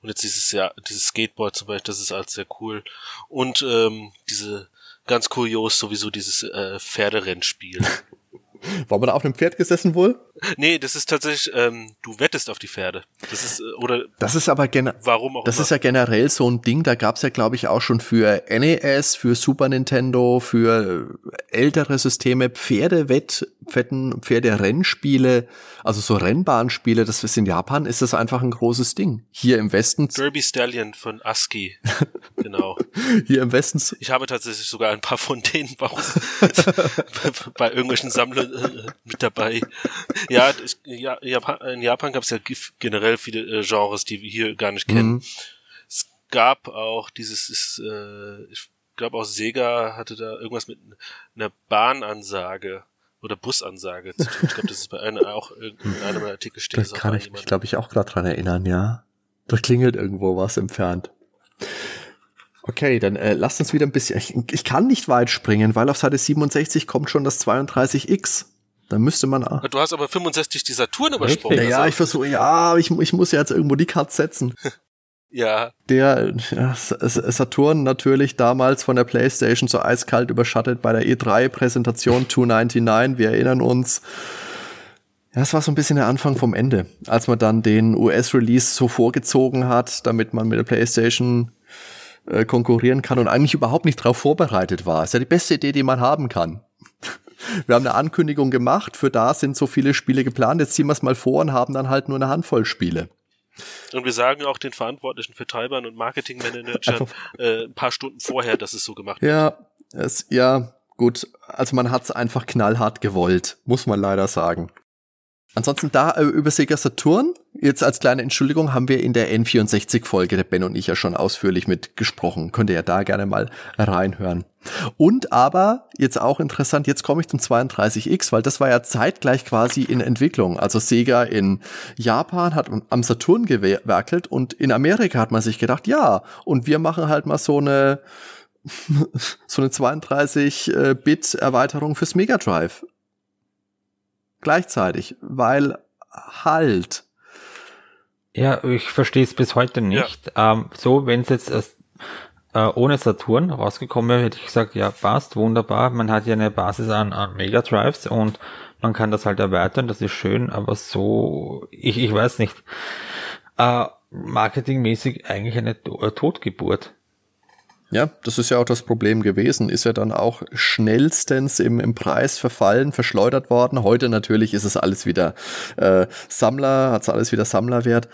und jetzt dieses ja dieses Skateboard zum Beispiel, das ist alles sehr cool und ähm, diese ganz kurios sowieso dieses äh, Pferderennspiel. War man da auf einem Pferd gesessen wohl? Nee, das ist tatsächlich, ähm, du wettest auf die Pferde. Das ist, äh, oder. Das ist aber generell. Warum auch Das immer. ist ja generell so ein Ding, da gab's ja, glaube ich, auch schon für NES, für Super Nintendo, für ältere Systeme Pferdewettwetten, Pferderennspiele, also so Rennbahnspiele, das ist in Japan, ist das einfach ein großes Ding. Hier im Westen. Derby Stallion von ASCII. genau. Hier im Westen. Ich habe tatsächlich sogar ein paar von denen warum bei irgendwelchen Sammlern äh, mit dabei. Ja, ich, ja in Japan gab es ja generell viele äh, Genres, die wir hier gar nicht kennen. Mhm. Es gab auch dieses, ist, äh, ich glaube auch Sega hatte da irgendwas mit einer Bahnansage oder Busansage zu tun. Ich glaube, das ist bei einer auch in einem Artikel steht. Da kann ich mich, glaube ich, auch gerade dran erinnern, ja. Da klingelt irgendwo was entfernt. Okay, dann äh, lasst uns wieder ein bisschen. Ich, ich kann nicht weit springen, weil auf Seite 67 kommt schon das 32X. Da müsste man. auch. Du hast aber 65 die Saturn übersprungen. Ja, ja, ich versuche, ja, ich, ich muss ja jetzt irgendwo die Karte setzen. ja. Der ja, Saturn natürlich damals von der PlayStation so eiskalt überschattet bei der E3-Präsentation 299. Wir erinnern uns. Ja, es war so ein bisschen der Anfang vom Ende, als man dann den US-Release so vorgezogen hat, damit man mit der PlayStation äh, konkurrieren kann und eigentlich überhaupt nicht darauf vorbereitet war. Ist ja die beste Idee, die man haben kann. Wir haben eine Ankündigung gemacht, für da sind so viele Spiele geplant, jetzt ziehen wir es mal vor und haben dann halt nur eine Handvoll Spiele. Und wir sagen auch den verantwortlichen Vertreibern und Marketingmanagern äh, ein paar Stunden vorher, dass es so gemacht wird. Ja, es, ja, gut. Also man hat es einfach knallhart gewollt, muss man leider sagen. Ansonsten da äh, über Sega Saturn, jetzt als kleine Entschuldigung, haben wir in der N64-Folge, der Ben und ich ja schon ausführlich mit gesprochen. Könnt ihr ja da gerne mal reinhören. Und aber, jetzt auch interessant, jetzt komme ich zum 32X, weil das war ja zeitgleich quasi in Entwicklung. Also Sega in Japan hat am Saturn gewerkelt und in Amerika hat man sich gedacht, ja, und wir machen halt mal so eine so eine 32-Bit-Erweiterung fürs Mega Drive gleichzeitig, weil halt. Ja, ich verstehe es bis heute nicht. Ja. Ähm, so, wenn es jetzt äh, ohne Saturn rausgekommen wäre, hätte ich gesagt, ja, passt, wunderbar. Man hat ja eine Basis an, an Mega Drives und man kann das halt erweitern, das ist schön, aber so, ich, ich weiß nicht, äh, marketingmäßig eigentlich eine äh, Totgeburt. Ja, das ist ja auch das Problem gewesen. Ist ja dann auch schnellstens im, im Preis verfallen, verschleudert worden. Heute natürlich ist es alles wieder äh, Sammler, hat es alles wieder Sammlerwert.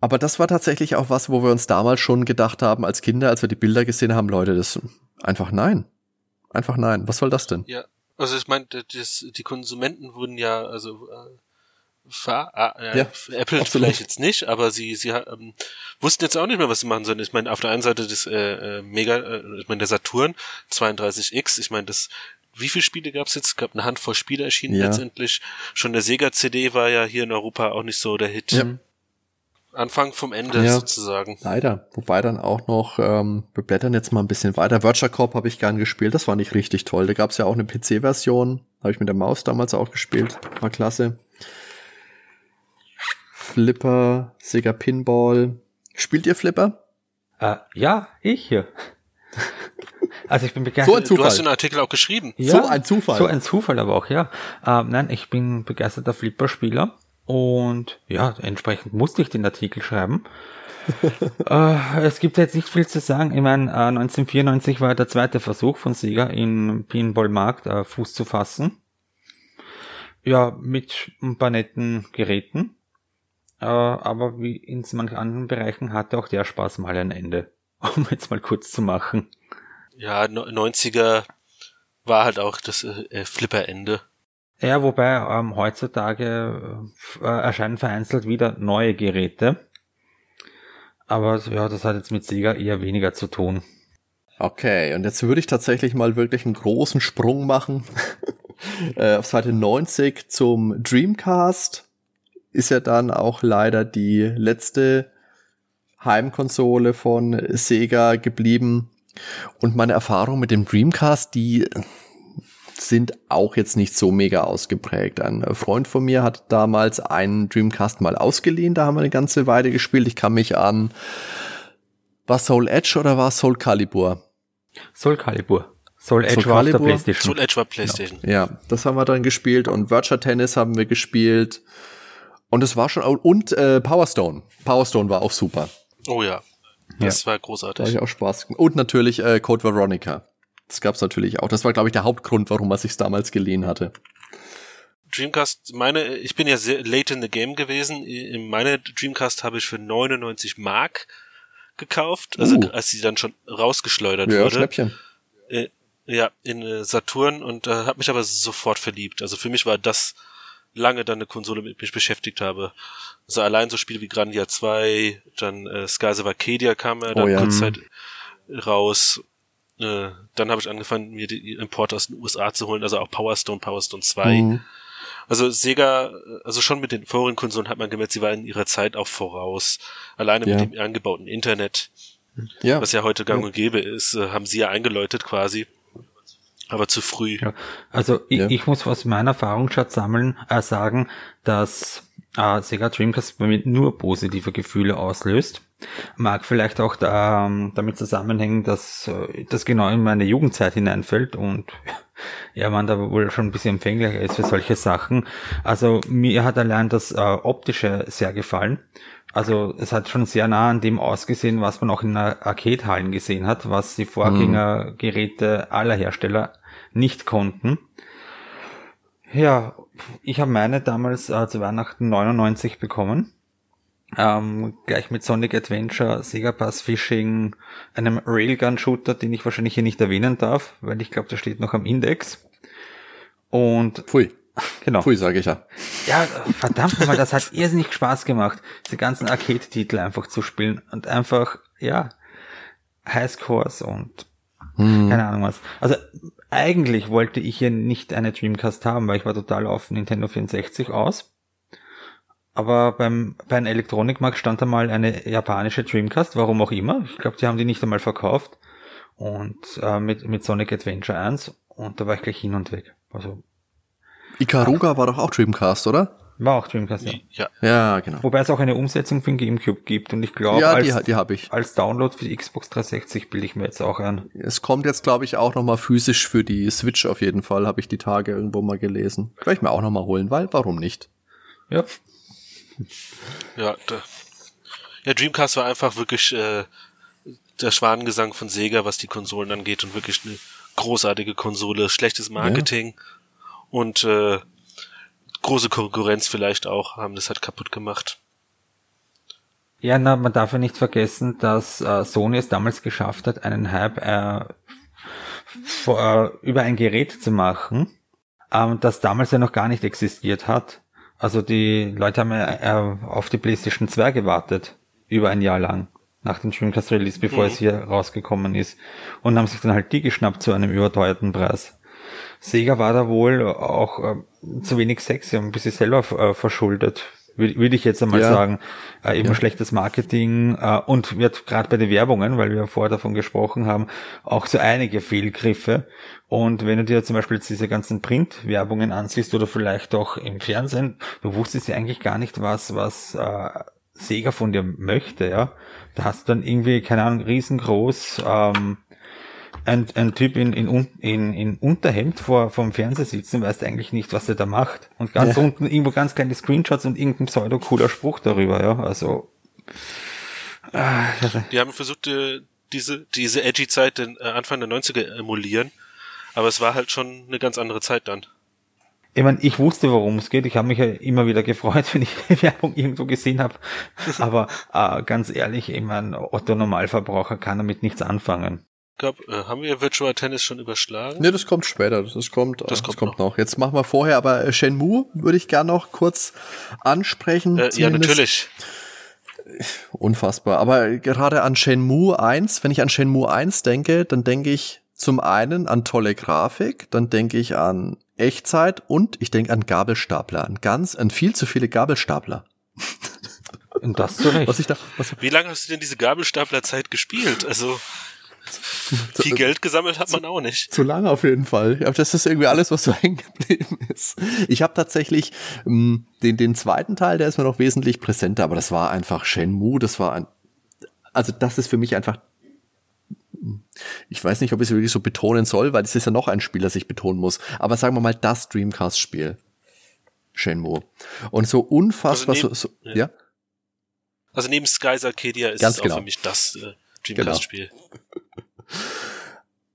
Aber das war tatsächlich auch was, wo wir uns damals schon gedacht haben, als Kinder, als wir die Bilder gesehen haben, Leute, das einfach nein. Einfach nein. Was soll das denn? Ja, also ich meine, die Konsumenten wurden ja, also äh, äh, ja, Apple absolut. vielleicht jetzt nicht, aber sie sie ähm, wussten jetzt auch nicht mehr, was sie machen sollen. Ich meine, auf der einen Seite das äh, äh, Mega, äh, ich meine der Saturn 32X, ich meine das wie viele Spiele gab es jetzt? Es gab eine Handvoll Spiele erschienen ja. letztendlich. Schon der Sega CD war ja hier in Europa auch nicht so der Hit. Ja. Anfang vom Ende ja, sozusagen. Leider. Wobei dann auch noch, ähm, wir blättern jetzt mal ein bisschen weiter. Virtual Corp habe ich gern gespielt, das war nicht richtig toll. Da gab es ja auch eine PC-Version, habe ich mit der Maus damals auch gespielt. War klasse. Flipper, Sega Pinball. Spielt ihr Flipper? Äh, ja, ich hier. Also ich bin begeistert. So ein Zufall. Du hast den Artikel auch geschrieben. Ja, so ein Zufall. So ein Zufall aber auch, ja. Ähm, nein, ich bin begeisterter Flipper-Spieler und ja, entsprechend musste ich den Artikel schreiben. äh, es gibt jetzt nicht viel zu sagen. Ich meine, äh, 1994 war der zweite Versuch von Sega im Pinball-Markt äh, Fuß zu fassen. Ja, mit ein paar netten Geräten. Äh, aber wie in manchen anderen Bereichen hatte auch der Spaß mal ein Ende. Um jetzt mal kurz zu machen. Ja, 90er war halt auch das äh, Flipper-Ende. Ja, wobei ähm, heutzutage äh, erscheinen vereinzelt wieder neue Geräte. Aber ja, das hat jetzt mit Sega eher weniger zu tun. Okay, und jetzt würde ich tatsächlich mal wirklich einen großen Sprung machen. äh, auf Seite 90 zum Dreamcast ist ja dann auch leider die letzte Heimkonsole von Sega geblieben. Und meine Erfahrungen mit dem Dreamcast, die sind auch jetzt nicht so mega ausgeprägt. Ein Freund von mir hat damals einen Dreamcast mal ausgeliehen, da haben wir eine ganze Weile gespielt. Ich kann mich an, war Soul Edge oder war Soul Calibur? Soul Calibur. Soul Edge Soul war Calibur. PlayStation. Soul Edge war PlayStation. Ja. ja, das haben wir dann gespielt und Virtual Tennis haben wir gespielt. Und es war schon, und äh, Power Stone. Power Stone war auch super. Oh ja. Das ja. war großartig. Da ich auch Spaß. Und natürlich äh, Code Veronica. Das gab's natürlich auch. Das war, glaube ich, der Hauptgrund, warum man sich's damals geliehen hatte. Dreamcast, meine, ich bin ja sehr late in the game gewesen. Meine Dreamcast habe ich für 99 Mark gekauft, also uh. als sie dann schon rausgeschleudert ja, wurde. Schnäppchen. Äh, ja, in äh, Saturn und äh, habe mich aber sofort verliebt. Also für mich war das lange dann eine Konsole mit mich beschäftigt habe. Also allein so Spiele wie Grandia 2, dann äh, Skies of Arcadia kam ja dann oh, ja. kurz Zeit raus. Äh, dann habe ich angefangen, mir die Importe aus den USA zu holen, also auch Power Stone, Power Stone 2. Mhm. Also Sega, also schon mit den vorigen Konsolen hat man gemerkt, sie war in ihrer Zeit auch voraus. Alleine ja. mit dem angebauten Internet, ja. was ja heute gang und gäbe ist, äh, haben sie ja eingeläutet quasi aber zu früh. Ja, also ich, ja. ich muss aus meiner Erfahrungsschatz sammeln, äh, sagen, dass äh, Sega Dreamcast bei mir nur positive Gefühle auslöst. Mag vielleicht auch da, ähm, damit zusammenhängen, dass äh, das genau in meine Jugendzeit hineinfällt und ja, man da wohl schon ein bisschen empfänglicher ist für solche Sachen. Also mir hat allein das äh, Optische sehr gefallen. Also es hat schon sehr nah an dem ausgesehen, was man auch in Arcade-Hallen gesehen hat, was die Vorgängergeräte aller Hersteller nicht konnten. Ja, ich habe meine damals äh, zu Weihnachten 99 bekommen. Ähm, gleich mit Sonic Adventure, Sega Pass Fishing, einem Railgun-Shooter, den ich wahrscheinlich hier nicht erwähnen darf, weil ich glaube, der steht noch am Index. Und Pfui. Genau. Pui, sage ich ja. Ja, verdammt nochmal, das hat irrsinnig Spaß gemacht, diese ganzen Arcade-Titel einfach zu spielen und einfach, ja, Highscores und hm. keine Ahnung was. Also eigentlich wollte ich hier nicht eine Dreamcast haben, weil ich war total auf Nintendo 64 aus. Aber beim, beim Elektronikmarkt stand da mal eine japanische Dreamcast, warum auch immer. Ich glaube, die haben die nicht einmal verkauft. Und äh, mit, mit Sonic Adventure 1 und da war ich gleich hin und weg. Also Ikaruga war doch auch Dreamcast, oder? War auch Dreamcast, ja. Ja. Ja, genau. Wobei es auch eine Umsetzung für den Gamecube gibt und ich glaube, Ja, als, die, die habe ich. als Download für die Xbox 360 bilde ich mir jetzt auch an. Es kommt jetzt, glaube ich, auch noch mal physisch für die Switch auf jeden Fall, habe ich die Tage irgendwo mal gelesen. Werde ich mir auch noch mal holen, weil warum nicht? Ja. Ja, da, ja, Dreamcast war einfach wirklich äh, der Schwanengesang von Sega, was die Konsolen angeht und wirklich eine großartige Konsole, schlechtes Marketing und äh, große Konkurrenz vielleicht auch, haben das halt kaputt gemacht. Ja, na, man darf ja nicht vergessen, dass äh, Sony es damals geschafft hat, einen Hype äh, vor, äh, über ein Gerät zu machen, ähm, das damals ja noch gar nicht existiert hat. Also die Leute haben ja äh, auf die PlayStation 2 gewartet, über ein Jahr lang, nach dem Dreamcast Release, bevor Mhm. es hier rausgekommen ist, und haben sich dann halt die geschnappt zu einem überteuerten Preis. Sega war da wohl auch äh, zu wenig sexy und ein bisschen selber äh, verschuldet, würde würd ich jetzt einmal Ja. sagen. Äh, eben Ja. schlechtes Marketing äh, und wird gerade bei den Werbungen, weil wir vorher davon gesprochen haben, auch so einige Fehlgriffe. Und wenn du dir zum Beispiel jetzt diese ganzen Print-Werbungen ansiehst oder vielleicht auch im Fernsehen, du wusstest ja eigentlich gar nicht, was, was äh, Sega von dir möchte, ja. Da hast du dann irgendwie, keine Ahnung, riesengroß ähm, ein, ein Typ in, in, in, in Unterhemd vor vom Fernseher sitzen, weißt eigentlich nicht, was er da macht. Und ganz Ja. unten irgendwo ganz kleine Screenshots und irgendein pseudo cooler Spruch darüber, ja. Also ah, Die haben versucht, äh, diese, diese edgy Zeit den äh, Anfang der 90er emulieren, aber es war halt schon eine ganz andere Zeit dann. ich meine, ich wusste, worum es geht. Ich habe mich ja immer wieder gefreut, wenn ich die Werbung irgendwo gesehen habe. Aber äh, ganz ehrlich, ich mein, Otto Normalverbraucher kann damit nichts anfangen. Ich glaube, äh, haben wir Virtual Tennis schon überschlagen? Ne, das kommt später. Das kommt, Das das kommt kommt, noch. Jetzt machen wir vorher, aber äh, Shenmue würde ich gern noch kurz ansprechen. Äh, ja, natürlich. Unfassbar. Aber gerade an Shenmue 1, wenn ich an Shenmue 1 denke, dann denke ich zum einen an tolle Grafik, dann denke ich an Echtzeit und ich denke an Gabelstapler. An ganz, an viel zu viele Gabelstapler. Und das zu Recht. Was ich da, was, Wie lange hast du denn diese Gabelstaplerzeit gespielt? Also, viel Geld gesammelt hat man auch nicht. Zu lange auf jeden Fall. Ja, das ist irgendwie alles, was so hängen geblieben ist. Ich habe tatsächlich ähm, den, den zweiten Teil, der ist mir noch wesentlich präsenter, aber das war einfach Shenmue, das war ein, also das ist für mich einfach, ich weiß nicht, ob ich es wirklich so betonen soll, weil es ist ja noch ein Spiel, das ich betonen muss, aber sagen wir mal das Dreamcast-Spiel. Shenmue. Und so unfassbar, Also so, so, ja. ja? Also neben Skies Arcadia ist Ganz es genau. auch für mich das äh, Dreamcast-Spiel.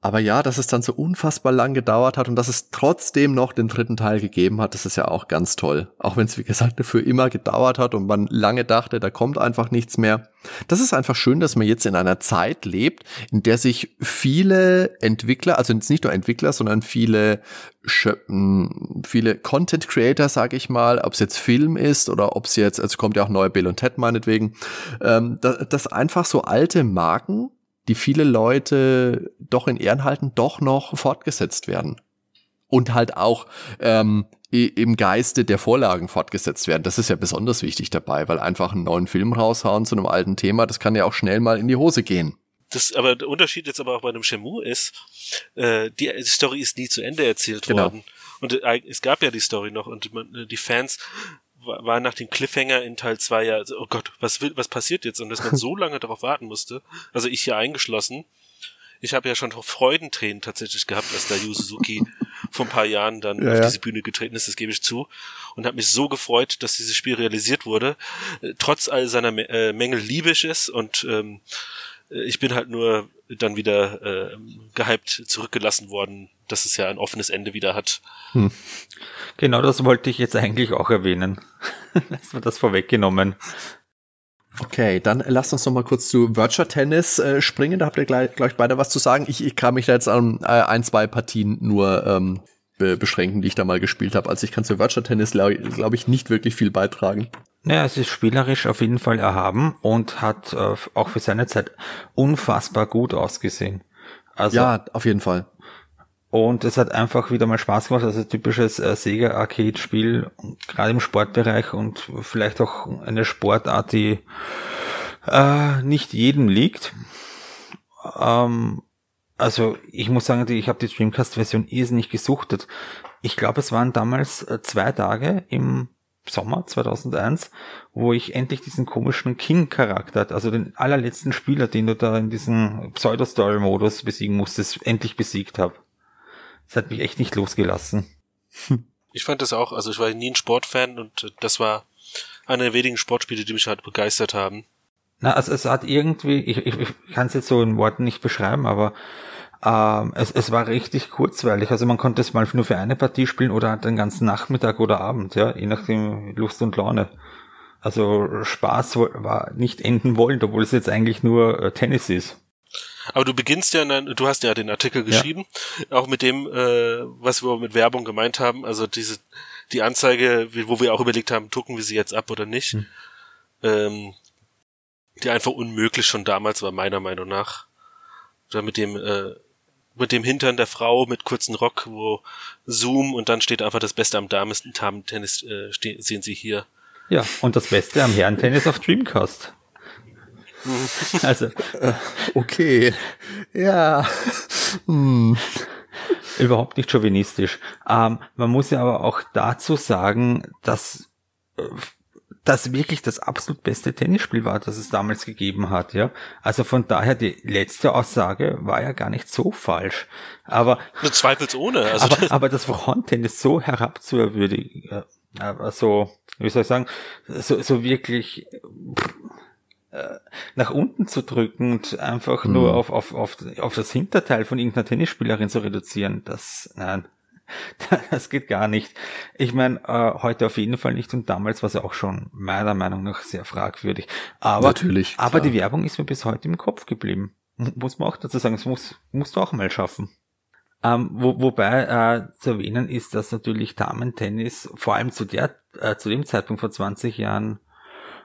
Aber ja, dass es dann so unfassbar lang gedauert hat und dass es trotzdem noch den dritten Teil gegeben hat, das ist ja auch ganz toll. Auch wenn es, wie gesagt, für immer gedauert hat und man lange dachte, da kommt einfach nichts mehr. Das ist einfach schön, dass man jetzt in einer Zeit lebt, in der sich viele Entwickler, also nicht nur Entwickler, sondern viele viele Content Creator, sage ich mal, ob es jetzt Film ist oder ob es jetzt, also kommt ja auch neue Bill und Ted meinetwegen, ähm, dass einfach so alte Marken die viele Leute doch in Ehren halten, doch noch fortgesetzt werden. Und halt auch ähm, im Geiste der Vorlagen fortgesetzt werden. Das ist ja besonders wichtig dabei, weil einfach einen neuen Film raushauen zu einem alten Thema, das kann ja auch schnell mal in die Hose gehen. Das, aber der Unterschied jetzt aber auch bei dem Shenmue ist, äh, die, die Story ist nie zu Ende erzählt Genau. worden. Und äh, es gab ja die Story noch und man, äh, die Fans wa- waren nach dem Cliffhanger in Teil 2 ja, so, oh Gott, was will, was passiert jetzt? Und dass man so lange darauf warten musste, also ich hier eingeschlossen, ich habe ja schon Freudentränen tatsächlich gehabt, als da Yu Suzuki vor ein paar Jahren dann Ja, auf ja. diese Bühne getreten ist, das gebe ich zu. Und habe mich so gefreut, dass dieses Spiel realisiert wurde, äh, trotz all seiner äh, Mängel liebisch ist und ähm, äh, ich bin halt nur dann wieder äh, gehypt zurückgelassen worden, dass es ja ein offenes Ende wieder hat. Genau das wollte ich jetzt eigentlich auch erwähnen. Lass mir das vorweggenommen. Okay, dann lasst uns noch mal kurz zu Virtual Tennis äh, springen. Da habt ihr gleich, gleich beide was zu sagen. Ich, ich kann mich da jetzt an äh, ein, zwei Partien nur ähm, be beschränken, die ich da mal gespielt habe. Also ich kann zu Virtual Tennis, glaube glaub ich, nicht wirklich viel beitragen. Naja, es ist spielerisch auf jeden Fall erhaben und hat äh, auch für seine Zeit unfassbar gut ausgesehen. Also, ja, auf jeden Fall. Und es hat einfach wieder mal Spaß gemacht, also typisches äh, Sega Arcade Spiel, gerade im Sportbereich und vielleicht auch eine Sportart, die äh, nicht jedem liegt. Ähm, also ich muss sagen, ich habe die Dreamcast Version irrsinnig gesuchtet. Ich glaube, es waren damals äh, zwei Tage im Sommer 2001, wo ich endlich diesen komischen King-Charakter, also den allerletzten Spieler, den du da in diesem Pseudo-Story-Modus besiegen musstest, endlich besiegt habe. Das hat mich echt nicht losgelassen. Ich fand das auch, also ich war nie ein Sportfan und das war einer der wenigen Sportspiele, die mich halt begeistert haben. Na, also es hat irgendwie, ich, ich, ich kann es jetzt so in Worten nicht beschreiben, aber ähm, es, es war richtig kurzweilig. Also man konnte es mal nur für eine Partie spielen oder den ganzen Nachmittag oder Abend, ja, je nachdem Lust und Laune. Also Spaß war nicht enden wollen, obwohl es jetzt eigentlich nur äh, Tennis ist. Aber du beginnst ja, du hast ja den Artikel geschrieben, ja. auch mit dem, äh, was wir mit Werbung gemeint haben, also diese, die Anzeige, wo wir auch überlegt haben, drucken wir sie jetzt ab oder nicht, hm. ähm, die einfach unmöglich schon damals war, meiner Meinung nach. Oder mit dem, äh, mit dem Hintern der Frau mit kurzen Rock, wo Zoom und dann steht einfach das Beste am Damen-Tennis, äh, sehen Sie hier. Ja, und das Beste am Herren-Tennis auf Dreamcast. also. Äh, okay. Ja. Hm. Überhaupt nicht chauvinistisch. Ähm, man muss ja aber auch dazu sagen, dass äh, das wirklich das absolut beste Tennisspiel war, das es damals gegeben hat, ja. Also von daher, die letzte Aussage war ja gar nicht so falsch. Aber. Zweifelsohne. Also aber, aber das Frauentennis so herabzuerwürdigen, aber so, wie soll ich sagen, so, so wirklich, äh, nach unten zu drücken und einfach mhm. nur auf, auf, auf, auf das Hinterteil von irgendeiner Tennisspielerin zu reduzieren, das, nein, Das geht gar nicht. Ich meine, äh, heute auf jeden Fall nicht und damals war es ja auch schon meiner Meinung nach sehr fragwürdig. Aber, Natürlich, aber die Werbung ist mir bis heute im Kopf geblieben. Muss man auch dazu sagen, das muss, musst du auch mal schaffen. Ähm, wo, wobei äh, zu erwähnen ist, dass natürlich Damen-Tennis vor allem zu der äh, zu dem Zeitpunkt vor 20 Jahren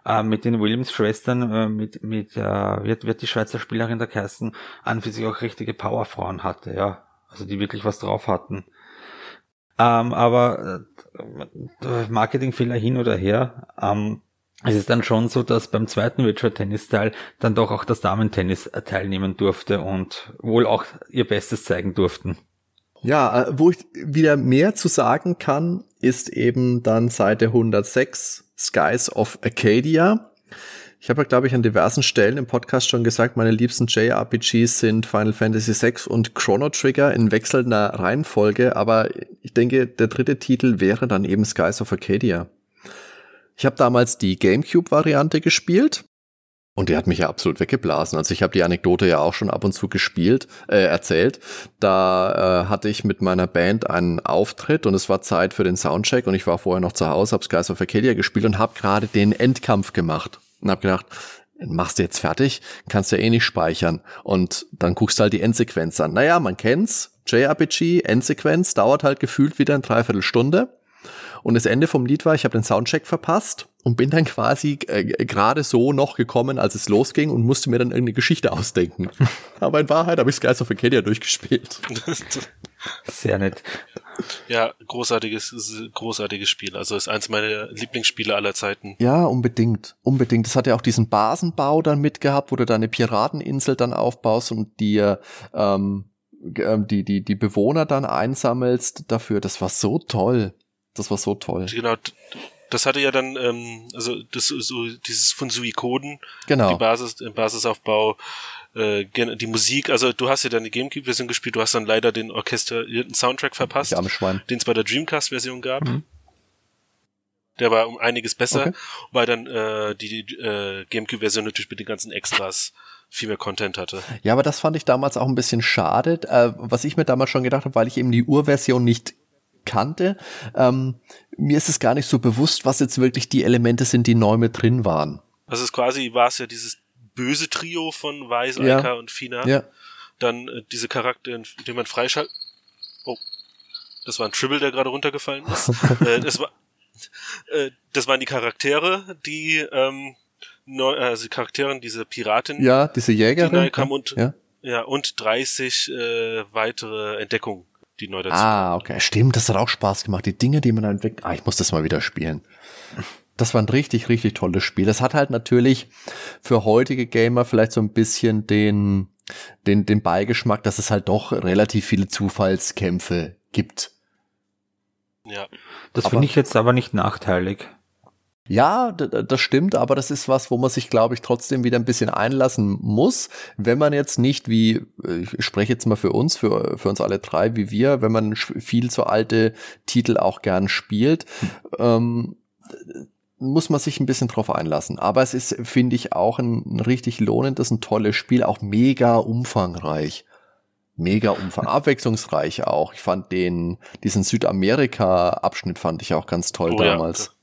äh, mit den Williams-Schwestern, äh, mit, mit äh, wird, wird die Schweizer Spielerin der Kersten an für sich auch richtige Powerfrauen hatte, ja. Also die wirklich was drauf hatten. Ähm, aber äh, Marketingfehler hin oder her. Ähm, es ist dann schon so, dass beim zweiten Virtual Tennis Teil dann doch auch das Damen-Tennis teilnehmen durfte und wohl auch ihr Bestes zeigen durften. Ja, äh, wo ich wieder mehr zu sagen kann, ist eben dann Seite 106 Skies of Acadia. Ich habe ja, glaube ich, an diversen Stellen im Podcast schon gesagt, meine liebsten JRPGs sind Final Fantasy VI und Chrono Trigger in wechselnder Reihenfolge, aber ich denke, der dritte Titel wäre dann eben Skies of Arcadia. Ich habe damals die GameCube-Variante gespielt und die hat mich ja absolut weggeblasen. Also ich habe die Anekdote ja auch schon ab und zu gespielt, äh, erzählt. Da äh, hatte ich mit meiner Band einen Auftritt und es war Zeit für den Soundcheck und ich war vorher noch zu Hause, habe Skies of Arcadia gespielt und habe gerade den Endkampf gemacht und hab gedacht, machst du jetzt fertig, kannst ja eh nicht speichern. Und dann guckst du halt die Endsequenz an. Naja, man kennt's, JRPG, Endsequenz, dauert halt gefühlt wieder eine Dreiviertelstunde. Und das Ende vom Lied war, ich habe den Soundcheck verpasst und bin dann quasi äh, gerade so noch gekommen, als es losging und musste mir dann irgendeine Geschichte ausdenken. Aber in Wahrheit habe ich Skies of Acadia durchgespielt. Sehr nett. Ja, großartiges, großartiges Spiel. Also ist eins meiner Lieblingsspiele aller Zeiten. Ja, unbedingt, unbedingt. Das hat ja auch diesen Basenbau dann mitgehabt, wo du deine Pirateninsel dann aufbaust und dir ähm, ähm, die, die, die Bewohner dann einsammelst dafür. Das war so toll. Das war so toll. Genau, das hatte ja dann, ähm, also das so dieses von Suikoden, genau. die Basis, den Basisaufbau, äh, die Musik, also du hast ja dann die Gamecube-Version gespielt, du hast dann leider den orchestrierten Soundtrack verpasst, den es bei der Dreamcast-Version gab. Mhm. Der war um einiges besser, okay. weil dann äh, die, die äh, Gamecube-Version natürlich mit den ganzen Extras viel mehr Content hatte. Ja, aber das fand ich damals auch ein bisschen schade, äh, was ich mir damals schon gedacht habe, weil ich eben die Urversion nicht kannte. Ähm, mir ist es gar nicht so bewusst, was jetzt wirklich die Elemente sind, die neu mit drin waren. Also es quasi war es ja dieses böse Trio von Weiß, ja. Aika und Fina. Ja. Dann äh, diese Charaktere, die man freischaltet. Oh, das war ein Tribble, der gerade runtergefallen ist. äh, das, war, äh, das waren die Charaktere, die ähm, neu, also die Charaktere, diese Piratin. Ja, diese Jägerin. Die neu kam und, ja. ja, und 30 äh, weitere Entdeckungen, die neu dazu Ah, okay. Stimmt, das hat auch Spaß gemacht. Die Dinge, die man dann weg. Ah, ich muss das mal wieder spielen das war ein richtig, richtig tolles Spiel. Das hat halt natürlich für heutige Gamer vielleicht so ein bisschen den, den, den Beigeschmack, dass es halt doch relativ viele Zufallskämpfe gibt. Ja. Das finde ich jetzt aber nicht nachteilig. Ja, das stimmt, aber das ist was, wo man sich, glaube ich, trotzdem wieder ein bisschen einlassen muss, wenn man jetzt nicht wie, ich spreche jetzt mal für uns, für, für uns alle drei, wie wir, wenn man viel zu alte Titel auch gern spielt, ähm, muss man sich ein bisschen drauf einlassen. Aber es ist, finde ich, auch ein, ein richtig lohnendes, ein tolles Spiel, auch mega umfangreich mega umfang, abwechslungsreich auch. Ich fand den, diesen Südamerika-Abschnitt fand ich auch ganz toll oh, damals.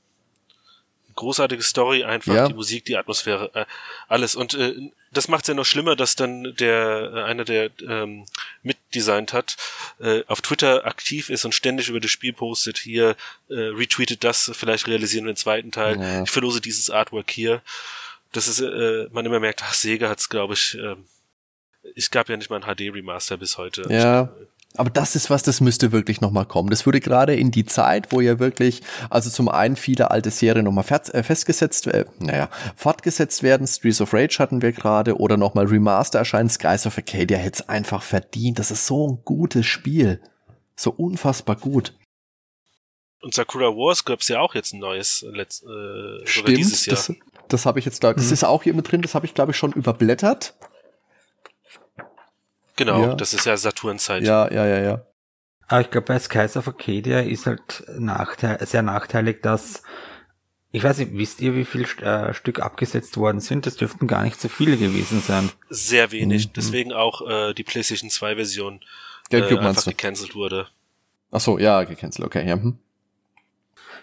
Großartige Story einfach, ja. die Musik, die Atmosphäre, äh, alles. Und äh, das macht es ja noch schlimmer, dass dann der äh, einer, der ähm, mitdesignt hat, äh, auf Twitter aktiv ist und ständig über das Spiel postet, hier äh, retweetet das, vielleicht realisieren wir den zweiten Teil. Ja. Ich verlose dieses Artwork hier. Das ist, äh, man immer merkt, ach, Sega hat's, glaube ich, äh, es gab ja nicht mal ein HD-Remaster bis heute. Ja. Aber das ist was, das müsste wirklich nochmal kommen. Das würde gerade in die Zeit, wo ja wirklich, also zum einen viele alte Serien nochmal äh, festgesetzt, äh, naja, fortgesetzt werden. Streets of Rage hatten wir gerade oder nochmal Remaster erscheinen. Skies of Arcadia hätte es einfach verdient. Das ist so ein gutes Spiel. So unfassbar gut. Und Sakura Wars gab es ja auch jetzt ein neues, äh, letzt, äh, Stimmt, dieses Jahr. Das, das habe ich jetzt da, das mhm. ist auch hier mit drin, das habe ich glaube ich schon überblättert. Genau, ja. das ist ja Saturn-Zeit. Ja, ja, ja, ja. Aber ich glaube, bei Skies of Arcadia ist halt nachteil sehr nachteilig, dass ich weiß nicht, wisst ihr, wie viel äh, Stück abgesetzt worden sind? Das dürften gar nicht so viele gewesen sein. Sehr wenig. Mhm. Deswegen auch äh, die PlayStation 2 Version äh, einfach gecancelt wurde. Ach so, ja, gecancelt, okay. Ja. Hm.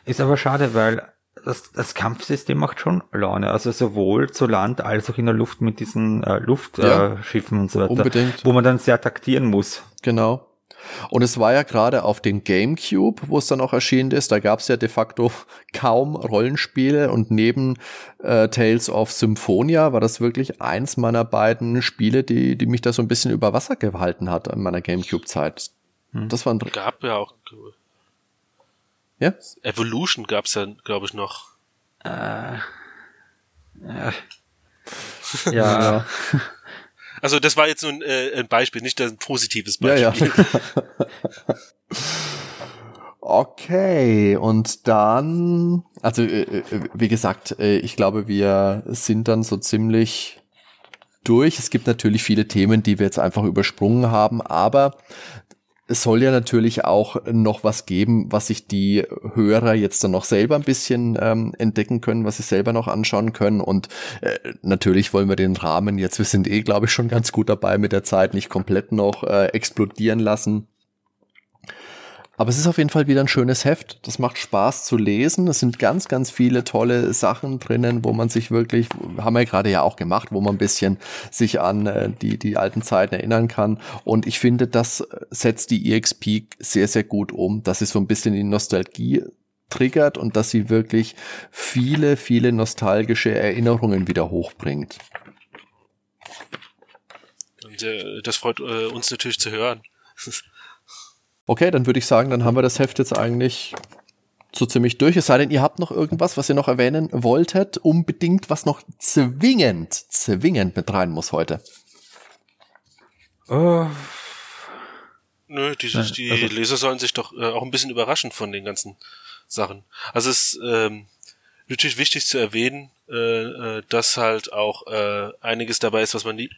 Ist aber schade, weil das, das Kampfsystem macht schon Laune. Also sowohl zu Land als auch in der Luft mit diesen äh, Luftschiffen ja, äh, und so weiter. Unbedingt. Wo man dann sehr taktieren muss. Genau. Und es war ja gerade auf den GameCube, wo es dann auch erschienen ist, da gab es ja de facto kaum Rollenspiele und neben äh, Tales of Symphonia war das wirklich eins meiner beiden Spiele, die, die mich da so ein bisschen über Wasser gehalten hat in meiner GameCube-Zeit. Hm. Das war ein gab ja auch ja? Evolution gab's ja, glaube ich, noch. Äh, ja. ja. Also das war jetzt nur ein, äh, ein Beispiel, nicht ein positives Beispiel. Ja, ja. okay, und dann, also äh, äh, wie gesagt, äh, ich glaube, wir sind dann so ziemlich durch. Es gibt natürlich viele Themen, die wir jetzt einfach übersprungen haben, aber es soll ja natürlich auch noch was geben, was sich die Hörer jetzt dann noch selber ein bisschen ähm, entdecken können, was sie selber noch anschauen können. Und äh, natürlich wollen wir den Rahmen jetzt, wir sind eh, glaube ich, schon ganz gut dabei mit der Zeit, nicht komplett noch äh, explodieren lassen. Aber es ist auf jeden Fall wieder ein schönes Heft. Das macht Spaß zu lesen. Es sind ganz, ganz viele tolle Sachen drinnen, wo man sich wirklich, haben wir gerade ja auch gemacht, wo man ein bisschen sich an äh, die, die alten Zeiten erinnern kann. Und ich finde, das setzt die EXP sehr, sehr gut um, dass sie so ein bisschen die Nostalgie triggert und dass sie wirklich viele, viele nostalgische Erinnerungen wieder hochbringt. Und, äh, das freut äh, uns natürlich zu hören. Okay, dann würde ich sagen, dann haben wir das Heft jetzt eigentlich so ziemlich durch. Es sei denn, ihr habt noch irgendwas, was ihr noch erwähnen wolltet, unbedingt, was noch zwingend, zwingend mit rein muss heute. Oh. Nö, die, die also, Leser sollen sich doch äh, auch ein bisschen überraschen von den ganzen Sachen. Also es ist ähm, natürlich wichtig zu erwähnen, äh, äh, dass halt auch äh, einiges dabei ist, was man nie,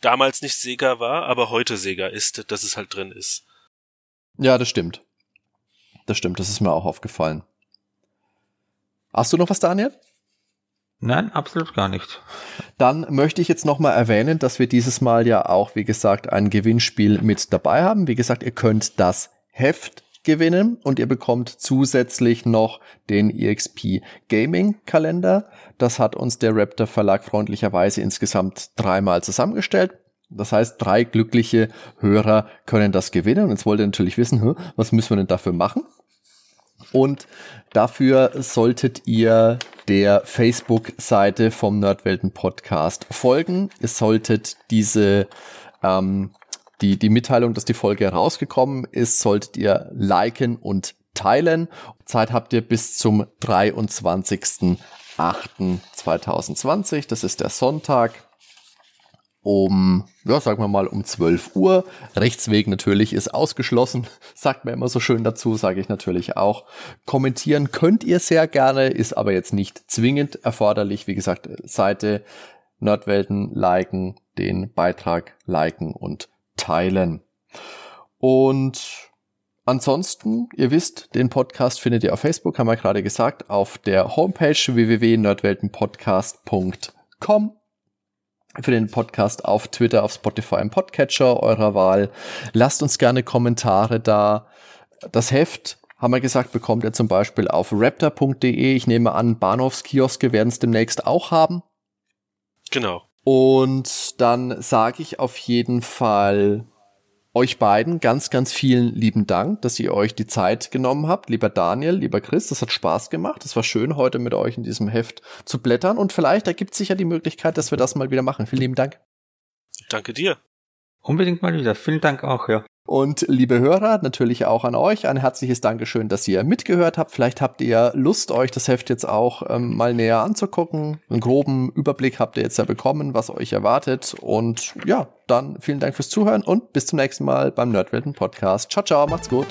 damals nicht Sega war, aber heute Sega ist, dass es halt drin ist. Ja, das stimmt. Das stimmt, das ist mir auch aufgefallen. Hast du noch was, Daniel? Nein, absolut gar nicht. Dann möchte ich jetzt nochmal erwähnen, dass wir dieses Mal ja auch, wie gesagt, ein Gewinnspiel mit dabei haben. Wie gesagt, ihr könnt das Heft gewinnen und ihr bekommt zusätzlich noch den EXP Gaming Kalender. Das hat uns der Raptor Verlag freundlicherweise insgesamt dreimal zusammengestellt. Das heißt, drei glückliche Hörer können das gewinnen. Und jetzt wollt ihr natürlich wissen, was müssen wir denn dafür machen? Und dafür solltet ihr der Facebook-Seite vom Nerdwelten Podcast folgen. Ihr solltet diese ähm, die, die Mitteilung, dass die Folge herausgekommen ist, solltet ihr liken und teilen. Zeit habt ihr bis zum 23.08.2020. Das ist der Sonntag. Um, ja, sagen wir mal um 12 Uhr. Rechtsweg natürlich ist ausgeschlossen, sagt man immer so schön dazu, sage ich natürlich auch. Kommentieren könnt ihr sehr gerne, ist aber jetzt nicht zwingend erforderlich. Wie gesagt, Seite Nerdwelten liken, den Beitrag liken und teilen. Und ansonsten, ihr wisst, den Podcast findet ihr auf Facebook, haben wir gerade gesagt, auf der Homepage www.nerdweltenpodcast.com für den Podcast auf Twitter, auf Spotify im Podcatcher eurer Wahl. Lasst uns gerne Kommentare da. Das Heft, haben wir gesagt, bekommt ihr zum Beispiel auf raptor.de. Ich nehme an, Bahnhofskioske werden es demnächst auch haben. Genau. Und dann sage ich auf jeden Fall euch beiden ganz, ganz vielen lieben Dank, dass ihr euch die Zeit genommen habt. Lieber Daniel, lieber Chris, das hat Spaß gemacht. Es war schön, heute mit euch in diesem Heft zu blättern. Und vielleicht ergibt sich ja die Möglichkeit, dass wir das mal wieder machen. Vielen lieben Dank. Danke dir. Unbedingt mal wieder. Vielen Dank auch, ja. Und liebe Hörer, natürlich auch an euch ein herzliches Dankeschön, dass ihr mitgehört habt. Vielleicht habt ihr Lust, euch das Heft jetzt auch ähm, mal näher anzugucken. Einen groben Überblick habt ihr jetzt ja bekommen, was euch erwartet. Und ja, dann vielen Dank fürs Zuhören und bis zum nächsten Mal beim Nerdwelten Podcast. Ciao, ciao, macht's gut.